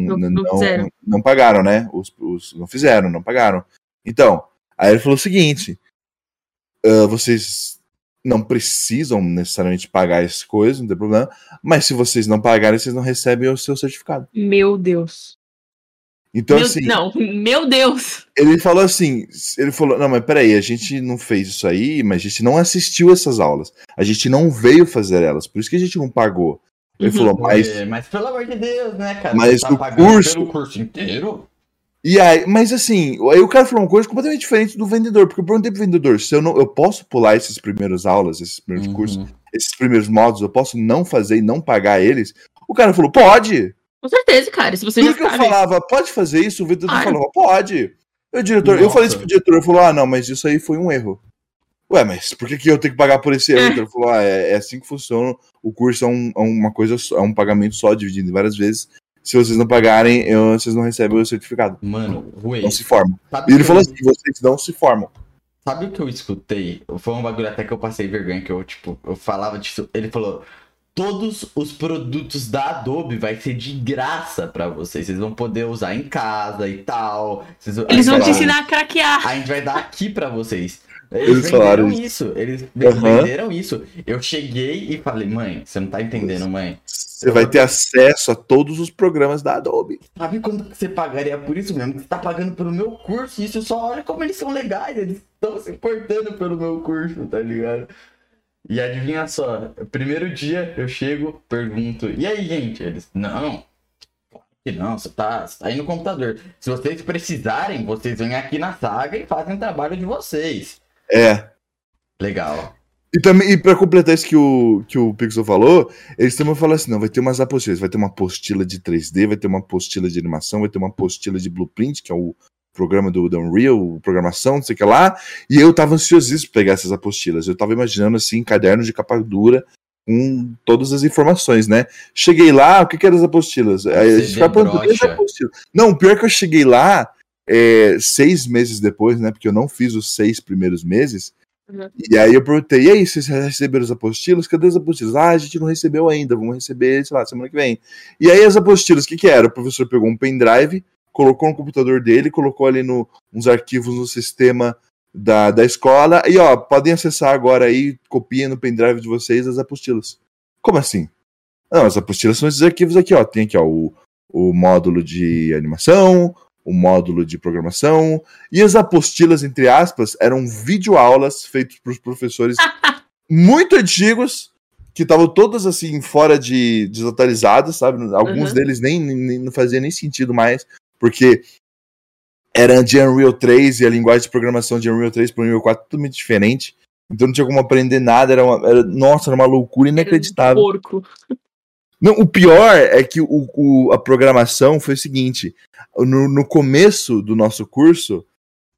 não, não, não, não, pagaram, né? Os, os, não fizeram, não pagaram. Então, aí ele falou o seguinte: uh, vocês não precisam necessariamente pagar essas coisas, não tem problema, mas se vocês não pagarem, vocês não recebem o seu certificado. Meu Deus. Então, meu, assim. Não, meu Deus! Ele falou assim: ele falou, não, mas peraí, a gente não fez isso aí, mas a gente não assistiu essas aulas. A gente não veio fazer elas, por isso que a gente não pagou. Ele uhum. falou, mas. Mas pelo amor de Deus, né, cara? Mas tá o curso. Pelo curso inteiro? E aí, mas assim, aí o cara falou uma coisa completamente diferente do vendedor, porque eu perguntei pro vendedor se eu não eu posso pular esses primeiros aulas, esses primeiros uhum. cursos, esses primeiros módulos, eu posso não fazer e não pagar eles. O cara falou, pode. Com certeza, cara. Se você Tudo que eu falava, pode fazer isso, o vendedor falava, pode. O diretor, eu falei isso pro diretor, ele falou, ah, não, mas isso aí foi um erro. Ué, mas por que, que eu tenho que pagar por esse erro? É. Ele falou, ah, é, é, assim que funciona. O curso é, um, é uma coisa, é um pagamento só, dividido em várias vezes se vocês não pagarem, eu, vocês não recebem o certificado. Mano, ruim. Não se formam. Sabe e ele falou assim: vocês não se formam. Sabe o que eu escutei? Foi um bagulho até que eu passei vergonha, que eu, tipo, eu falava disso. Ele falou: todos os produtos da Adobe vai ser de graça para vocês. Vocês vão poder usar em casa e tal. Vocês, Eles vão te ensinar a craquear. A gente vai dar aqui para vocês. Eles, eles venderam isso. Eles uhum. venderam isso. Eu cheguei e falei, mãe, você não tá entendendo, mãe. Você vai ter acesso a todos os programas da Adobe. Sabe quando você pagaria por isso mesmo? Você tá pagando pelo meu curso. Isso só olha como eles são legais. Eles estão se importando pelo meu curso, tá ligado? E adivinha só, primeiro dia eu chego, pergunto, e aí, gente? Eles, não, que não, você tá, você tá aí no computador. Se vocês precisarem, vocês vêm aqui na saga e fazem o trabalho de vocês. É. Legal. E também, e pra completar isso que o, que o Pixel falou, eles também falam assim: não, vai ter umas apostilas, vai ter uma apostila de 3D, vai ter uma apostila de animação, vai ter uma apostila de Blueprint, que é o programa do, do Unreal, programação, não sei o que lá. E eu tava ansiosíssimo pra pegar essas apostilas. Eu tava imaginando assim, caderno de capa dura com todas as informações, né? Cheguei lá, o que, que eram as apostilas? Aí a gente vai Não, o pior é que eu cheguei lá, é, seis meses depois, né? Porque eu não fiz os seis primeiros meses. Uhum. E aí eu perguntei, e aí, vocês receberam as apostilas? Cadê as apostilas? Ah, a gente não recebeu ainda, vamos receber, sei lá, semana que vem. E aí as apostilas, o que que era? O professor pegou um pendrive, colocou no computador dele, colocou ali no, uns arquivos no sistema da, da escola, e ó, podem acessar agora aí, copiem no pendrive de vocês as apostilas. Como assim? Não, as apostilas são esses arquivos aqui, ó. Tem aqui, ó, o, o módulo de animação, o módulo de programação, e as apostilas, entre aspas, eram videoaulas feitas por professores muito antigos, que estavam todas assim, fora de desatualizadas, sabe? Alguns uhum. deles nem, nem, não fazia nem sentido mais, porque era de Unreal 3 e a linguagem de programação de Unreal 3 para Unreal 4 totalmente diferente. Então não tinha como aprender nada, era, uma, era nossa, era uma loucura inacreditável. Era um porco. Não, o pior é que o, o, a programação foi o seguinte: no, no começo do nosso curso,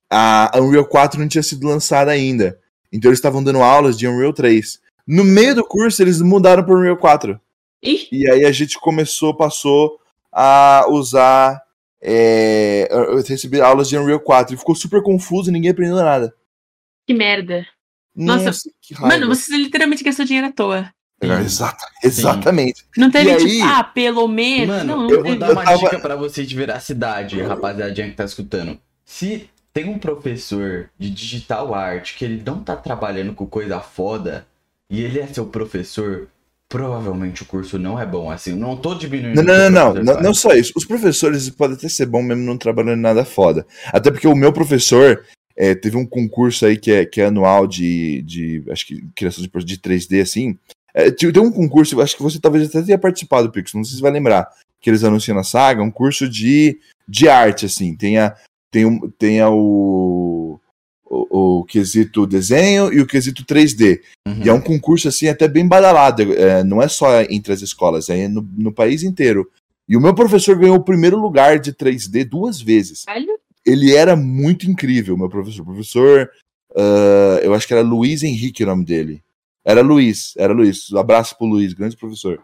a Unreal 4 não tinha sido lançada ainda. Então eles estavam dando aulas de Unreal 3. No meio do curso, eles mudaram para Unreal 4. Ih? E aí a gente começou, passou a usar. É, receber aulas de Unreal 4. E ficou super confuso e ninguém aprendeu nada. Que merda. Nossa, Nossa mano, você literalmente gastou dinheiro à toa. Exata, exatamente. Sim. Não teve, e tipo, aí... ah, pelo menos. Mano, não, eu vou dar uma tava... dica pra vocês de veracidade, rapaziadinha que tá escutando. Se tem um professor de digital art que ele não tá trabalhando com coisa foda e ele é seu professor, provavelmente o curso não é bom. Assim, não tô diminuindo. Não, não, não, não, não, não, só isso. Os professores podem até ser bom mesmo não trabalhando em nada foda. Até porque o meu professor é, teve um concurso aí que é, que é anual de, de acho que criação de, de 3D assim. É, tem um concurso, acho que você talvez até tenha participado, Pixel, não sei se você vai lembrar, que eles anunciam na saga, um curso de, de arte, assim. Tem, a, tem, um, tem a, o, o, o, quesito desenho e o quesito 3D. Uhum. E é um concurso, assim, até bem badalado. É, não é só entre as escolas, é no, no país inteiro. E o meu professor ganhou o primeiro lugar de 3D duas vezes. Ele era muito incrível, meu professor. Professor, uh, eu acho que era Luiz Henrique o nome dele. Era Luiz, era Luiz. Um abraço pro Luiz, grande professor.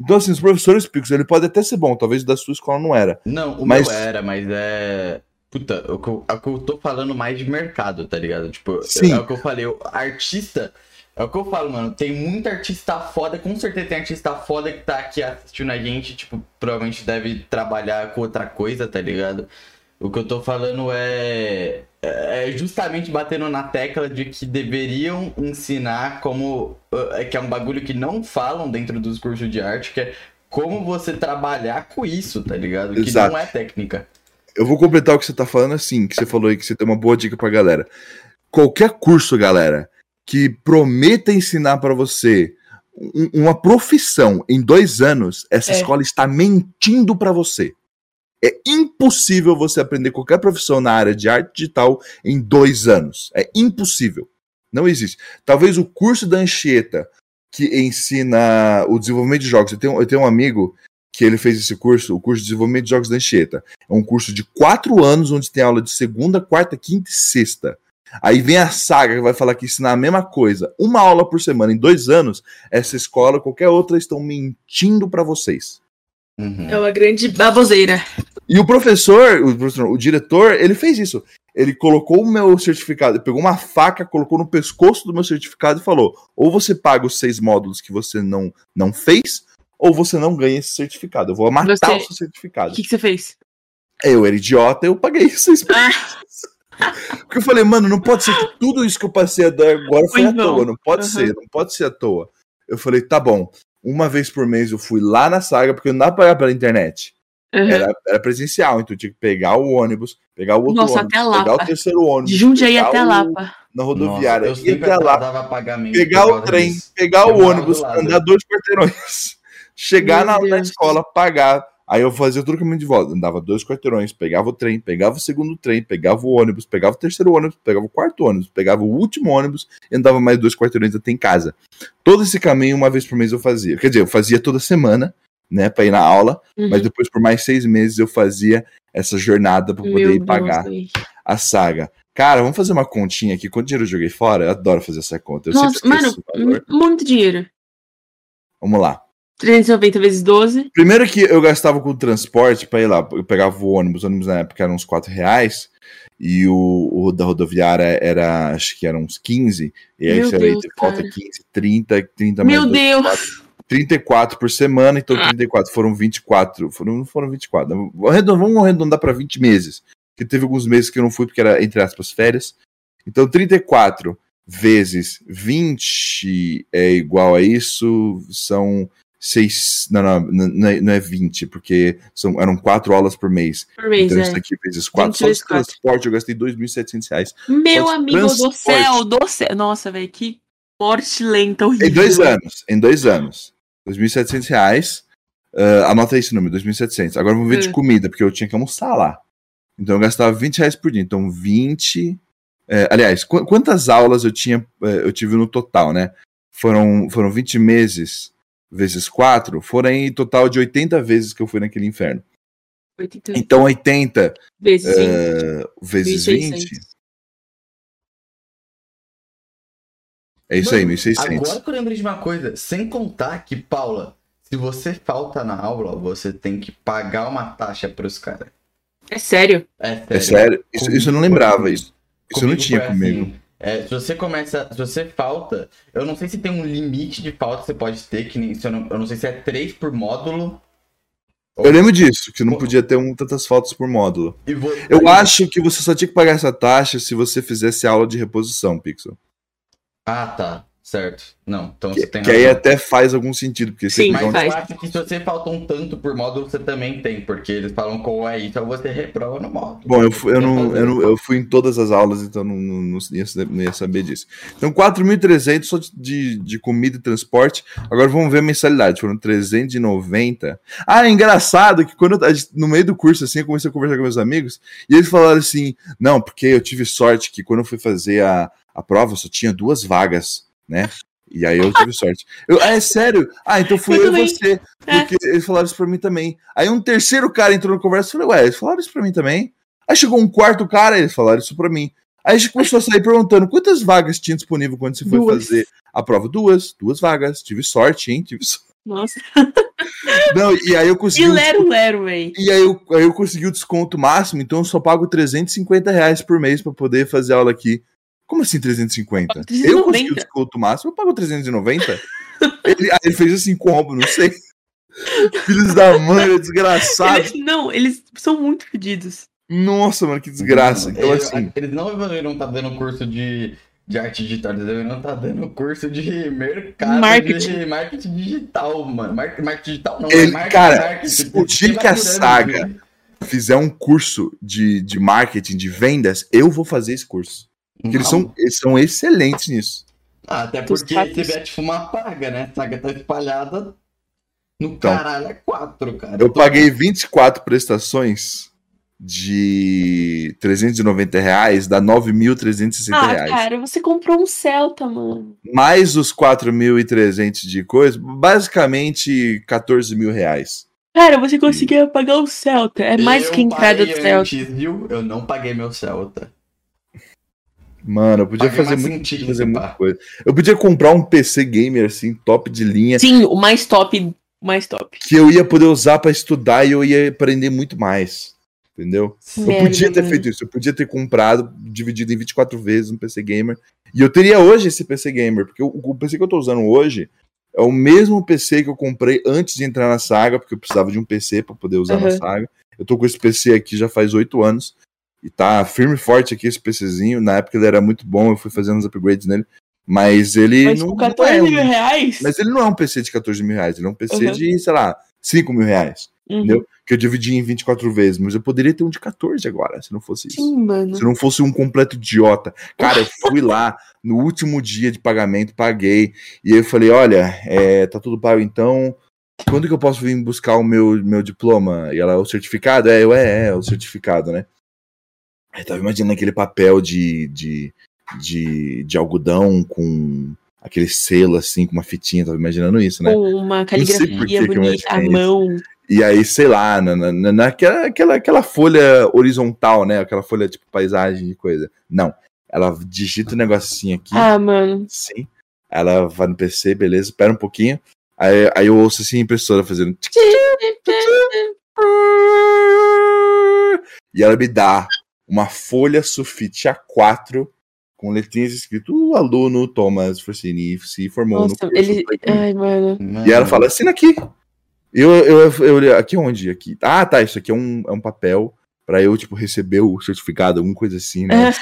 Então, assim, os professores Pix, ele pode até ser bom, talvez da sua escola não era. Não, o mas... meu era, mas é. Puta, o que, eu, é o que eu tô falando mais de mercado, tá ligado? Tipo, Sim. é o que eu falei, o artista. É o que eu falo, mano. Tem muita artista foda, com certeza tem artista foda que tá aqui assistindo a gente, tipo, provavelmente deve trabalhar com outra coisa, tá ligado? O que eu tô falando é, é justamente batendo na tecla de que deveriam ensinar como. É que é um bagulho que não falam dentro dos cursos de arte, que é como você trabalhar com isso, tá ligado? Que Exato. não é técnica. Eu vou completar o que você tá falando assim, que você falou aí que você tem uma boa dica pra galera. Qualquer curso, galera, que prometa ensinar para você uma profissão em dois anos, essa é. escola está mentindo para você. É impossível você aprender qualquer profissão na área de arte digital em dois anos. É impossível. Não existe. Talvez o curso da Anchieta, que ensina o desenvolvimento de jogos. Eu tenho, eu tenho um amigo que ele fez esse curso, o curso de desenvolvimento de jogos da Anchieta. É um curso de quatro anos, onde tem aula de segunda, quarta, quinta e sexta. Aí vem a saga que vai falar que ensinar a mesma coisa, uma aula por semana em dois anos. Essa escola, qualquer outra, estão mentindo para vocês. Uhum. É uma grande baboseira. E o professor, o professor, o diretor, ele fez isso. Ele colocou o meu certificado, pegou uma faca, colocou no pescoço do meu certificado e falou: ou você paga os seis módulos que você não, não fez, ou você não ganha esse certificado. Eu vou matar você... o seu certificado. O que, que, você fez? Eu era idiota, eu paguei seis ah. Porque eu falei, mano, não pode ser que tudo isso que eu passei agora foi à toa. Não pode uhum. ser, não pode ser à toa. Eu falei, tá bom uma vez por mês eu fui lá na saga, porque não dá pra pagar pela internet. Uhum. Era, era, presencial, então eu tinha que pegar o ônibus, pegar o outro Nossa, ônibus, pegar o terceiro ônibus. De Jundiaí até Lapa. Na rodoviária. Nossa, eu até lá, pegar o trem, pegar o ônibus, andar dois quarteirões, chegar na, na, escola, pagar, Aí eu fazia tudo caminho de volta. Andava dois quarteirões, pegava o trem, pegava o segundo trem, pegava o ônibus, pegava o terceiro ônibus, pegava o quarto ônibus, pegava o último ônibus e andava mais dois quarteirões até em casa. Todo esse caminho, uma vez por mês, eu fazia. Quer dizer, eu fazia toda semana, né, pra ir na aula, uhum. mas depois, por mais seis meses, eu fazia essa jornada para poder ir pagar Deus. a saga. Cara, vamos fazer uma continha aqui. Quanto dinheiro eu joguei fora? Eu adoro fazer essa conta. Eu Nossa, mano, muito dinheiro. Vamos lá. 390 vezes 12. Primeiro que eu gastava com transporte para ir lá. Eu pegava o ônibus, o ônibus na época era uns 4 reais. E o, o da rodoviária era, acho que eram uns 15. E aí Meu você Deus, volta 15, 30, 30 Meu mais Deus! 4, 34 por semana, então 34 foram 24. Foram, não foram 24. Vamos arredondar para 20 meses. Que teve alguns meses que eu não fui porque era, entre aspas, férias. Então 34 vezes 20 é igual a isso, são seis. Não, não, não é, não é 20, porque são, eram quatro aulas por mês. Por mês, então, é. isso aqui vezes quatro. Só de transporte eu gastei 2.700 reais. Meu amigo do céu, do céu. Nossa, velho, que morte lenta, horrível. Em dois anos, em dois anos. 2.700 reais. Uh, anota esse número, 2.700. Agora vamos ver de hum. comida, porque eu tinha que almoçar lá. Então eu gastava 20 reais por dia. Então 20. É, aliás, qu quantas aulas eu tinha, é, eu tive no total, né? Foram, foram 20 meses vezes 4, foram em total de 80 vezes que eu fui naquele inferno. 80. Então 80 vezes 20. Uh, vezes 20. É isso Mano, aí, 1600. Agora que eu lembrei de uma coisa, sem contar que, Paula, se você falta na aula, você tem que pagar uma taxa para os caras. É sério? É sério. É sério? Isso, isso eu não lembrava, isso. Isso não tinha comigo. Assim, é, se você começa. Se você falta. Eu não sei se tem um limite de falta que você pode ter, que nem. Eu não, eu não sei se é 3 por módulo. Eu lembro disso, que não podia ter um, tantas faltas por módulo. Vou... Eu acho que você só tinha que pagar essa taxa se você fizesse aula de reposição, Pixel. Ah, tá. Certo. Não, então Que, você tem que aí até faz algum sentido, porque Sim, você Mas faz. acho que se você falta um tanto por módulo, você também tem, porque eles falam qual é, então você reprova no módulo. Bom, eu, fui, eu, não, eu, não- eu fui em todas as aulas, então não, não, não ia, não ia saber disso. Então, 4.300 só de, de, comida e transporte. Agora vamos ver a mensalidade. Foram 390. Ah, é engraçado que quando eu, no meio do curso, assim, eu comecei a conversar com meus amigos, e eles falaram assim: não, porque eu tive sorte que quando eu fui fazer a, a prova, só tinha duas vagas, né? E aí eu tive sorte. Eu, ah, é sério? Ah, então fui Eu eu, e você. É. Porque eles falaram isso pra mim também. Aí um terceiro cara entrou na conversa e falei, ué, eles falaram isso pra mim também? Aí chegou um quarto cara e eles falaram isso pra mim. Aí a gente começou a sair perguntando quantas vagas tinha disponível quando você foi Duas. fazer a prova. Duas, duas vagas. Tive sorte, hein? Tive sorte. Nossa. Não, e aí eu E consegui. o lero, lero, véi. e aí eu, aí eu consegui o desconto máximo, então eu só pago 350 reais por mês pra poder fazer aula aqui. Como assim 350? Eu consegui o 390. desconto máximo, eu pago 390? ele, aí ele fez assim como, não sei. Filhos da mãe, é desgraçado. Eles, não, eles são muito fedidos. Nossa, mano, que desgraça. Então, Eu- assim, Eles não deveriam estar dando curso de, de arte digital, eles deveriam estar dando curso de mercado, Marketing. de marketing digital, mano. Mar- Marketing digital não, Ele- é marketing, cara, marketing. o dia que a saga- fizer um curso de, de marketing, de vendas, eu vou fazer esse curso. Porque eles são, eles são excelentes nisso. Ah, até porque fatos. se tiver tipo uma paga, né? A saga tá espalhada no Então, caralho, é quatro, cara. Eu Tô- paguei 24 prestações de 390 reais, dá 9.360 Ah, reais. cara, você comprou um Celta, mano. Mais os 4.300 de coisa, basicamente 14 mil reais. Cara, você conseguiu pagar um Celta. É mais Eu que a entrada do Celta. antes, viu? Eu não paguei meu Celta. Mano, eu podia Paguei fazer, muito, sentido, fazer muita coisa. Eu podia comprar um PC gamer assim, top de linha, Sim, o mais top. o Mais top. que eu ia poder usar pra estudar e eu ia aprender muito mais. Entendeu? Eu Merda, podia ter mano. feito isso, eu podia ter comprado, dividido em 24 vezes um PC gamer. E eu teria hoje esse PC gamer, porque o, o PC que eu tô usando hoje é o mesmo PC que eu comprei antes de entrar na saga, porque eu precisava de um PC pra poder usar na Uhum. saga. Eu tô com esse PC aqui já faz oito anos. E tá firme e forte aqui esse PCzinho. Na época ele era muito bom, eu fui fazendo uns upgrades nele. Mas ele Mas não, com não 14 é um- mil reais? Mas ele não é um PC de 14 mil reais, ele é um PC Uhum. de, sei lá, 5 mil reais. Uhum. Entendeu? Que eu dividi em 24 vezes. Mas eu poderia ter um de 14 agora, se não fosse isso. Sim, mano. Se não fosse um completo idiota. Cara, eu fui lá no último dia de pagamento, paguei. E eu falei: olha, é, tá tudo pago então. Quando que eu posso vir buscar o meu, meu diploma? E ela, o certificado? É, eu, é, é, o certificado, né? Aí tava imaginando aquele papel de, de, de, de algodão com aquele selo assim, com uma fitinha, tava imaginando isso, né? Com uma caligrafia eu bonita, a isso. mão. E aí, sei lá, na, na, na- naquela aquela, aquela folha horizontal, né? Aquela folha tipo paisagem e coisa. Não. Ela digita o negocinho aqui, Ah, mano. sim. Ela vai no PC, beleza, espera um pouquinho. Aí, aí eu ouço assim a impressora fazendo. E ela me dá uma folha sulfite A4 com letrinhas escrito o aluno Thomas Forsini se formou no Nossa, curso. ele. técnico." Ai, mano. E ela fala, assina aqui. Eu, eu, eu, eu olhei, aqui onde? Aqui. Ah, tá, isso aqui é um, é um papel pra eu, tipo, receber o certificado, alguma coisa assim, né?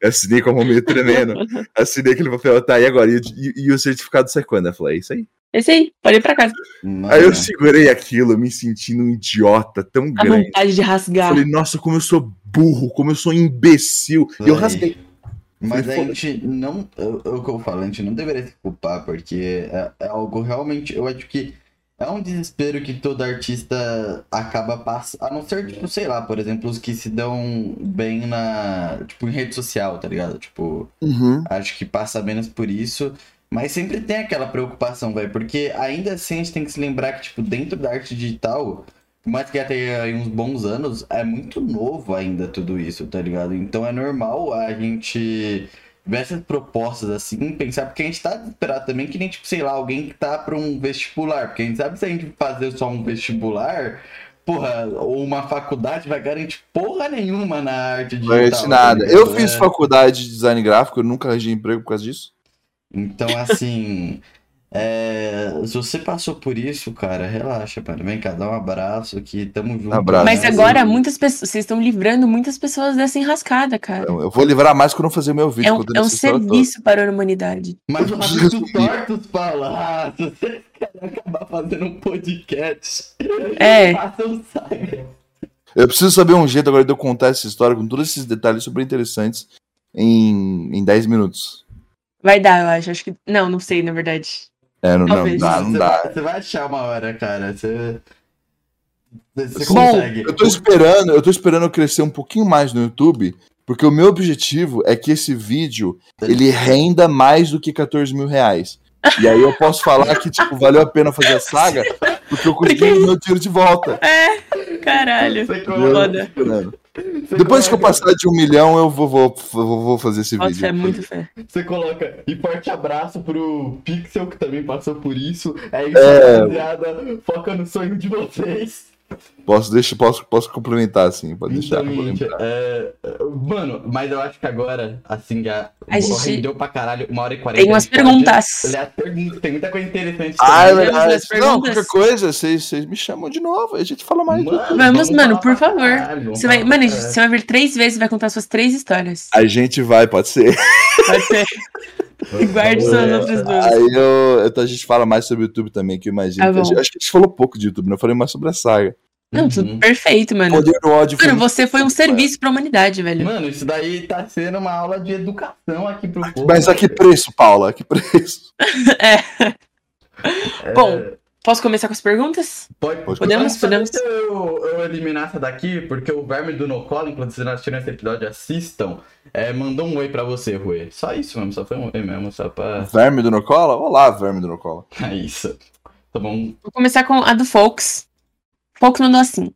Eu assinei com a mão meio tremendo. Assinei aquele papel, tá, e agora? E, e- e o certificado sai quando? Eu falei, é isso aí. Esse aí, pode ir pra casa. Mano, Aí eu segurei aquilo, me sentindo um idiota tão A grande. vontade de rasgar. Falei, nossa, como eu sou burro, como eu sou imbecil. E eu rasguei. Mas a gente não. É é o que eu falo, a gente não deveria se culpar, porque é, é algo realmente. Eu acho que é um desespero que todo artista acaba passando. A não ser, tipo, sei lá, por exemplo, os que se dão bem na. Tipo, em rede social, tá ligado? Tipo, Uhum. acho que passa menos por isso. Mas sempre tem aquela preocupação, velho. Porque ainda assim a gente tem que se lembrar que, tipo, dentro da arte digital, por mais que já tenha aí uns bons anos, é muito novo ainda tudo isso, tá ligado? Então é normal a gente ver essas propostas assim, pensar, porque a gente tá desesperado também, que nem, tipo, sei lá, alguém que tá pra um vestibular. Porque a gente sabe se a gente fazer só um vestibular. Porra, ou uma faculdade vai garantir porra nenhuma na arte digital. Não tá nada. Eu fiz É. faculdade de design gráfico, eu nunca arranjei emprego por causa disso. Então, assim, É, se você passou por isso, cara, relaxa, mano. Vem cá, dá um abraço que tamo junto. Abraço. Mas né? agora muitas pessoas. Vocês estão livrando muitas pessoas dessa enrascada, cara. Eu, eu vou livrar mais quando eu fazer meu vídeo. É um, é um toda. serviço para a humanidade. Mas preciso amigos tortos. Ah, se vocês querem acabar fazendo um podcast, É. façam saga. Eu preciso saber um jeito agora de eu contar essa história com todos esses detalhes super interessantes em, em 10 minutos. Vai dar, eu acho. Acho que. Não, não sei, na verdade. É, não, não dá, não você, dá. Vai, você vai achar uma hora, cara. Você. Você Bom, consegue. Eu tô esperando, eu tô esperando eu crescer um pouquinho mais no YouTube, porque o meu objetivo é que esse vídeo ele renda mais do que 14 mil reais. E aí eu posso falar que, tipo, valeu a pena fazer a saga, porque eu consegui Porque- o meu tiro de volta. Caralho. Você entendeu? coloca- Foda. Você Depois que eu coloca- passar de um milhão, eu vou, vou, vou, vou fazer esse Nossa, vídeo. é muito fé. Você coloca e forte abraço pro Pixel, que também passou por isso. É isso, É. rapaziada. Foca no sonho de vocês. Posso, deixa, posso, posso complementar, sim. Pode deixar. Eu é, é, Mano, mas eu acho que agora, assim, já A gente- rendeu pra caralho uma hora e quarenta. Tem umas pode perguntas. tem muita coisa interessante. Ah, é. Vamos verdade. Não, perguntas? qualquer coisa, vocês, vocês me chamam de novo, a gente fala mais. Vamos, mano, falar por favor. caralho, vamos Você vai, mano, você vai vir três vezes e vai contar suas três histórias. A gente vai, pode ser. Pode ser. E guarde suas É, outras duas. Aí eu, então a gente fala mais sobre o YouTube também, que eu imagino. Tá que gente- acho que a gente falou pouco de YouTube, não falei mais sobre a saga. Não, tudo Uhum. perfeito, mano. Poder do ódio Mano, você foi um serviço pra humanidade, velho. Mano, isso daí tá sendo uma aula de educação aqui pro povo. Mas a que preço, Paula? A que preço? É. É, Bom, posso começar com as perguntas? Pode, Podemos, podemos, podemos. Eu, eu eliminar essa daqui, porque o Verme do Nocolo, enquanto vocês não assistiram esse episódio, assistam. É, mandou um oi pra você, Rui. Só isso mesmo, só foi um oi mesmo, só pra. Verme do Nocola? Olá, verme do Nocola. É isso. Tá bom. Vou começar com a do Folks. Folks mandou assim.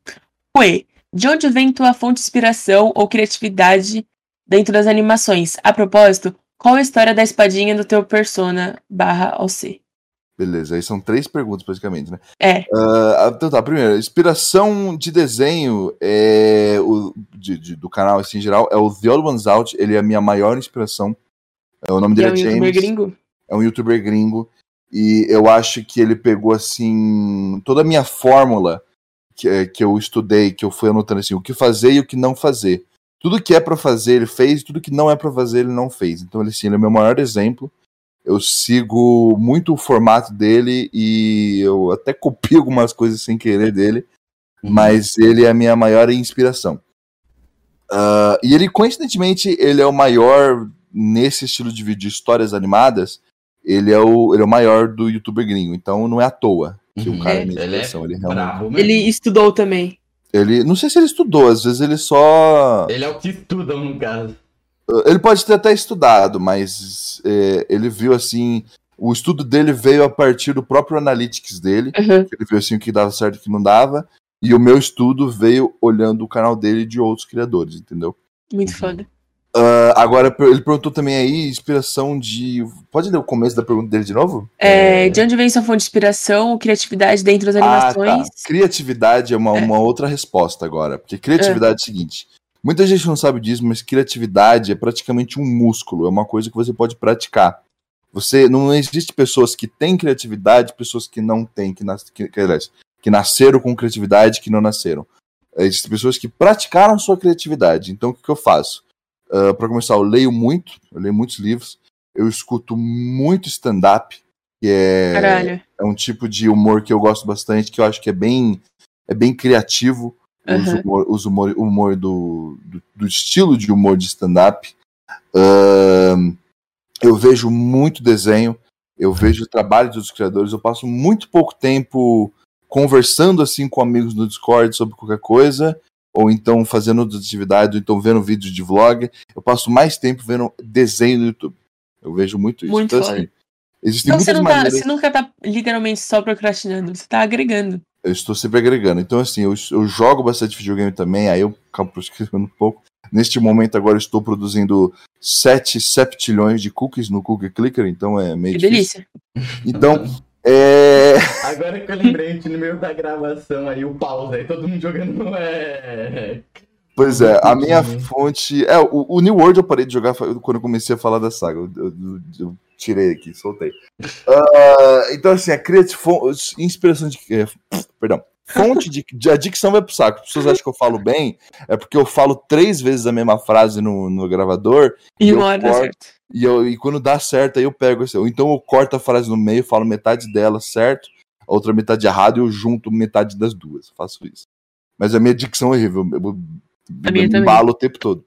Ué, de onde vem tua fonte de inspiração ou criatividade dentro das animações? A propósito, qual a história da espadinha do teu persona barra OC? Beleza, aí são três perguntas praticamente, né? É, Ah, então tá, primeiro, inspiração de desenho é o, de- de- do canal assim, em geral é o The Old Ones Out, ele é a minha maior inspiração. É, o nome dele é um é youtuber James. gringo. é um youtuber gringo e eu acho que ele pegou assim toda a minha fórmula que, eh, que eu estudei, que eu fui anotando assim, o que fazer e o que não fazer. Tudo que é pra fazer ele fez, tudo que não é pra fazer ele não fez. Então ele, assim, ele é o meu maior exemplo. Eu sigo muito o formato dele e eu até copio algumas coisas sem querer dele, mas ele é a minha maior inspiração. Ah, e ele, coincidentemente, ele é o maior nesse estilo de vídeo de histórias animadas. Ele é o, ele é o maior do youtuber gringo. Então não é à toa que Uhum. o cara é minha ele é. Ele, realmente. Brabo mesmo. Ele estudou também. ele Não sei se ele estudou, às vezes ele só. Ele é o que estudam, no caso. Ele pode ter até estudado, mas é, ele viu assim. O estudo dele veio a partir do próprio analytics dele. Uhum. Ele viu assim o que dava certo e o que não dava. E o meu estudo veio olhando o canal dele e de outros criadores, entendeu? Muito Uhum. foda. Ah, agora, ele perguntou também aí, inspiração de. Pode ler o começo da pergunta dele de novo? É, de onde vem sua fonte de inspiração criatividade dentro das animações? Ah, tá. Criatividade é uma, É. uma outra resposta agora. Porque criatividade é o seguinte: muita gente não sabe disso, mas criatividade é praticamente um músculo, é uma coisa que você pode praticar. Você não existe pessoas que têm criatividade, pessoas que não têm, que, nas, que, que, que nasceram com criatividade, que não nasceram. Existem pessoas que praticaram sua criatividade. Então, o que, que eu faço? Para começar, eu leio muito, eu leio muitos livros, eu escuto muito stand-up, que é, Caralho. é um tipo de humor que eu gosto bastante, que eu acho que é bem, é bem criativo. Os Aham. humor, os humor, humor do, do, do estilo de humor de stand-up. Ahn, eu vejo muito desenho, eu vejo o trabalho dos criadores, eu passo muito pouco tempo conversando assim com amigos no Discord sobre qualquer coisa, ou então fazendo outra atividade, ou então vendo vídeos de vlog. Eu passo mais tempo vendo desenho no YouTube. Eu vejo muito isso. Muito então, assim, existem Então você, muitas não tá, maneiras. você nunca tá literalmente só procrastinando, você tá agregando. Eu estou sempre agregando. Então, assim, eu, eu jogo bastante videogame também, aí eu acabo escrevendo um pouco. Neste momento, agora, eu estou produzindo 7 septilhões de cookies no Cookie Clicker, então é meio Que difícil. delícia. Então, é. Agora que eu lembrei, no meio da gravação aí, o pause aí, todo mundo jogando é... Pois é, a minha fonte. É, o, o, New World eu parei de jogar quando eu comecei a falar da saga. Eu, eu, eu tirei aqui, soltei. Uh, então, assim, a criação. Inspiração de. É, perdão. Fonte de, de. A dicção vai pro saco. As pessoas acham que eu falo bem, é porque eu falo três vezes a mesma frase no, no gravador. E, uma hora dá certo. E, eu, e quando dá certo, aí eu pego. Assim, ou então eu corto a frase no meio, falo metade dela certo, a outra metade errada e eu junto metade das duas. faço isso. Mas a minha dicção é horrível. Eu, eu, também. embalo o tempo todo.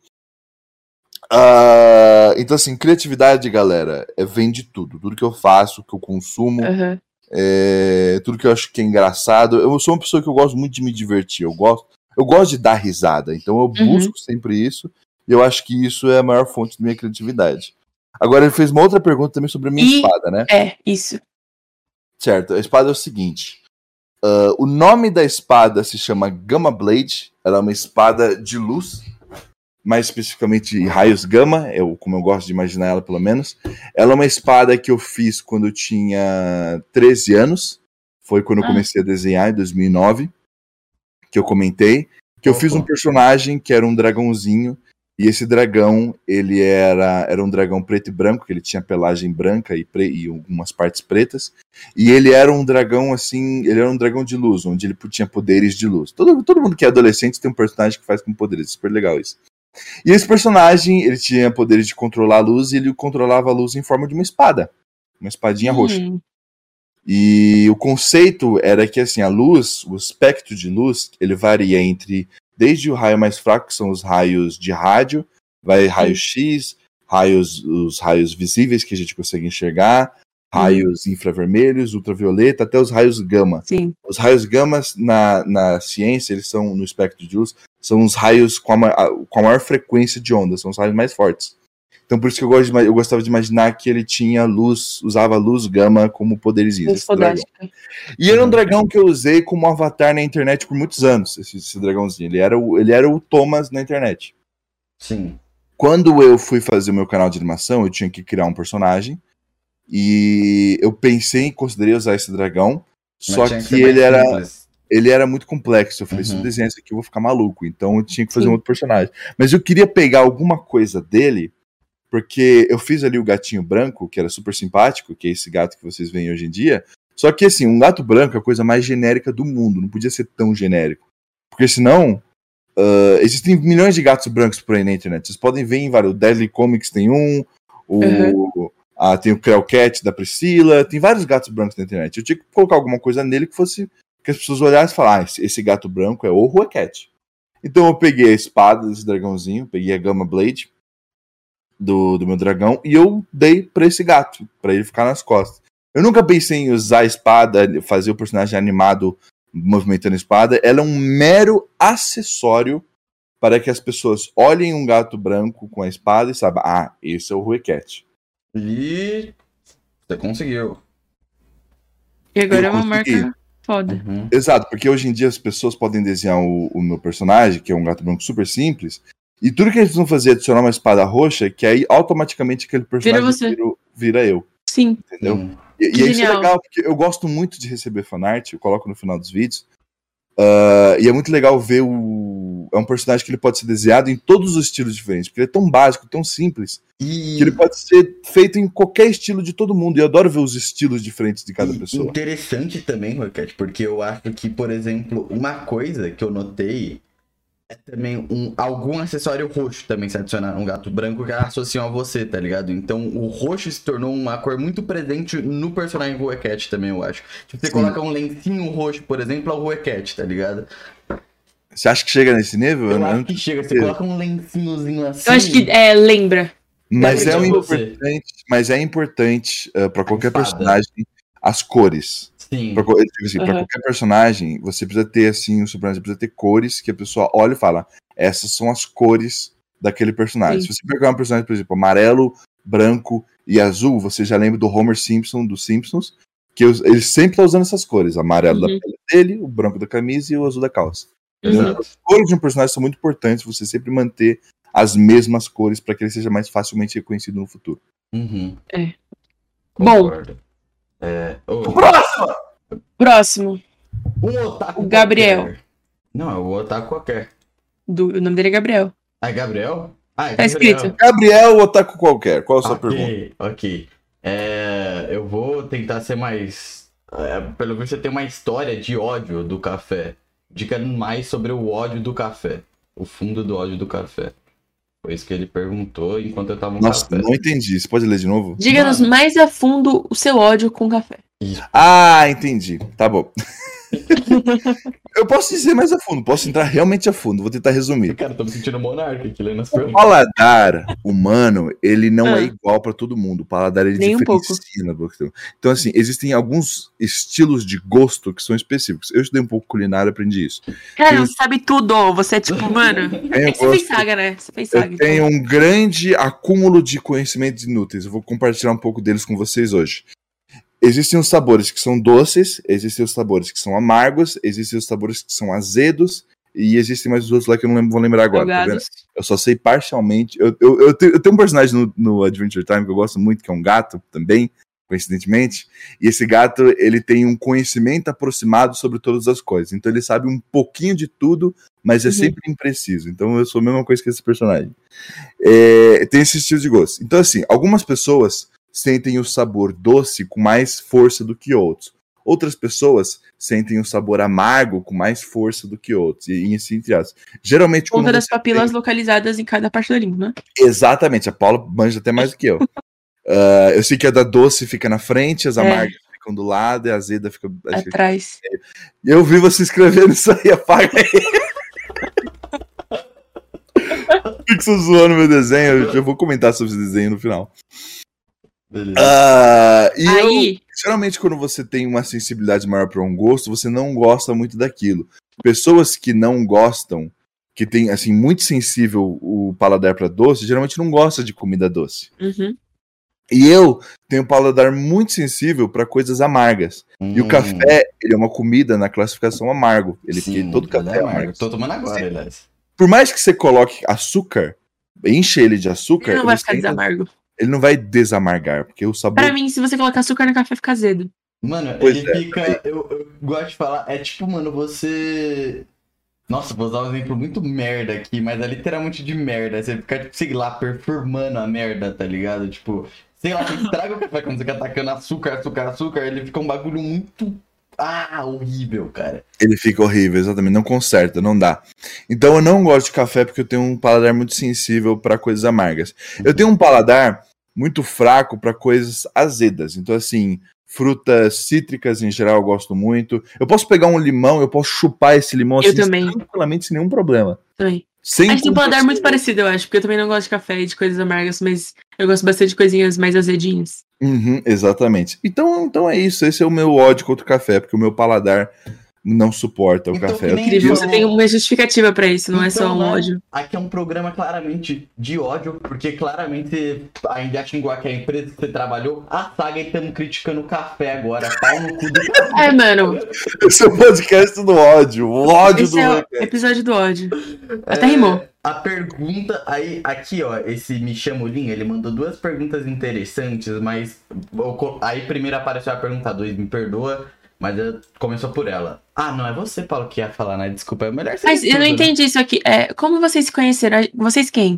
Uh, então, assim, criatividade, galera, é, vem de tudo. Tudo que eu faço, que eu consumo, uhum. É, tudo que eu acho que é engraçado. Eu sou uma pessoa que eu gosto muito de me divertir. Eu gosto, eu gosto de dar risada. Então, eu uhum. busco sempre isso. E eu acho que isso é a maior fonte da minha criatividade. Agora, ele fez uma outra pergunta também sobre a minha e... espada, né? É, isso. Certo, a espada é o seguinte. Uh, o nome da espada se chama Gamma Blade. Ela é uma espada de luz, mais especificamente raios gama, eu, como eu gosto de imaginar ela pelo menos. Ela é uma espada que eu fiz quando eu tinha 13 anos. Foi quando eu ah. comecei a desenhar, em 2009, que eu comentei. Que eu fiz um personagem que era um dragãozinho e esse dragão, ele era, era um dragão preto e branco, que ele tinha pelagem branca e, pre, e algumas partes pretas. E ele era um dragão, assim, ele era um dragão de luz, onde ele tinha poderes de luz. Todo, todo mundo que é adolescente tem um personagem que faz com poderes, super legal isso. E esse personagem, ele tinha poderes de controlar a luz e ele controlava a luz em forma de uma espada. Uma espadinha hum. roxa. E o conceito era que, assim, a luz, o espectro de luz, ele varia entre desde o raio mais fraco, que são os raios de rádio, vai raio X, raios, os raios visíveis que a gente consegue enxergar, raios uhum. infravermelhos, ultravioleta, até os raios gama. Sim. Os raios gama na, na ciência, eles são no espectro de luz, são os raios com a, com a maior frequência de onda, são os raios mais fortes. Então por isso que eu, gosto de, eu gostava de imaginar que ele tinha luz, usava luz gama como poderzinho. E era um dragão que eu usei como avatar na internet por muitos anos, esse, esse dragãozinho. Ele era, o, ele era o Thomas na internet. Sim. Quando eu fui fazer o meu canal de animação, eu tinha que criar um personagem. E eu pensei em considerar usar esse dragão. Mas só que, que ele era. Simples. Ele era muito complexo. Eu falei, uhum. se eu desenhar isso aqui, eu vou ficar maluco. Então eu tinha que fazer Sim. um outro personagem. Mas eu queria pegar alguma coisa dele porque eu fiz ali o gatinho branco, que era super simpático, que é esse gato que vocês veem hoje em dia. Só que assim, um gato branco é a coisa mais genérica do mundo, não podia ser tão genérico. Porque senão, uh, existem milhões de gatos brancos por aí na internet. Vocês podem ver em vários. O Deadly Comics tem um, o, uhum. ah, tem o Crellcat da Priscila, tem vários gatos brancos na internet. Eu tinha que colocar alguma coisa nele que fosse. Que as pessoas olhassem e falassem, ah, esse, gato branco é o Ruacat. Então eu peguei a espada desse dragãozinho, peguei a Gamma Blade, do, do meu dragão e eu dei para esse gato, para ele ficar nas costas. Eu nunca pensei em usar a espada, fazer o personagem animado movimentando a espada. Ela é um mero acessório para que as pessoas olhem um gato branco com a espada e saibam, ah, esse é o Ruecat. E você conseguiu. E agora eu é uma marca foda. Uhum. Exato, porque hoje em dia as pessoas podem desenhar o, o meu personagem, que é um gato branco super simples, e tudo que eles vão fazer é adicionar uma espada roxa, que aí automaticamente aquele personagem vira, vira, vira eu. Sim. Entendeu? Hum. E, e isso é legal, porque eu gosto muito de receber fanart, eu coloco no final dos vídeos. Uh, e é muito legal ver o. É um personagem que ele pode ser desenhado em todos os estilos diferentes, porque ele é tão básico, tão simples, e... que ele pode ser feito em qualquer estilo de todo mundo. E eu adoro ver os estilos diferentes de cada e pessoa. Interessante também, Rocket, porque eu acho que, por exemplo, uma coisa que eu notei é também um, algum acessório roxo também se adicionar um gato branco que associam a você, tá ligado? Então o roxo se tornou uma cor muito presente no personagem Ruecat também, eu acho. Tipo, você Sim. coloca um lencinho roxo, por exemplo, é o Ruecat, tá ligado? Você acha que chega nesse nível? Eu, eu acho que chega, você coloca um lencinhozinho assim. Eu acho que é, lembra. Mas é, um importante, mas é importante uh, para qualquer personagem as cores. Sim. Pra, tipo assim, uhum. pra qualquer personagem, você precisa ter, assim, o personagem precisa ter cores que a pessoa olha e fala: essas são as cores daquele personagem. Sim. Se você pegar um personagem, por exemplo, amarelo, branco e azul, você já lembra do Homer Simpson, dos Simpsons, que ele sempre tá usando essas cores: amarelo uhum. da pele dele, o branco da camisa e o azul da calça. Uhum. As cores de um personagem são muito importantes, você sempre manter as mesmas cores para que ele seja mais facilmente reconhecido no futuro. Uhum. É. Concordo. Bom, é... Oh. Próximo! Próximo. Um otaku o Gabriel. Qualquer. Não, é o otaku qualquer. Do, o nome dele é Gabriel. Ah, Gabriel? Ah, é Tá escrito. Gabriel ou Otaku qualquer? Qual a sua pergunta? Ok, ok. É, eu vou tentar ser mais. é, pelo menos você tem uma história de ódio do café. Diga mais sobre o ódio do café. O fundo do ódio do café. Foi isso que ele perguntou enquanto eu tava no Nossa, café. não entendi. Você pode ler de novo? Diga-nos mais a fundo o seu ódio com café. Ah, entendi. Tá bom. eu posso dizer mais a fundo, posso entrar realmente a fundo, vou tentar resumir. Cara, eu tô me sentindo monarca aqui lendo as O perguntas. paladar humano, ele não Ah. é igual para todo mundo. O paladar ele Nem um diferencia. na boca. Então, assim, existem alguns estilos de gosto que são específicos. Eu estudei um pouco culinária, aprendi isso. Cara, Eu- você sabe tudo. Você é tipo, mano. É que você fez gosto- saga, né? Você fez saga. Eu tenho um grande acúmulo de conhecimentos inúteis. Eu vou compartilhar um pouco deles com vocês hoje. Existem os sabores que são doces, existem os sabores que são amargos, existem os sabores que são azedos, e existem mais os outros lá que eu não lembro, vou lembrar agora. tá. Eu só sei parcialmente. Eu, eu, eu, tenho, eu tenho um personagem no, no Adventure Time que eu gosto muito, que é um gato também, coincidentemente. E esse gato, ele tem um conhecimento aproximado sobre todas as coisas. Então ele sabe um pouquinho de tudo, mas é Uhum. sempre impreciso. Então eu sou a mesma coisa que esse personagem. É, tem esse estilo de gosto. Então, assim, algumas pessoas sentem o sabor doce com mais força do que outros. Outras pessoas sentem o sabor amargo com mais força do que outros. E, e assim, entre aspas. Geralmente, Conta das você papilas localizadas em cada parte da língua, né? Exatamente, a Paula manja até mais do que eu. Ah, eu sei que a da doce fica na frente, as É. amargas ficam do lado e a azeda fica. que- Atrás. Eu vi você escrevendo isso aí, apaga aí. Pixel zoando meu desenho, eu vou comentar sobre esse desenho no final. Beleza. Ah, e eu, Aí, geralmente, quando você tem uma sensibilidade maior para um gosto, você não gosta muito daquilo. Pessoas que não gostam, que tem assim muito sensível o paladar para doce, geralmente não gosta de comida doce. uhum. E eu tenho um paladar muito sensível para coisas amargas. E o Hum, café, ele é uma comida na classificação amargo. Ele sim, todo ele café é amargo. Tô tomando agora, aliás. Por mais que você coloque açúcar, enche ele de açúcar, Ele não vai ficar desamargo. Ele não vai desamargar, porque o sabor Pra mim, se você colocar açúcar no café, fica azedo. Mano, Pois ele é, fica. Eu, eu gosto de falar. É tipo, mano, você. Nossa, vou usar um exemplo muito merda aqui, mas é literalmente de merda. Você fica, tipo, sei lá, perfumando a merda, tá ligado? Tipo, sei lá, você estraga o café quando você fica atacando açúcar, açúcar, açúcar, ele fica um bagulho muito. Ah, horrível, cara. ele fica horrível, exatamente, não conserta, não dá. Então eu não gosto de café porque eu tenho um paladar muito sensível para coisas amargas. Eu tenho um paladar muito fraco para coisas azedas. Então assim, frutas cítricas em geral eu gosto muito. Eu posso pegar um limão, eu posso chupar esse limão Eu assim também. tranquilamente sem nenhum problema. Também. Sem A gente tem um paladar muito parecido, eu acho, porque eu também não gosto de café e de coisas amargas, mas eu gosto bastante de coisinhas mais azedinhas. Uhum, exatamente. Então, então é isso. Esse é o meu ódio contra o café, porque o meu paladar não suporta o Então, café. que nem Incrível, Então- você tem uma justificativa pra isso, não é só Então, um né? ódio. Aqui é um programa claramente de ódio, porque claramente a já xingou aqui a empresa que você trabalhou, a saga e estamos criticando o café agora. Pau no cu do É, mano, Esse é o podcast do ódio. O ódio esse do é o episódio do ódio. Até É, rimou. A pergunta, aí, aqui, ó, esse Michamolim, ele mandou duas perguntas interessantes, mas aí primeiro apareceu a pergunta 2, me perdoa, mas começou por ela. Ah, não, é você, Paulo, que ia falar, né? Desculpa, é melhor você Mas eu não tudo, né? entendi isso aqui. É, como vocês se conheceram? Vocês quem?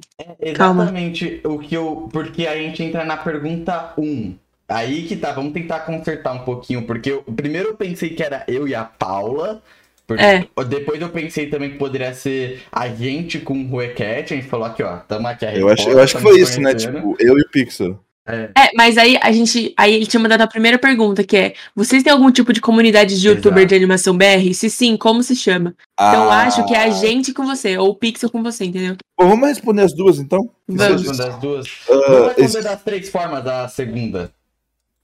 Calma. Exatamente o que eu. Porque a gente entra na pergunta 1. Aí que tá, vamos tentar consertar um pouquinho, porque eu, primeiro eu pensei que era eu e a Paula. Porque É. Depois eu pensei também que poderia ser a gente com o Ruecat. A gente falou aqui, ó, tamo aqui a Eu acho, eu acho que foi isso, né? Tipo, eu e o Pixel. É, É, mas aí a gente. Aí ele tinha mandado a primeira pergunta, que é: vocês têm algum tipo de comunidade de youtuber Exato. de animação BR? Se sim, como se chama? Então eu Ah, acho que é a gente com você, ou o Pixel com você, entendeu? Bom, vamos responder as duas, então? Vamos. Uma das duas. Ah, Vamos responder esse- das três formas a segunda.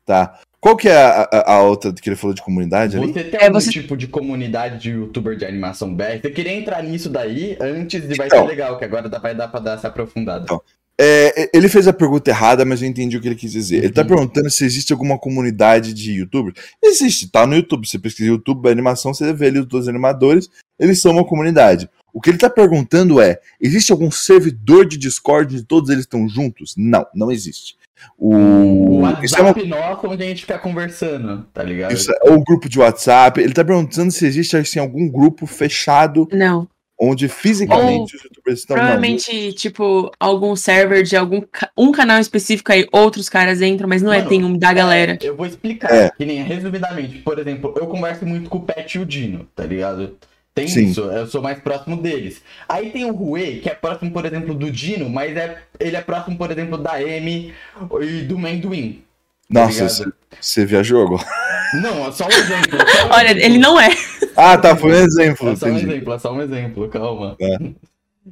Tá. Qual que é a, a- a outra que ele falou de comunidade ali? Você tem É, algum você- tipo de comunidade de youtuber de animação BR? Você queria entrar nisso daí antes e vai Então. ser legal, que agora vai dar pra dar essa aprofundada. Então. É, ele fez a pergunta errada, mas eu entendi o que ele quis dizer. Ele tá Uhum. perguntando se existe alguma comunidade de youtubers. Existe, tá no YouTube. Você pesquisa YouTube animação, você vê ali os dois animadores, eles são uma comunidade. O que ele tá perguntando é: existe algum servidor de Discord onde todos eles estão juntos? Não, não existe. O O, é uma WhatsApp nosso onde a gente fica conversando, tá ligado? Isso é o grupo de WhatsApp. Ele tá perguntando se existe assim, algum grupo fechado Não. Onde fisicamente os youtubers estão. Provavelmente, tipo, algum server de algum um canal específico aí, outros caras entram, mas não é, Mano, é, tem um da galera. eu vou explicar, é. que nem resumidamente. Por exemplo, eu converso muito com o Pet e o Dino, tá ligado? Tem Sim. isso, eu sou mais próximo deles. Aí tem o Rui, que é próximo, por exemplo, do Dino, mas é, ele é próximo, por exemplo, da M e do Menduin. Tá Nossa, você viajou agora. Não, é só um exemplo. Só um Olha, exemplo. ele não é. Ah, tá, foi um exemplo. É só um exemplo, é só um exemplo, calma. É.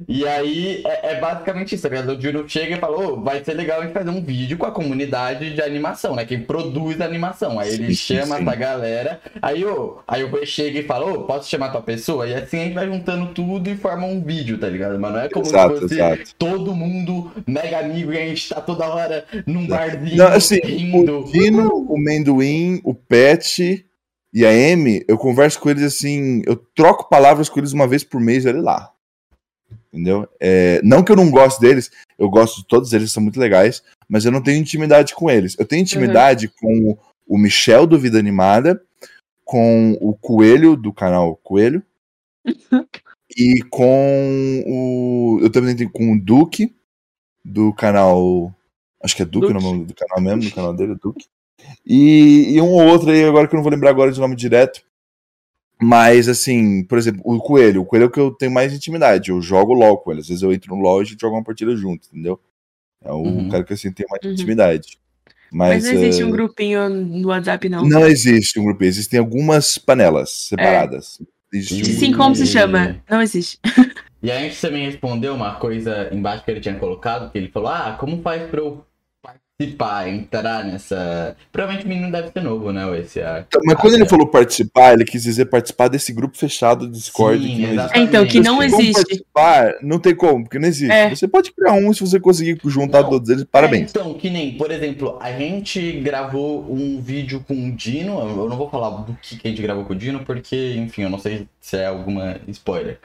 E aí é, é, basicamente isso, tá ligado? O Júnior chega e fala, oh, vai ser legal a gente fazer um vídeo com a comunidade de animação, né? Quem produz a animação. Aí ele sim, chama sim. essa galera, aí, oh, aí o Rui chega e fala, oh, posso chamar tua pessoa? E assim a gente vai juntando tudo e forma um vídeo, tá ligado? Mas não é como exato, se fosse exato. todo mundo mega amigo e a gente tá toda hora num barzinho não, assim, rindo. O Dino, o Mendoim, o Pet e a Amy, eu converso com eles assim, eu troco palavras com eles uma vez por mês, olha lá entendeu? É, não que eu não goste deles, eu gosto de todos eles, são muito legais, mas eu não tenho intimidade com eles. Eu tenho intimidade uhum. com o, Michel do Vida Animada, com o Coelho do canal Coelho, e com o. Eu também tenho com o Duque do canal. Acho que é Duque, Duque. o nome do canal mesmo, do canal dele, Duque. E, e um ou outro aí, agora que eu não vou lembrar agora de nome direto. Mas, assim, por exemplo, o Coelho. O Coelho é o que eu tenho mais intimidade. Eu jogo LOL com ele. Às vezes eu entro no LOL e a gente joga uma partida junto, entendeu? É o uhum. cara que assim tem mais uhum. intimidade. Mas, Mas, não existe uh... um grupinho no WhatsApp, não. Não existe um grupinho. Existem algumas panelas separadas. É. Sim, como se chama? Não existe. E a gente também respondeu uma coisa embaixo que ele tinha colocado, que ele falou, ah, como faz pra eu participar, entrar nessa. Provavelmente o menino deve ser novo, né? Esse, a... Então, mas quando ele falou participar, ele quis dizer participar desse grupo fechado do Discord. Sim, que não então, que não existe. Participar, não tem como, porque não existe. É. Você pode criar um se você conseguir juntar não, todos eles, parabéns. É, então, que nem, por exemplo, a gente gravou um vídeo com o Dino. Eu não vou falar do que a gente gravou com o Dino, porque, enfim, eu não sei se é alguma spoiler.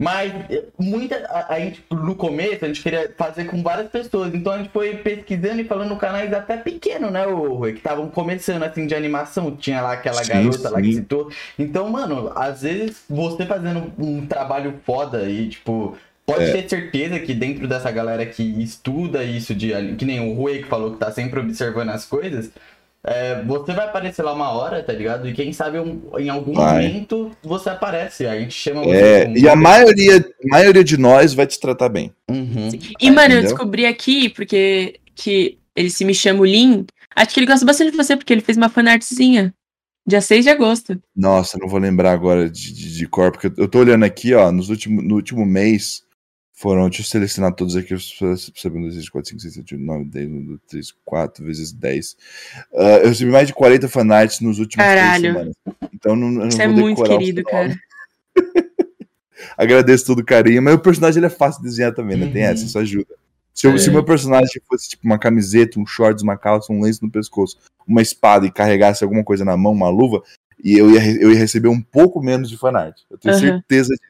Mas muita, a, a, gente, no começo, a gente queria fazer com várias pessoas. Então a gente foi pesquisando e falando canais até pequeno, né, o Rui? Que estavam começando assim de animação. Tinha lá aquela sim, garota sim. lá que citou. Então, mano, às vezes você fazendo um trabalho foda e, tipo, Pode é. ter certeza que dentro dessa galera que estuda isso de que nem o Rui que falou que tá sempre observando as coisas, é, você vai aparecer lá uma hora, tá ligado? E quem sabe um, em algum vai. momento você aparece. A gente chama você. É, e a maioria, maioria de nós vai te tratar bem. Uhum. E, mano, eu descobri aqui, porque que ele se me chama o Lin. Acho que ele gosta bastante de você, porque ele fez uma fanartzinha. Dia 6 de agosto. Nossa, não vou lembrar agora de, de, de cor, porque eu tô olhando aqui, ó, nos últimos, no último mês foram, deixa eu selecionar todos aqui, sabendo 2, 4, 5, 6, 7, 8, 9, 10, 1, 2, 3, 4 vezes 10. Uh, eu recebi mais de 40 fanarts nos últimos Caralho. três semanas. Então não, não Isso é muito querido, cara. Agradeço todo o carinho, mas o personagem ele é fácil de desenhar também, né? Tem essa, isso ajuda. Se, o é. meu personagem fosse tipo uma camiseta, um shorts, uma calça, um lenço no pescoço, uma espada e carregasse alguma coisa na mão, uma luva, e eu ia, eu ia receber um pouco menos de fanart. Eu tenho uhum. certeza disso.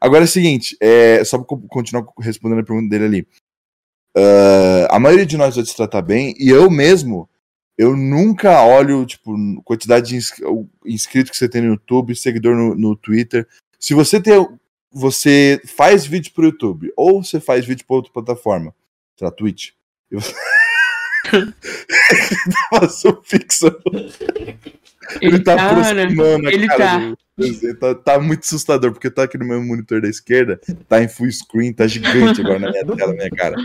Agora é o seguinte, é, só pra continuar respondendo a pergunta dele ali. Uh, a maioria de nós vai se tratar bem, e eu mesmo, eu nunca olho, tipo, quantidade de inscritos que você tem no YouTube, seguidor no, no Twitter. Se você tem. Você faz vídeo pro YouTube, ou você faz vídeo pra outra plataforma, sei lá, Twitch. E você... Passou fixo. Ele, ele tá, tá ele cara tá. Do Tá, tá, muito assustador, porque eu tô aqui no meu monitor da esquerda, tá em full screen, tá gigante agora na minha tela, minha cara.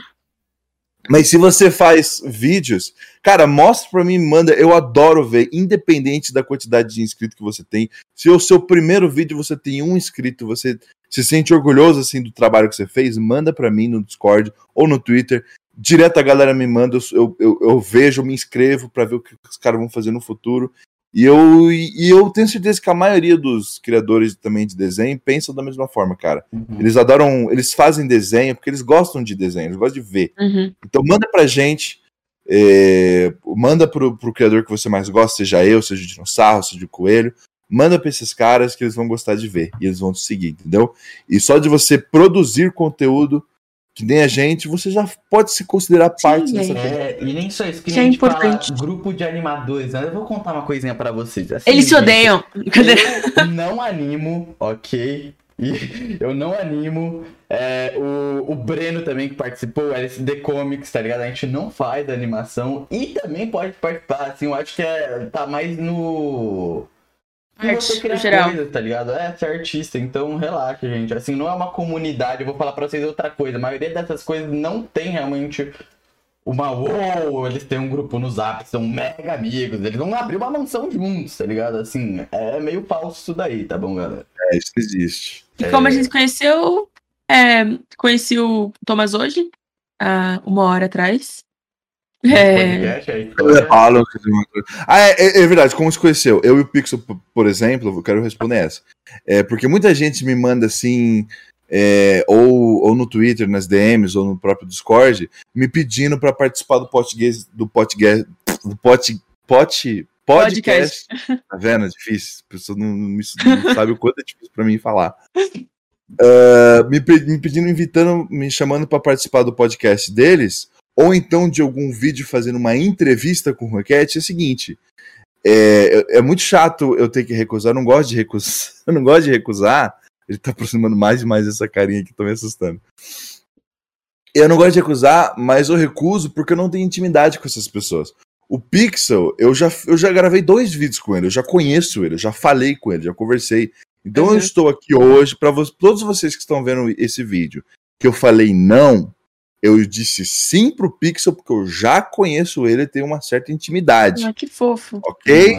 Mas se você faz vídeos, cara, mostra pra mim, manda. Eu adoro ver, independente da quantidade de inscritos que você tem. Se o seu primeiro vídeo você tem um inscrito, você se sente orgulhoso assim do trabalho que você fez, manda pra mim no Discord ou no Twitter. Direto a galera me manda, eu, eu, eu vejo, me inscrevo para ver o que os caras vão fazer no futuro. E eu, e eu tenho certeza que a maioria dos criadores também de desenho pensam da mesma forma, cara. Uhum. Eles adoram, eles fazem desenho porque eles gostam de desenho, eles gostam de ver. Uhum. Então manda pra gente, é, manda pro, pro criador que você mais gosta, seja eu, seja o dinossauro, seja o coelho. Manda pra esses caras que eles vão gostar de ver e eles vão te seguir, entendeu? E só de você produzir conteúdo que nem a gente, você já pode se considerar parte Sim, dessa é, E nem só isso, que nem é importante. Fala, grupo de animadores. Né? Eu vou contar uma coisinha para vocês. Assim, Eles se odeiam. Eu não animo, ok? E eu não animo. É, o, o Breno também, que participou, o LSD Comics, tá ligado? A gente não faz animação e também pode participar, assim, eu acho que é, tá mais no. Arte, no geral. Coisa, tá ligado? É, ser artista, então relaxa, gente. Assim, não é uma comunidade, eu vou falar pra vocês outra coisa. A maioria dessas coisas não tem realmente uma wow, eles têm um grupo no Zap, são mega amigos, eles vão abrir uma mansão juntos, tá ligado? Assim, é meio falso isso daí, tá bom, galera? É, isso existe. E como a gente conheceu, é, conheci o Thomas hoje, há uma hora atrás. É... Ah, é, é, é, verdade, como se conheceu? Eu e o Pixel, por exemplo, eu quero responder essa. É, porque muita gente me manda assim, é, ou, ou no Twitter, nas DMs, ou no próprio Discord, me pedindo para participar do podcast, do podcast, do pot, pot, podcast. podcast. Tá vendo? É difícil. A pessoa não, não, não sabe o quanto é difícil para mim falar. Uh, me, me pedindo, invitando, me chamando para participar do podcast deles, ou então de algum vídeo fazendo uma entrevista com o Roquette, é o seguinte. É, é muito chato eu ter que recusar, eu não gosto de recusar, eu não gosto de recusar, ele tá aproximando mais e mais essa carinha que tá me assustando. Eu não gosto de recusar, mas eu recuso porque eu não tenho intimidade com essas pessoas. O Pixel, eu já, eu já gravei dois vídeos com ele, eu já conheço ele, eu já falei com ele, já conversei. Então uhum. eu estou aqui hoje para todos vocês que estão vendo esse vídeo, que eu falei não, eu disse sim pro Pixel porque eu já conheço ele e tenho uma certa intimidade. Ah, que fofo. Ok?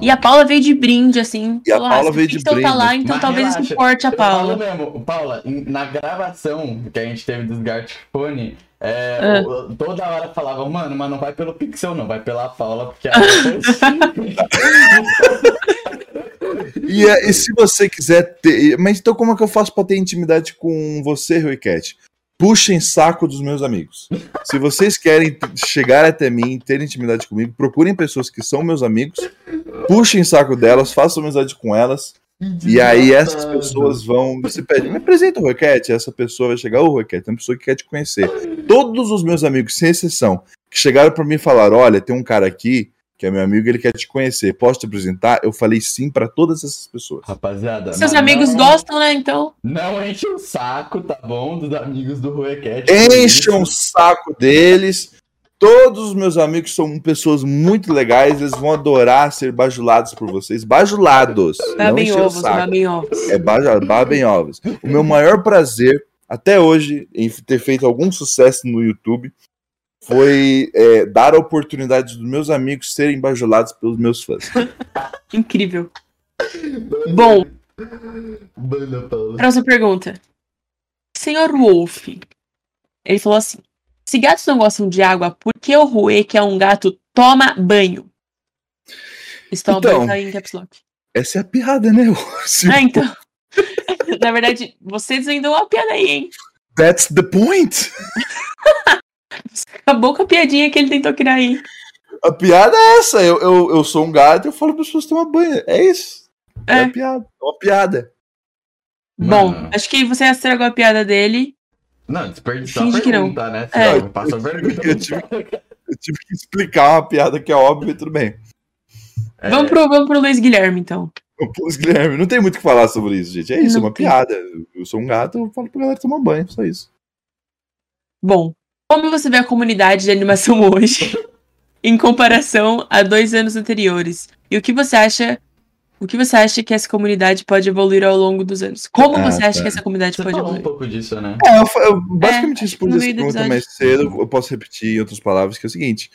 E a Paula veio de brinde, assim. E a Paula ah, veio de brinde. tá lá, então Mas talvez relaxa, isso importe a Paula. mesmo, Paula, na gravação que a gente teve do Smartphone, é, ah. toda hora falava, mano, mas não vai pelo Pixel, não, vai pela Paula, porque a e, é, e se você quiser ter. Mas então, como é que eu faço pra ter intimidade com você, Rui Cat? Puxem saco dos meus amigos. Se vocês querem chegar até mim, ter intimidade comigo, procurem pessoas que são meus amigos, puxem saco delas, façam amizade com elas. E aí essas pessoas vão. Você pede, me apresenta o Roquete. Essa pessoa vai chegar, ô Roquete, é uma pessoa que quer te conhecer. Todos os meus amigos, sem exceção, que chegaram para mim e falaram: olha, tem um cara aqui que é meu amigo, ele quer te conhecer. Posso te apresentar? Eu falei sim para todas essas pessoas. Rapaziada. Seus amigos não, gostam, né? Então. Não enche o saco, tá bom? Dos amigos do Ruecat. Enchem o saco deles. Todos os meus amigos são pessoas muito legais, eles vão adorar ser bajulados por vocês. Bajulados. Babem ovos, babem ovos. É babem ovos. O meu maior prazer até hoje em ter feito algum sucesso no YouTube foi é, dar a oportunidade dos meus amigos serem bajulados pelos meus fãs. Incrível. Bom, próxima pergunta. Senhor Wolf, ele falou assim: se gatos não gostam de água, por que o Rue, que é um gato, toma banho? Estão então, banho em caps lock. Essa é a piada, né? Ah, então. Na verdade, vocês ainda uma piada aí, hein? That's the point. Acabou com a piadinha que ele tentou criar aí. A piada é essa. Eu, eu, eu sou um gato e eu falo para as pessoas tomar banho. É isso. É, é piada. É uma piada. Bom, Mano. acho que você estragou a piada dele. Não, desperdiçou a pergunta, né? É. Pergunta. Eu tive, eu tive que explicar uma piada que é óbvia e tudo bem. É... Vamos, pro, vamos pro Luiz Guilherme, então. Luiz Guilherme, não tem muito o que falar sobre isso, gente. É isso, é uma tem. piada. Eu sou um gato, eu falo pra galera tomar banho, só isso. Bom, como você vê a comunidade de animação hoje em comparação a dois anos anteriores? E o que você acha? O que você acha que essa comunidade pode evoluir ao longo dos anos? Como ah, você acha tá. que essa comunidade você pode falou evoluir? um pouco disso, né? É, eu, eu basicamente é, respondi essa pergunta mais cedo. Eu posso repetir em outras palavras, que é o seguinte.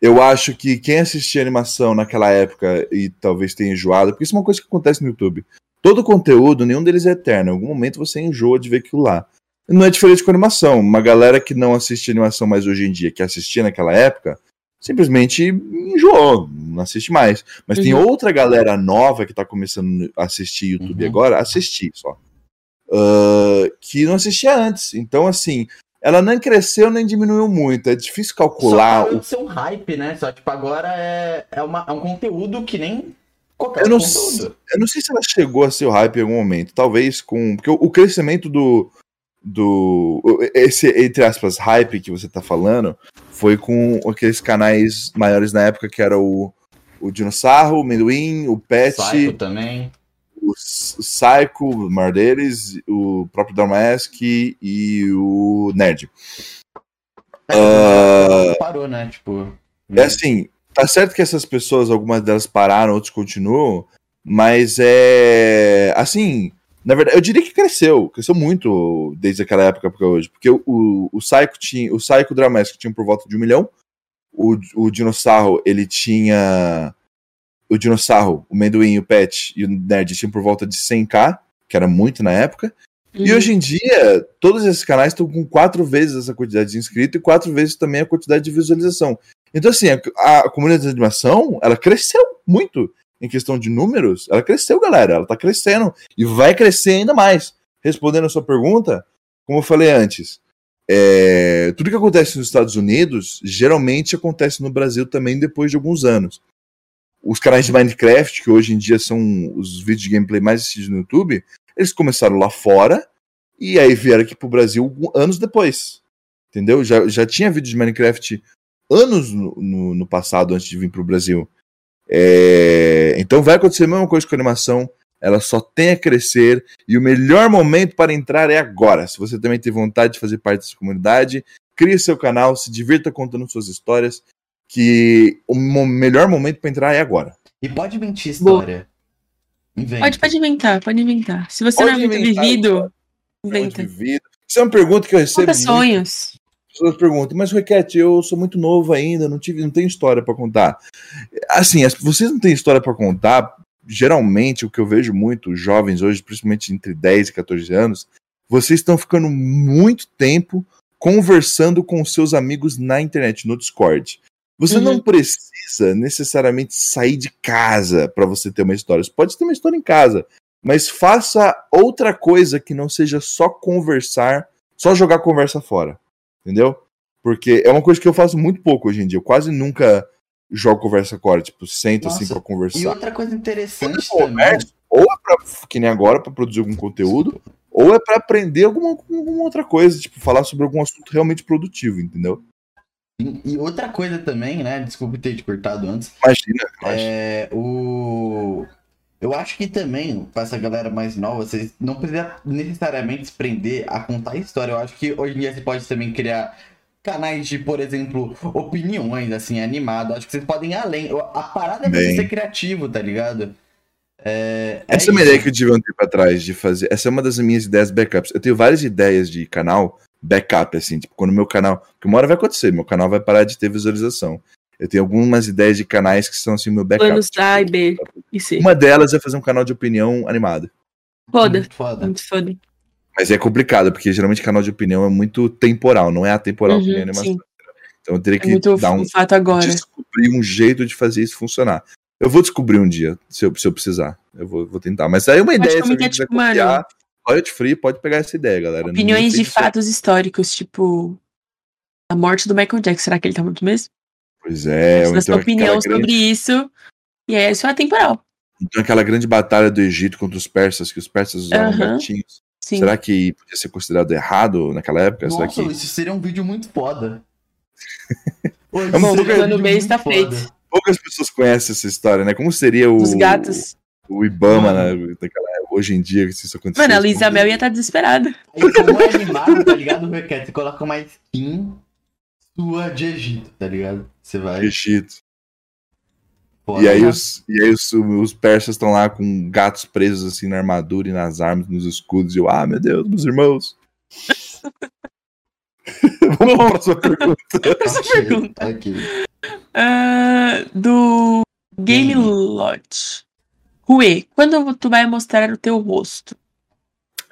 Eu acho que quem assistia animação naquela época e talvez tenha enjoado, porque isso é uma coisa que acontece no YouTube. Todo conteúdo, nenhum deles é eterno. Em algum momento você enjoa de ver aquilo lá não é diferente com animação. Uma galera que não assiste animação mais hoje em dia, que assistia naquela época, simplesmente enjoou, não assiste mais. Mas uhum. tem outra galera nova que tá começando a assistir YouTube uhum. agora, assistir só. Uh, que não assistia antes. Então, assim, ela nem cresceu nem diminuiu muito. É difícil calcular. Só o ser um hype, né? Só tipo, agora é, é, uma, é um conteúdo que nem qualquer eu não, conteúdo. Eu não sei se ela chegou a ser o hype em algum momento. Talvez com. Porque o, o crescimento do, do. Esse, entre aspas, hype que você tá falando foi com aqueles canais maiores na época que era o, o Dinossauro, o Mendoim, o Pet. Psycho também. O o Psycho, o maior deles, o próprio Damask e o Nerd. É, uh, parou, né? Tipo. É assim, tá certo que essas pessoas, algumas delas pararam, outras continuam, mas é. Assim, na verdade, eu diria que cresceu, cresceu muito desde aquela época para hoje, porque o, o, o Psycho tinha, o Psycho Dramesque tinha por volta de um milhão, o, o Dinossauro, ele tinha o Dinossauro, o Mendoim, o Pet e o Nerd tinham por volta de 100k, que era muito na época, uhum. e hoje em dia, todos esses canais estão com quatro vezes essa quantidade de inscritos e quatro vezes também a quantidade de visualização. Então, assim, a, a comunidade de animação, ela cresceu muito em questão de números, ela cresceu, galera. Ela tá crescendo e vai crescer ainda mais. Respondendo a sua pergunta, como eu falei antes, é, tudo que acontece nos Estados Unidos geralmente acontece no Brasil também depois de alguns anos. Os canais de Minecraft, que hoje em dia são os vídeos de gameplay mais assistidos no YouTube, eles começaram lá fora e aí vieram aqui pro Brasil anos depois. Entendeu? Já, já tinha vídeo de Minecraft anos no, no, no passado antes de vir pro Brasil. É, então vai acontecer a mesma coisa com a animação. Ela só tem a crescer e o melhor momento para entrar é agora. Se você também tem vontade de fazer parte dessa comunidade, crie seu canal, se divirta contando suas histórias, que o melhor momento para entrar é agora. E pode mentir história. Pode, pode inventar, pode inventar. Se você pode não é muito vivido, inventa. Isso é uma pergunta que eu recebo. Conta sonhos pessoas perguntam, mas Requete, eu sou muito novo ainda, não tive, não tenho história para contar. Assim, vocês não têm história para contar, geralmente o que eu vejo muito jovens hoje, principalmente entre 10 e 14 anos, vocês estão ficando muito tempo conversando com seus amigos na internet, no Discord. Você uhum. não precisa necessariamente sair de casa para você ter uma história. Você pode ter uma história em casa, mas faça outra coisa que não seja só conversar, só jogar conversa fora entendeu? Porque é uma coisa que eu faço muito pouco hoje em dia. Eu quase nunca jogo conversa core, tipo, sento assim, Nossa, assim pra conversar. E outra coisa interessante também. ou é pra, que nem agora, pra produzir algum conteúdo, ou é pra aprender alguma, alguma outra coisa, tipo, falar sobre algum assunto realmente produtivo, entendeu? E outra coisa também, né? Desculpe ter te cortado antes. Imagina, imagina. É, o... Eu acho que também, para essa galera mais nova, vocês não precisa necessariamente se prender a contar história. Eu acho que hoje em dia você pode também criar canais de, por exemplo, opiniões, assim, animado. Acho que vocês podem ir além. A parada é você ser criativo, tá ligado? É, é essa é uma ideia que eu tive um tempo atrás de fazer. Essa é uma das minhas ideias backups. Eu tenho várias ideias de canal backup, assim, tipo, quando meu canal. Que uma hora vai acontecer, meu canal vai parar de ter visualização. Eu tenho algumas ideias de canais que são assim meu backup. Planos tipo, A e B e C. Uma delas é fazer um canal de opinião animado. Foda. Muito foda. Muito foda. Mas é complicado, porque geralmente canal de opinião é muito temporal, não é atemporal uhum, nem animação. Sim. Então eu teria é que é dar um fato agora. descobrir um jeito de fazer isso funcionar. Eu vou descobrir um dia, se eu, se eu precisar. Eu vou, vou tentar. Mas aí é uma ideia, se alguém quiser tipo, copiar, Riot Free, pode pegar essa ideia, galera. Opiniões de fatos históricos, tipo a morte do Michael Jackson. Será que ele tá morto mesmo? Pois é. Mas então, opinião sobre grande... isso. E é isso é atemporal. Então aquela grande batalha do Egito contra os persas, que os persas usavam gatinhos. Sim. Será que podia ser considerado errado naquela época? Nossa, Será que... isso seria um vídeo muito foda. Pô, é Bom, no mês está feito. Poucas pessoas conhecem essa história, né? Como seria o. Os gatos. O Ibama, né, naquela, hoje em dia, se isso acontecesse. Mano, a Luísa Mel ia estar tá desesperada. E como é animado, tá ligado? Você coloca uma skin sua de Egito, tá ligado? Você vai. Egito. e aí, os, e aí os, os persas estão lá com gatos presos assim na armadura e nas armas, nos escudos. E eu, ah, meu Deus, meus irmãos. Vamos para a próxima pergunta. Próxima pergunta. Aqui. Uh, do Game Lot. Rue, quando tu vai mostrar o teu rosto?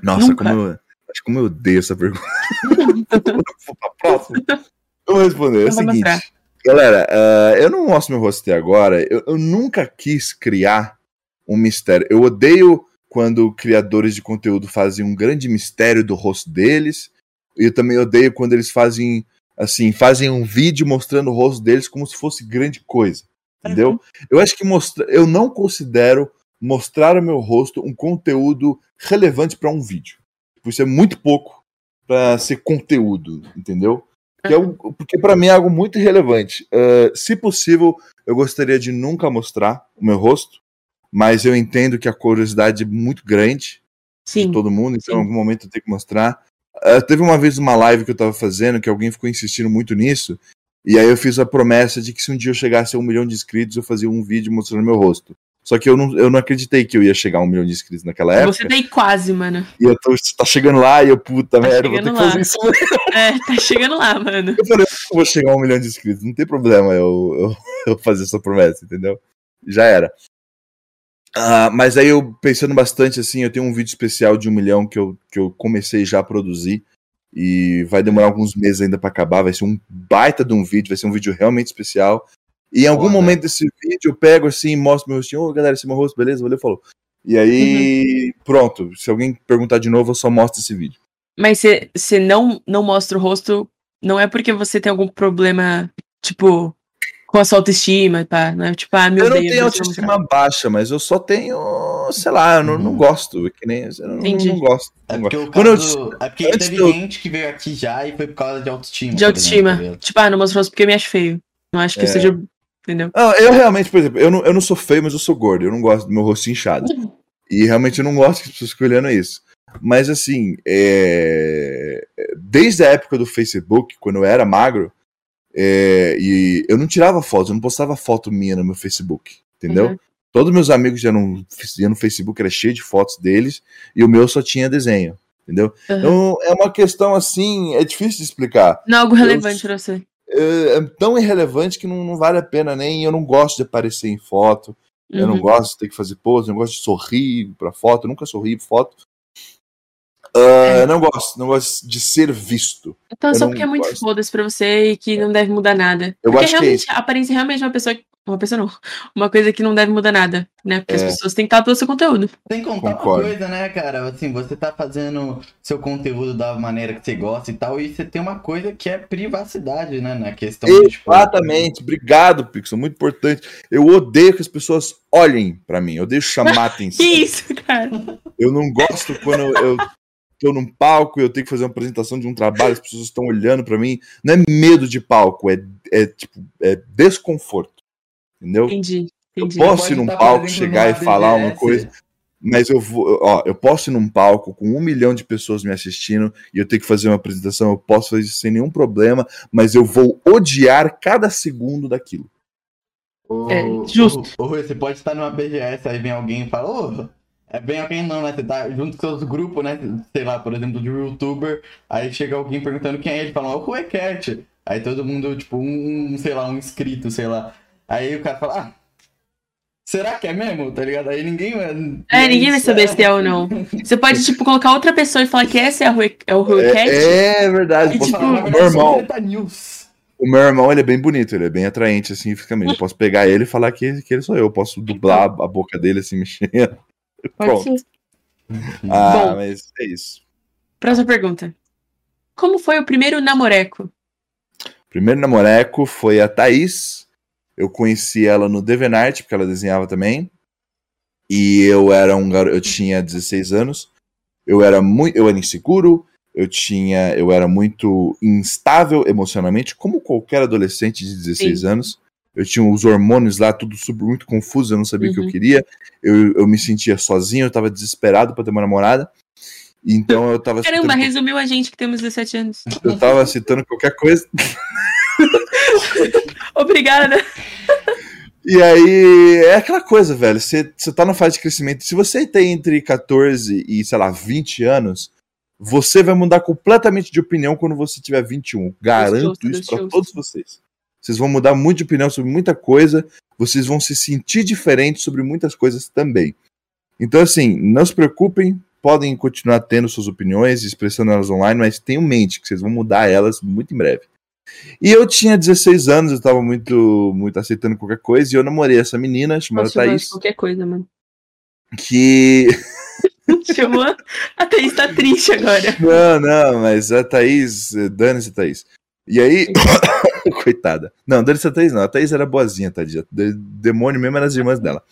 Nossa, como eu, acho como eu odeio essa pergunta. Próxima. Eu vou responder. É o seguinte. Mostrar. Galera, uh, eu não mostro meu rosto até agora. Eu, eu, nunca quis criar um mistério. Eu odeio quando criadores de conteúdo fazem um grande mistério do rosto deles. E eu também odeio quando eles fazem assim, fazem um vídeo mostrando o rosto deles como se fosse grande coisa. Entendeu? Uhum. Eu acho que mostra... eu não considero mostrar o meu rosto um conteúdo relevante para um vídeo. Isso é muito pouco para ser conteúdo, entendeu? Que é um, porque para mim é algo muito relevante. Uh, se possível, eu gostaria de nunca mostrar o meu rosto. mas eu entendo que a curiosidade é muito grande Sim. de todo mundo, então sim. em algum momento eu tenho que mostrar. Ah, teve uma vez uma live que eu tava fazendo que alguém ficou insistindo muito nisso, e aí eu fiz a promessa de que se um dia eu chegasse a um milhão de inscritos, eu fazia um vídeo mostrando meu rosto. Só que eu não, eu não acreditei que eu ia chegar a um milhão de inscritos naquela época. Você aí quase, mano. E eu tô, tá chegando lá e eu, puta Tá merda, vou ter que lá. fazer isso. É, tá chegando lá, mano. Eu falei, eu vou chegar a um milhão de inscritos, não tem problema eu, eu, eu fazer essa promessa, entendeu? Já era. Ah, mas aí eu, pensando bastante assim, eu tenho um vídeo especial de um milhão que eu, que eu comecei já a produzir. E vai demorar alguns meses ainda pra acabar. Vai ser um baita de um vídeo, vai ser um vídeo realmente especial. E em algum Foda. momento desse vídeo eu pego assim, mostro meu rostinho, ô galera, esse é meu rosto, beleza? Valeu, falou. E aí, pronto. Se alguém perguntar de novo, eu só mostro esse vídeo. Mas você não, não mostra o rosto, não é porque você tem algum problema, tipo, com a sua autoestima, tá? Não é tipo, ah, meu eu não Deus. tenho eu autoestima baixa, mas eu só tenho, sei lá, eu não, não Uhum. gosto. é Que nem, eu não, Entendi. não gosto. É não porque, gosto. eu- é porque teve eu- gente que veio aqui já e foi por causa de autoestima. De autoestima. exemplo, tá tipo, ah, não mostro o rosto porque me acho feio. Não acho que É. seja. Entendeu? Não, eu realmente, por exemplo, eu não, eu não sou feio, mas eu sou gordo. Eu não gosto do meu rosto inchado. E realmente eu não gosto que as pessoas fiquem olhando isso. Mas assim, é, desde a época do Facebook, quando eu era magro, é, e eu não tirava fotos, eu não postava foto minha no meu Facebook, entendeu? Uhum. Todos meus amigos já no, iam no Facebook, era cheio de fotos deles, e o meu só tinha desenho, entendeu? Uhum. Então é uma questão assim, é difícil de explicar. Não é algo relevante pra você. É, tão irrelevante que não, não vale a pena nem. Eu não gosto de aparecer em foto, eu não Uhum. gosto de ter que fazer pose, eu não gosto de sorrir pra foto, eu nunca sorri pra foto. É. eu Não gosto, não gosto de ser visto. Então, eu só porque é muito gosto. foda-se pra você e que não deve mudar nada. Eu porque acho que é realmente, isso. a aparência realmente é uma pessoa. Uma pessoa não. Uma coisa que não deve mudar nada, né? Porque as É. pessoas têm que estar pelo seu conteúdo. Sem contar Concordo. uma coisa, né, cara? Assim, você tá fazendo seu conteúdo da maneira que você gosta e tal, e você tem uma coisa que é privacidade, né? Na questão de, tipo, Exatamente, obrigado, Pixel, muito importante. Eu odeio que as pessoas olhem pra mim, eu odeio chamar atenção. Que isso, cara? Eu não gosto quando eu tô num palco e eu tenho que fazer uma apresentação de um trabalho, as pessoas estão olhando pra mim. Não é medo de palco, é, é tipo, é desconforto. Entendeu? Entendi. Eu Entendi. posso Pode ir num tá, palco, chegar e falar uma coisa, mas eu vou, ó, eu posso ir num palco com um milhão de pessoas me assistindo e eu tenho que fazer uma apresentação, eu posso fazer isso sem nenhum problema, mas eu vou odiar cada segundo daquilo. Ô, É, justo. Rui, você pode estar numa BGS, aí vem alguém e fala, ô, é bem alguém não, né? Você tá junto com seus grupos, né? Sei lá, por exemplo, de youtuber, aí chega alguém perguntando quem é ele, fala, ó, o Rui Cat. Aí todo mundo, tipo, um, sei lá, um inscrito, sei lá. Aí o cara fala, ah, será que é mesmo? Tá ligado? Aí ninguém vai. É, ninguém vai saber se é ou não. Você pode, tipo, colocar outra pessoa e falar que essa é, a Rui, é o Rui Cat. É, é verdade. E, posso- tipo, News. o meu irmão, ele é bem bonito, ele é bem atraente, assim, fisicamente. Eu posso pegar ele e falar que, que ele sou eu. Eu posso dublar a boca dele, assim, mexendo. Pode ser. Ah, Bom. mas é isso. Próxima pergunta. Como foi o primeiro namoreco? Primeiro namoreco foi a Thaís. Eu conheci ela no Devenart, porque ela desenhava também. E eu era um garoto, eu tinha 16 anos. Eu era muito, eu era inseguro, eu tinha, eu era muito instável emocionalmente, como qualquer adolescente de 16 Sim. anos. Eu tinha os hormônios lá, tudo super, muito confuso, eu não sabia o que eu Uhum. queria. Eu, eu me sentia sozinho, eu tava desesperado pra ter uma namorada. Então eu tava Caramba, citando- resumiu a gente que temos 17 anos. eu tava citando qualquer coisa. Obrigada. E aí, é aquela coisa, velho. Você você tá na fase de crescimento. Se você tem entre 14 e, sei lá, 20 anos, você vai mudar completamente de opinião quando você tiver 21. Garanto isso pra justo. todos vocês. Vocês vão mudar muito de opinião sobre muita coisa. Vocês vão se sentir diferentes sobre muitas coisas também. Então, assim, não se preocupem. Podem continuar tendo suas opiniões, expressando elas online, mas tenham em mente que vocês vão mudar elas muito em breve. E eu tinha 16 anos, eu tava muito, muito aceitando qualquer coisa, e eu namorei essa menina chamada Nossa, Thaís, qualquer coisa, mano. que. Chamou. A Thaís tá triste agora. Não, não, mas a Thaís, eh, dane-se Thaís. E aí. Coitada. Não, dane-se a Thaís, não. A Thaís era boazinha, tadinha. De- Demônio mesmo eram as irmãs dela.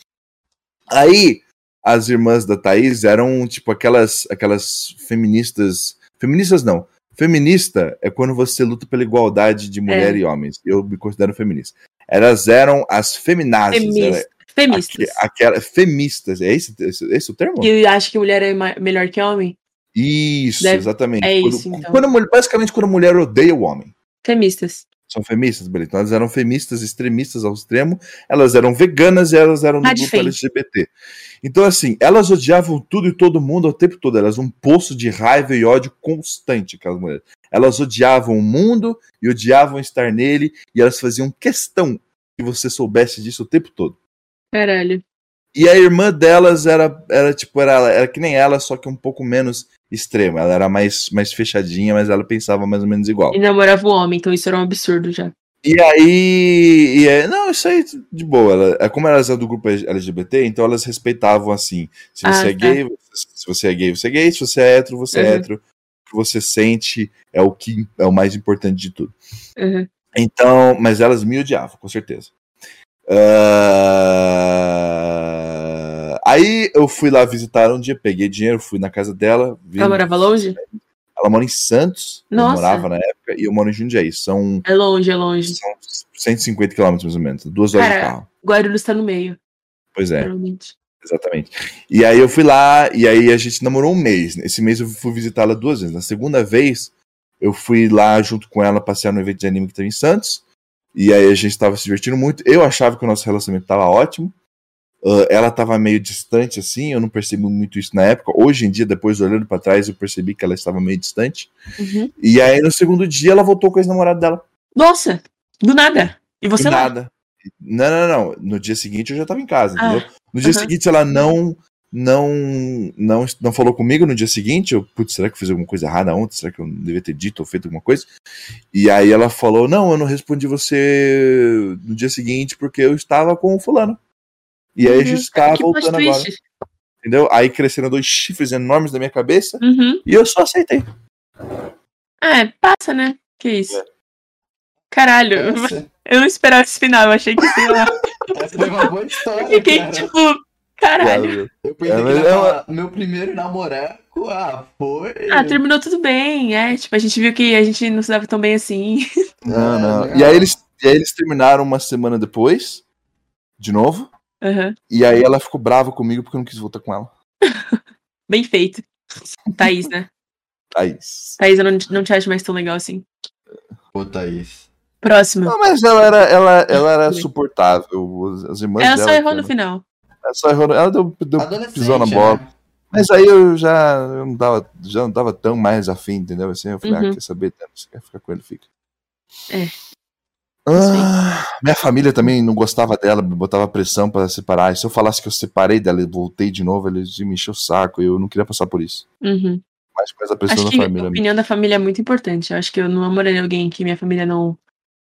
Aí, as irmãs da Thaís eram, tipo, aquelas, aquelas feministas. Feministas não. Feminista é quando você luta pela igualdade de mulher É. e homens. Eu me considero feminista. Elas eram as feminazes. Feminista. era- Femistas. Aque- Aquela, femistas, é esse, esse, esse o termo? Que acha que mulher é melhor que homem? Isso, Deve- exatamente. é Quando- isso, então. quando basicamente, quando a mulher odeia o homem. Femistas. São feministas, beleza. Então elas eram feministas, extremistas ao extremo, elas eram veganas e elas eram do Rádio grupo. LGBT. Então, assim, elas odiavam tudo e todo mundo o tempo todo. Elas um poço de raiva e ódio constante, aquelas mulheres. Elas odiavam o mundo e odiavam estar nele, e elas faziam questão que você soubesse disso o tempo todo. Caralho. E a irmã delas era, era tipo, era, era que nem ela, só que um pouco menos extrema. Ela era mais, mais fechadinha, mas ela pensava mais ou menos igual. E namorava um homem, então isso era um absurdo já. E aí. E é, não, isso aí de boa. Ela, é como elas eram do grupo LGBT, então elas respeitavam assim. Se você Ah, é tá. gay, você- se você é gay, você é gay. Se você é hétero, você é Uhum. hétero. O que você sente é o que é o mais importante de tudo. Uhum. Então, mas elas me odiavam, com certeza. Ah, Aí eu fui lá visitar um dia, peguei dinheiro, fui na casa dela. vi- Ela morava longe? Ela mora em Santos, eu Nossa. morava na época, e eu moro em Jundiaí. São, É longe, é longe. são 150 quilômetros mais ou menos, duas horas de Cara, carro. Guarulhos tá no meio, Pois é, exatamente. E aí eu fui lá, e aí a gente namorou um mês. Esse mês eu fui visitá-la duas vezes. Na segunda vez, eu fui lá junto com ela passear no evento de anime que teve em Santos. E aí a gente tava se divertindo muito. Eu achava que o nosso relacionamento tava ótimo. Ah, ela tava meio distante assim, eu não percebi muito isso na época. Hoje em dia, depois olhando pra trás, eu percebi que ela estava meio distante. Uhum. E aí no segundo dia ela voltou com o ex-namorado dela. Nossa, do nada. E você Do lá? nada. Não, não, não. No dia seguinte eu já tava em casa, Ah, entendeu? No dia aham. seguinte ela não não não não falou comigo no dia seguinte. Eu, putz, será que eu fiz alguma coisa errada ontem? Será que eu não devia ter dito ou feito alguma coisa? E aí ela falou: "Não, eu não respondi você no dia seguinte porque eu estava com o fulano". E aí a gente Uhum. que plot voltando agora, entendeu? Aí cresceram dois chifres enormes na minha cabeça Uhum. e eu só aceitei. É, passa, né? Que isso. Caralho, Nossa, eu não esperava esse final, eu achei que sei lá. essa foi uma boa história, Eu fiquei cara. tipo, caralho. Eu pensei É, que é meu primeiro namorado, ah, foi... Ah, terminou tudo bem, é. Tipo, a gente viu que a gente não se dava tão bem assim. Não, não. E aí eles e aí eles terminaram uma semana depois, de novo. Aham. E aí ela ficou brava comigo porque eu não quis voltar com ela. Bem feito. Thaís, né? Thaís. Thaís, eu não, não te acho mais tão legal assim. Pô, Thaís. Próximo. Não, mas ela era, ela, ela era suportável. As- irmãs Ela dela. só errou no final. Ela só errou. no- Ela deu, deu pisou na bola. né? Mas aí eu já eu não dava, já não dava tão mais afim, entendeu? Assim, eu falei, Uhum. ah, quer saber? Você quer ficar com ele, fica. É. Ah, minha família também não gostava dela, me botava pressão pra separar. E se eu falasse que eu separei dela e voltei de novo, eles me encher o saco. E eu não queria passar por isso. Uhum. Mas mais a pressão Acho da que a família. opinião da família é muito importante. Eu acho que eu não namoraria alguém que minha família não,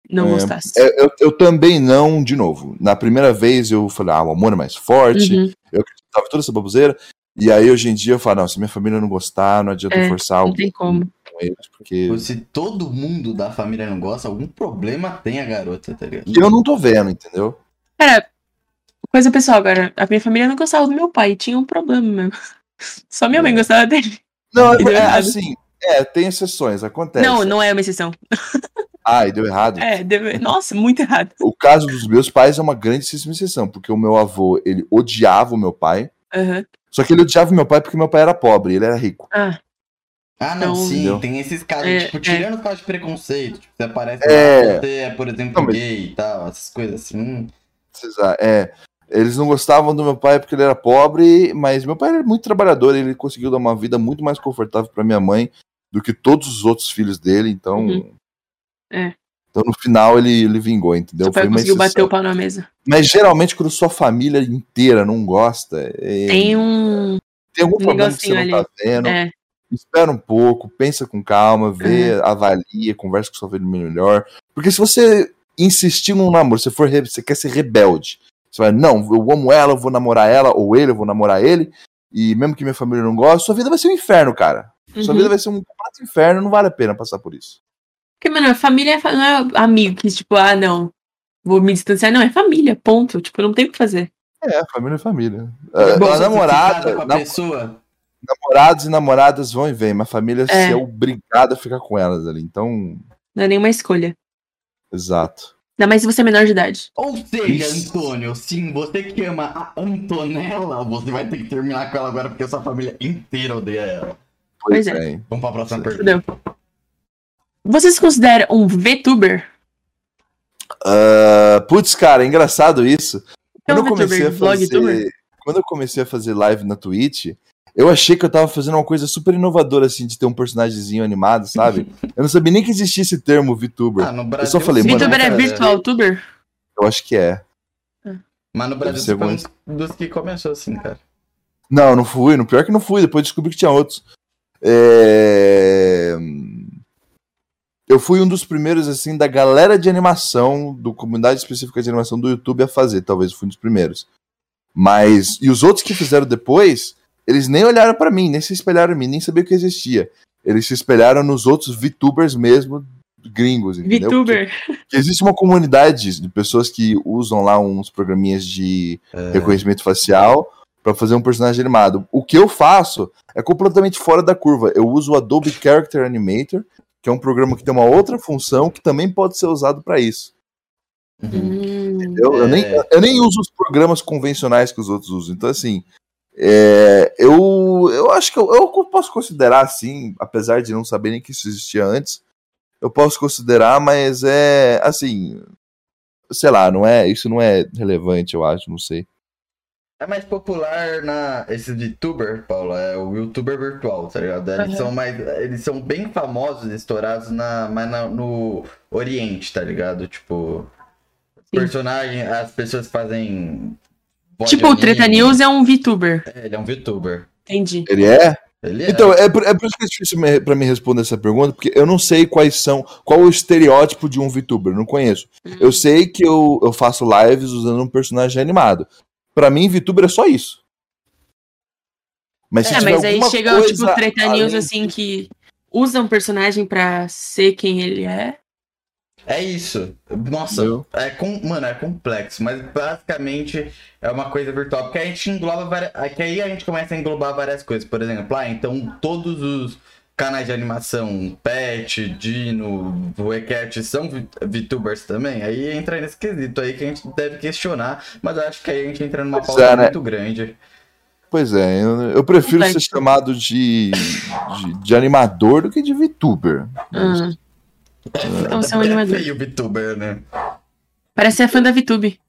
não É, gostasse. É, eu, eu também não, de novo. Na primeira vez eu falei, ah, o amor é mais forte. Uhum. Eu acreditava toda essa baboseira. E aí hoje em dia eu falo, não, se minha família não gostar, não adianta É, forçar Não tem como. Eles, porque Se todo mundo da família não gosta, algum problema tem a garota, tá ligado? E eu não tô vendo, entendeu? Cara, coisa pessoal agora. A minha família não gostava do meu pai. Tinha um problema mesmo. Só minha mãe É. gostava dele. Não, deu é, errado. assim, é, tem exceções, acontece. Não, não é uma exceção. Ah, e deu errado. É, deve... nossa, muito errado. O caso dos meus pais é uma grandíssima exceção, porque o meu avô, ele odiava o meu pai, Aham. só que ele odiava o meu pai porque meu pai era pobre, ele era rico. Ah, Ah, não, Então, sim, entendeu? tem esses casos, É, tipo, é. tirando os casos de preconceito, tipo, você aparece É. você é, por exemplo, Não, mas- gay e tal, essas coisas assim. É, eles não gostavam do meu pai porque ele era pobre, mas meu pai era muito trabalhador, ele conseguiu dar uma vida muito mais confortável pra minha mãe do que todos os outros filhos dele, então. Uhum. É. Então no final ele, ele vingou, entendeu? seu pai Foi conseguiu bater o pau na mesa. Mas geralmente quando sua família inteira não gosta, é- Tem um. tem algum um problema que você não negocinho tá vendo. É, Espera um pouco, pensa com calma, vê, avalia, conversa com sua família melhor. Porque se você insistir num namoro, você for você quer ser rebelde, você vai, não, eu amo ela, eu vou namorar ela, ou ele, eu vou namorar ele, e mesmo que minha família não goste, sua vida vai ser um inferno, cara. Sua uhum. vida vai ser um completo inferno, não vale a pena passar por isso. Porque, mano, a família é não é amigo que, tipo, ah, não, vou me distanciar. Não, é família, ponto. Tipo, não tem o que fazer. É, família é família. É a namorada, ficar com a nam- pessoa. Namorados e namoradas vão e vêm, mas a família É. é obrigada a ficar com elas ali. Então, Não é nenhuma escolha. exato. Ainda mais se você é menor de idade. Ou seja, Antônio, sim, você que ama a Antonella, você vai ter que terminar com ela agora porque a sua família inteira odeia ela. Pois é. Vamos pra próxima pergunta. Fudeu. Você se considera um VTuber? Uh, putz, cara, é engraçado isso. É Quando um eu comecei a VTuber, fazer. Quando eu comecei a fazer live na Twitch, eu achei que eu tava fazendo uma coisa super inovadora, assim, de ter um personagemzinho animado, sabe? eu não sabia nem que existia esse termo VTuber. Ah, no Brasil, eu só falei, sim, mano, VTuber é cara, virtual tuber? Eu acho que é. Mas no Brasil você foi um dos que começou assim, cara. Não, não fui. No pior que não fui. Depois descobri que tinha outros. É... Eu fui um dos primeiros, assim, da galera de animação, do comunidade específica de animação do YouTube a fazer. Talvez eu fui um dos primeiros. Mas. E os outros que fizeram depois, eles nem olharam pra mim, nem se espelharam em mim, nem sabiam que existia. Eles se espelharam nos outros VTubers mesmo, gringos, entendeu? VTuber. Porque existe uma comunidade de pessoas que usam lá uns programinhas de É, reconhecimento facial pra fazer um personagem animado. O que eu faço é completamente fora da curva. Eu uso o Adobe Character Animator, que é um programa que tem uma outra função que também pode ser usado pra isso. uhum. Hum. Eu, eu nem, É. eu nem uso os programas convencionais que os outros usam. Então, assim, é, eu, eu acho que eu, eu posso considerar, assim, apesar de não saber nem que isso existia antes, eu posso considerar, mas é, assim, sei lá, não é, isso não é relevante, eu acho, não sei. É mais popular na. Esse VTuber, Paulo, é o youtuber virtual, tá ligado? Eles Aham. são mais. Eles são bem famosos, estourados na, mais na- no Oriente, tá ligado? Tipo. Sim. Personagem, as pessoas fazem. Tipo, o Treta. News é um VTuber. É, ele é um VTuber. Entendi. Ele é? Ele é. Então, é por, é por isso que é difícil me, pra mim responder essa pergunta, porque eu não sei quais são, qual é o estereótipo de um VTuber, não conheço. Eu sei que eu, eu faço lives usando um personagem animado. Pra mim, VTuber é só isso. Mas se É, tiver mas aí alguma chega, coisa tipo, Treta News, além assim, que usa um personagem pra ser quem ele é. É isso. Nossa, Entendeu? é com, mano, é complexo, mas basicamente é uma coisa virtual. Porque a gente engloba várias. Aqui aí a gente começa a englobar várias coisas. Por exemplo, ah, então todos os canais de animação, Pet, Dino, Voecat, são VTubers também. Aí entra nesse quesito aí que a gente deve questionar. Mas eu acho que aí a gente entra numa pauta é, né? muito grande. Pois é, eu, eu prefiro ser chamado de, de, de animador do que de VTuber. Ah. Então você é um animador. feio VTuber, né? Parece ser fã da VTube.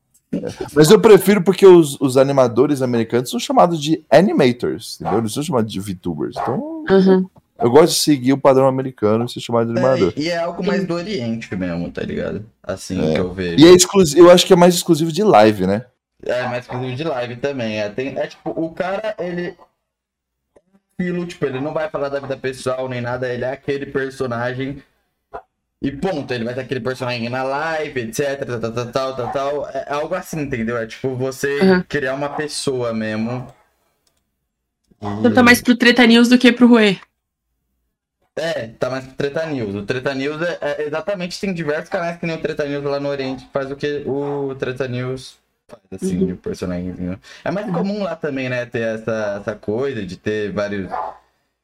Mas eu prefiro porque os, os animadores americanos são chamados de animators, entendeu? Eles são chamados de VTubers. Então, Uhum. eu gosto de seguir o padrão americano e ser chamado de animador. É, e é algo mais do Oriente mesmo, tá ligado? Assim É. que eu vejo. E é exclusivo, eu acho que é mais exclusivo de live, né? É, mais exclusivo de live também. É, tem, é tipo, o cara, ele. Aquilo, tipo, ele não vai falar da vida pessoal nem nada, ele é aquele personagem. E ponto, ele vai ter aquele personagem na live, etc, tal, tal, tal, tal, tal. É algo assim, entendeu? É tipo você Uhum. criar uma pessoa mesmo. Então tá mais pro Treta News do que pro Rue. É, tá mais pro Treta News. O Treta News é, é- exatamente, tem diversos canais que nem o Treta News lá no Oriente faz o que o Treta News faz, assim, Uhum. de personagem. É mais comum lá também, né, ter essa, essa coisa de ter vários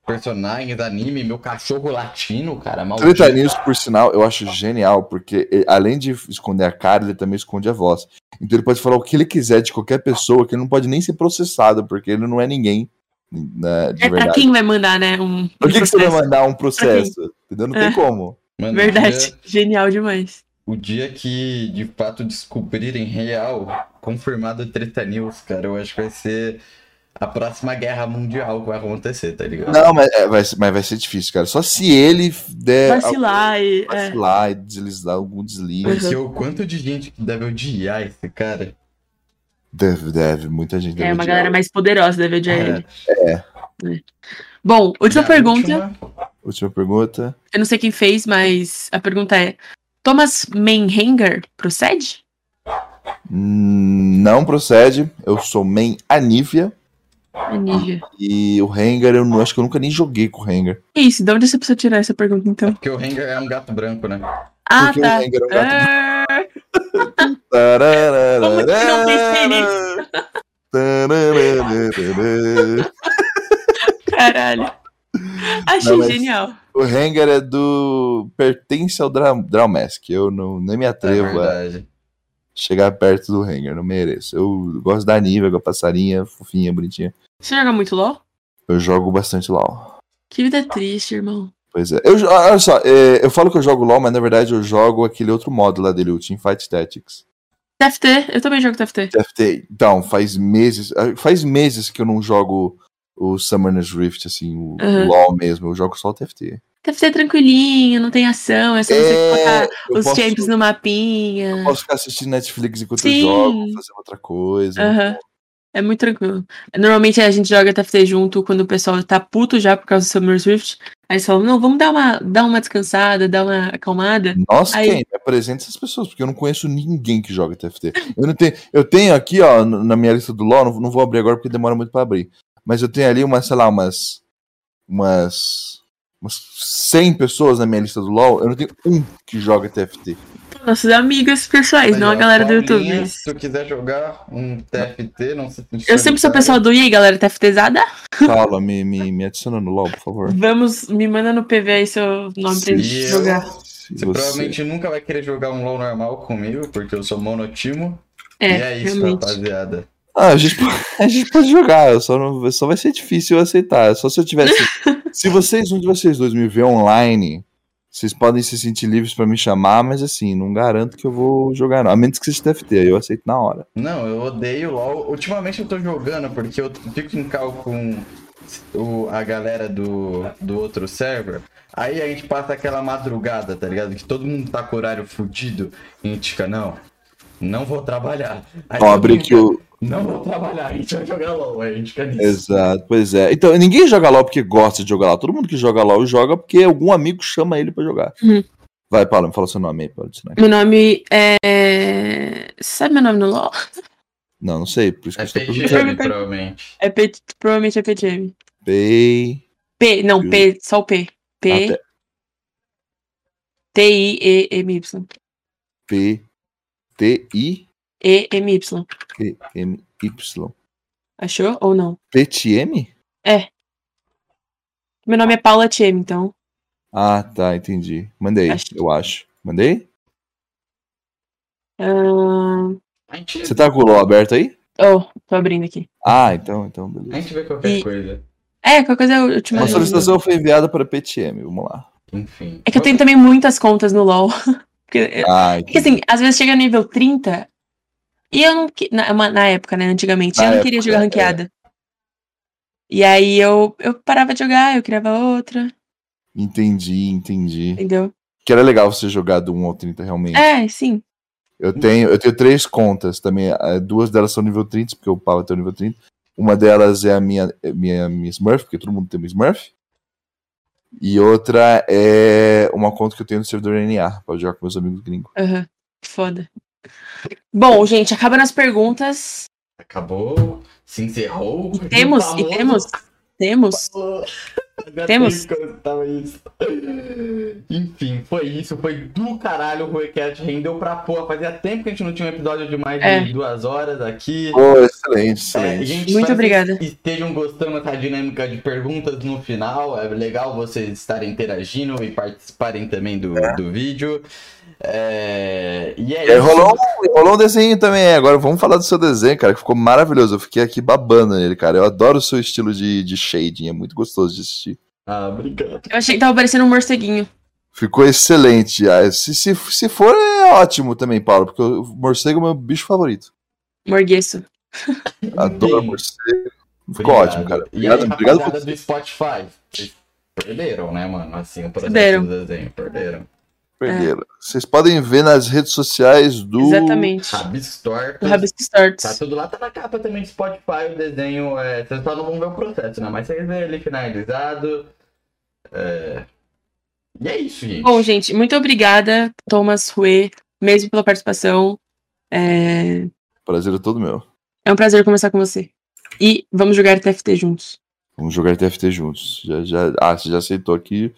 personagens, anime, meu cachorro latino, cara, maldito. Treta News, por sinal, eu acho genial, porque ele, além de esconder a cara, ele também esconde a voz. Então ele pode falar o que ele quiser de qualquer pessoa, que ele não pode nem ser processado, porque ele não é ninguém. Né, de É pra verdade. quem vai mandar, né? Um, Por um que, que você vai mandar um processo? Entendeu? Não tem É. como. Mano, o Verdade. dia- Genial demais. O dia que de fato descobrirem real, confirmado Treta News, cara, eu acho que vai ser a próxima guerra mundial que vai acontecer, tá ligado? Não, mas, é, vai, ser- mas vai ser difícil, cara. Só se ele der Vacilar e. algum- É. vacilar e deslizar algum deslize. Porque o quanto de gente que deve odiar esse cara. Deve, deve. Muita gente deve É, uma odiar. galera mais poderosa deve odiar É. ele. Bom, última E a pergunta. última- Última pergunta. Eu não sei quem fez, mas a pergunta é: Thomas Menhanger procede? Hum, Não procede. Eu sou main Anívia. Anívia. E o Rengar, eu não, acho que eu nunca nem joguei com o Rengar. Que isso? De onde você precisa tirar essa pergunta, então? Porque o Rengar é um gato branco, né? Ah, Porque o tá. Rengar é um gato Tararara. Como que não pensei nisso? Caralho. Achei Não, genial. O Hanger é do. pertence ao Dra Dramask. Eu não, nem me É atrevo a verdade. chegar perto do Hanger, não mereço. Eu gosto da Nívea, com a passarinha, fofinha, bonitinha. Você joga muito LOL? Eu jogo bastante LOL. Que vida triste, irmão. Pois é. Eu, jo- olha só, é, eu falo que eu jogo LOL, mas na verdade eu jogo aquele outro modo lá dele, o Teamfight Tactics. TFT, eu também jogo TFT. TFT. Então, faz meses. ah, Faz meses que eu não jogo o Summoner's Rift, assim, o Uhum. LOL mesmo. Eu jogo só o TFT. TFT é tranquilinho, não tem ação, é só você colocar eu os posso- champs no mapinha. Posso ficar assistindo Netflix enquanto Sim. eu jogo, fazer outra coisa. Aham. É muito tranquilo. Normalmente a gente joga TFT junto quando o pessoal tá puto já por causa do Summer Swift. Aí eles falam, não, vamos dar uma, dar uma descansada, dar uma acalmada. Nossa, Aí- quem? Apresenta essas pessoas, porque eu não conheço ninguém que joga TFT. Eu, não tenho, eu tenho aqui, ó, na minha lista do LoL, não, não vou abrir agora porque demora muito pra abrir. Mas eu tenho ali umas, sei lá, umas. Umas. Umas 100 pessoas na minha lista do LoL. Eu não tenho um que joga TFT. Nossos amigos pessoais, Aí, não a ó, galera do YouTube. Mas- Se tu quiser jogar um TFT, não se Eu sempre sou pessoal do e aí, galera, TFTzada? Fala, me, me, me adiciona no LoL, por favor. Vamos, me manda no PV aí seu nome pra gente eu- jogar. Você você- provavelmente nunca vai querer jogar um LoL normal comigo, porque eu sou monotimo. É, e é isso, realmente. rapaziada. Ah, a gente, pode- a gente pode jogar, eu só, não, só vai ser difícil eu aceitar. Só se eu tivesse. se vocês, um de vocês dois me ver online, vocês podem se sentir livres pra me chamar, mas assim, não garanto que eu vou jogar, não. A menos que seja TFT, aí eu aceito na hora. Não, eu odeio LoL. Ultimamente eu tô jogando porque eu fico em cal com o, a galera do, do outro server. Aí a gente passa aquela madrugada, tá ligado? Que todo mundo tá com horário fudido. E a gente fica, não, não vou trabalhar. Aí mundo aqui o. Não vou trabalhar, a gente vai jogar LoL. Aí a gente fica nisso. Exato, pois é. Então, ninguém joga LOL porque gosta de jogar LOL. Todo mundo que joga LOL joga porque algum amigo chama ele pra jogar. Uhum. Vai, Paulo, me fala seu nome aí, pode ensinar. Meu nome é. Sabe meu nome no LOL? Não, não sei, por isso que É eu estou PGM, perguntando. provavelmente. É P... Provavelmente é PGM. Pay. P, não, P, só o P. P, T-I-E-M-Y. P. T. E-M-Y. E. M. Y. Achou ou não? PTM? Meu nome é Paula Tiem, então. Ah, tá, entendi. Mandei, Acho- eu acho. Mandei? A Tipo, Você tá com o LOL aberto aí? Oh, tô abrindo aqui. Ah, então, então, a beleza. gente vê qualquer E- coisa. É, qualquer coisa eu, te A mando. solicitação foi enviada para PTM, vamos lá. Enfim. É que eu tenho também muitas contas no LoL. Porque, eu- Ah, porque assim, às vezes chega nível 30 e eu não. Na, na época, né? Antigamente, Na eu não queria época, jogar é. ranqueada. E aí eu, eu parava de jogar, eu criava outra, entendi, entendi. entendeu? Que era legal você jogar do 1 ao 30 realmente. É, sim. Eu tenho, eu tenho três contas também. eh, Duas delas são nível 30, porque o Paulo tem o nível 30. Uma delas é a minha, é minha, minha Smurf, porque todo mundo tem uma Smurf. E outra é uma conta que eu tenho no servidor NA, pra jogar com meus amigos gringos. Aham. Foda. Bom, gente, acabando as perguntas. Acabou, se encerrou. E temos, e Famoso. temos, temos. Temos. Tava isso. Enfim, foi isso. Foi do caralho o Ruecast. Rendeu pra porra. Fazia tempo que a gente não tinha um episódio de mais É. de duas horas aqui. Pô, excelente, É, excelente. gente, Muito obrigada. que estejam gostando dessa dinâmica de perguntas no final. É legal vocês estarem interagindo e participarem também do, do vídeo. É, E é, E isso. rolou, um, rolou um desenho também. Agora vamos falar do seu desenho, cara, que ficou maravilhoso. Eu fiquei aqui babando nele, cara. Eu adoro o seu estilo de, de shading, é muito gostoso de assistir. Ah, obrigado. Eu achei que tava parecendo um morceguinho. Ficou excelente. Ah, Se, se, se for, é ótimo também, Paulo, porque o morcego é o meu bicho favorito. Morgueço. Adoro Sim. morcego. Ficou Obrigado. ótimo, cara. E aí, Obrigado, obrigado por do Spotify. Vocês perderam, né, mano? Assim, o processo Perderam. do desenho. Perderam. Perderam. Vocês podem ver nas redes sociais do. Exatamente. Rabiscos tortos. Do Rabiscos Tá tudo lá, tá na capa também do Spotify, o desenho. É, vocês só não vão ver o processo, né? Mas vocês vêem ele finalizado. É... E é isso, gente. Bom, gente, muito obrigada, Thomas Rue, mesmo pela participação. É... Prazer é todo meu. é um prazer conversar com você. E vamos jogar TFT juntos. Vamos jogar TFT juntos. Já, já... Ah, você já aceitou aqui.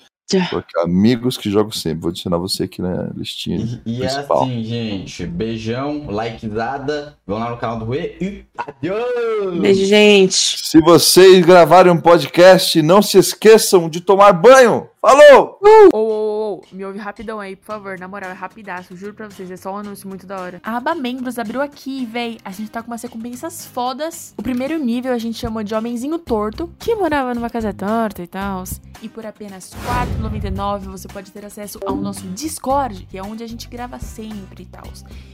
Colocar amigos que jogam sempre. Vou adicionar você aqui na listinha. E, e assim, gente, beijão, likezada, vão lá no canal do Rui e adeus! Beijo, gente. Se vocês gravarem um podcast, não se esqueçam de tomar banho. Falou! Ô, ô, ô, me ouve rapidão aí, por favor. Na moral, é rapidaço. Juro pra vocês, é só um anúncio muito da hora. A aba membros abriu aqui, véi. A gente tá com umas recompensas fodas. O primeiro nível a gente chamou de Homenzinho Torto, que morava numa casa torta e tal. E por apenas R$4,99 você pode ter acesso ao nosso Discord, que é onde a gente grava sempre e tal.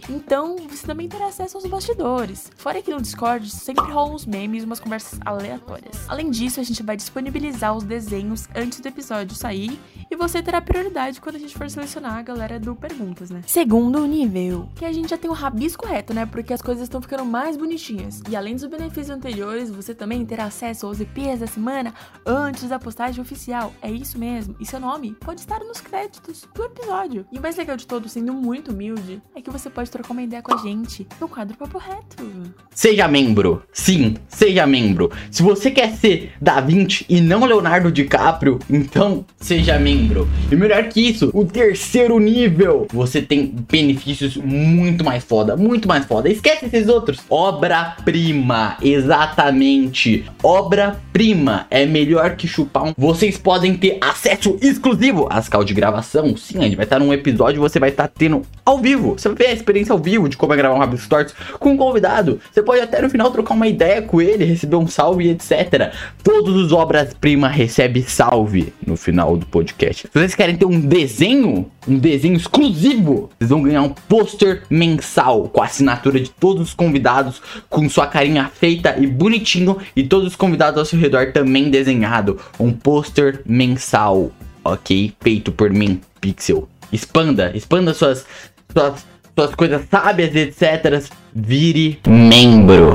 Então, você também terá acesso aos bastidores. Fora que no Discord sempre rolam uns memes umas conversas aleatórias. Além disso, a gente vai disponibilizar os desenhos antes do episódio sair e você terá prioridade quando a gente for selecionar a galera do Perguntas, né? Segundo nível, que a gente já tem o rabisco reto, né? Porque as coisas estão ficando mais bonitinhas. E além dos benefícios anteriores, você também terá acesso aos EPs da semana antes da postagem oficial. É isso mesmo. E seu nome pode estar nos créditos do episódio. E o mais legal de todo, sendo muito humilde, é que você pode trocar uma ideia com a gente no quadro Papo Reto. Seja membro. Sim, seja membro. Se você quer ser Da Vinci e não Leonardo DiCaprio, então seja membro. E melhor que isso, o terceiro nível, você tem benefícios muito mais foda, muito mais foda. Esquece esses outros. Obra-prima, exatamente. Obra-prima é melhor que chupar um. Vocês podem ter acesso exclusivo às cal de gravação. Sim, a gente vai estar num episódio, você vai estar tendo ao vivo. Você vai ver a experiência ao vivo de como é gravar um Rabisco Tortos com um convidado. Você pode até no final trocar uma ideia com ele, receber um salve, etc. Todos os obras-prima recebem salve no final do podcast. Se vocês querem ter um desenho, um desenho exclusivo, vocês vão ganhar um pôster mensal com a assinatura de todos os convidados, com sua carinha feita e bonitinho, e todos os convidados ao seu redor também desenhado. Um pôster mensal, ok? Feito por mim, Pixel. Expanda, expanda suas, suas, suas coisas sábias, etc. Vire membro.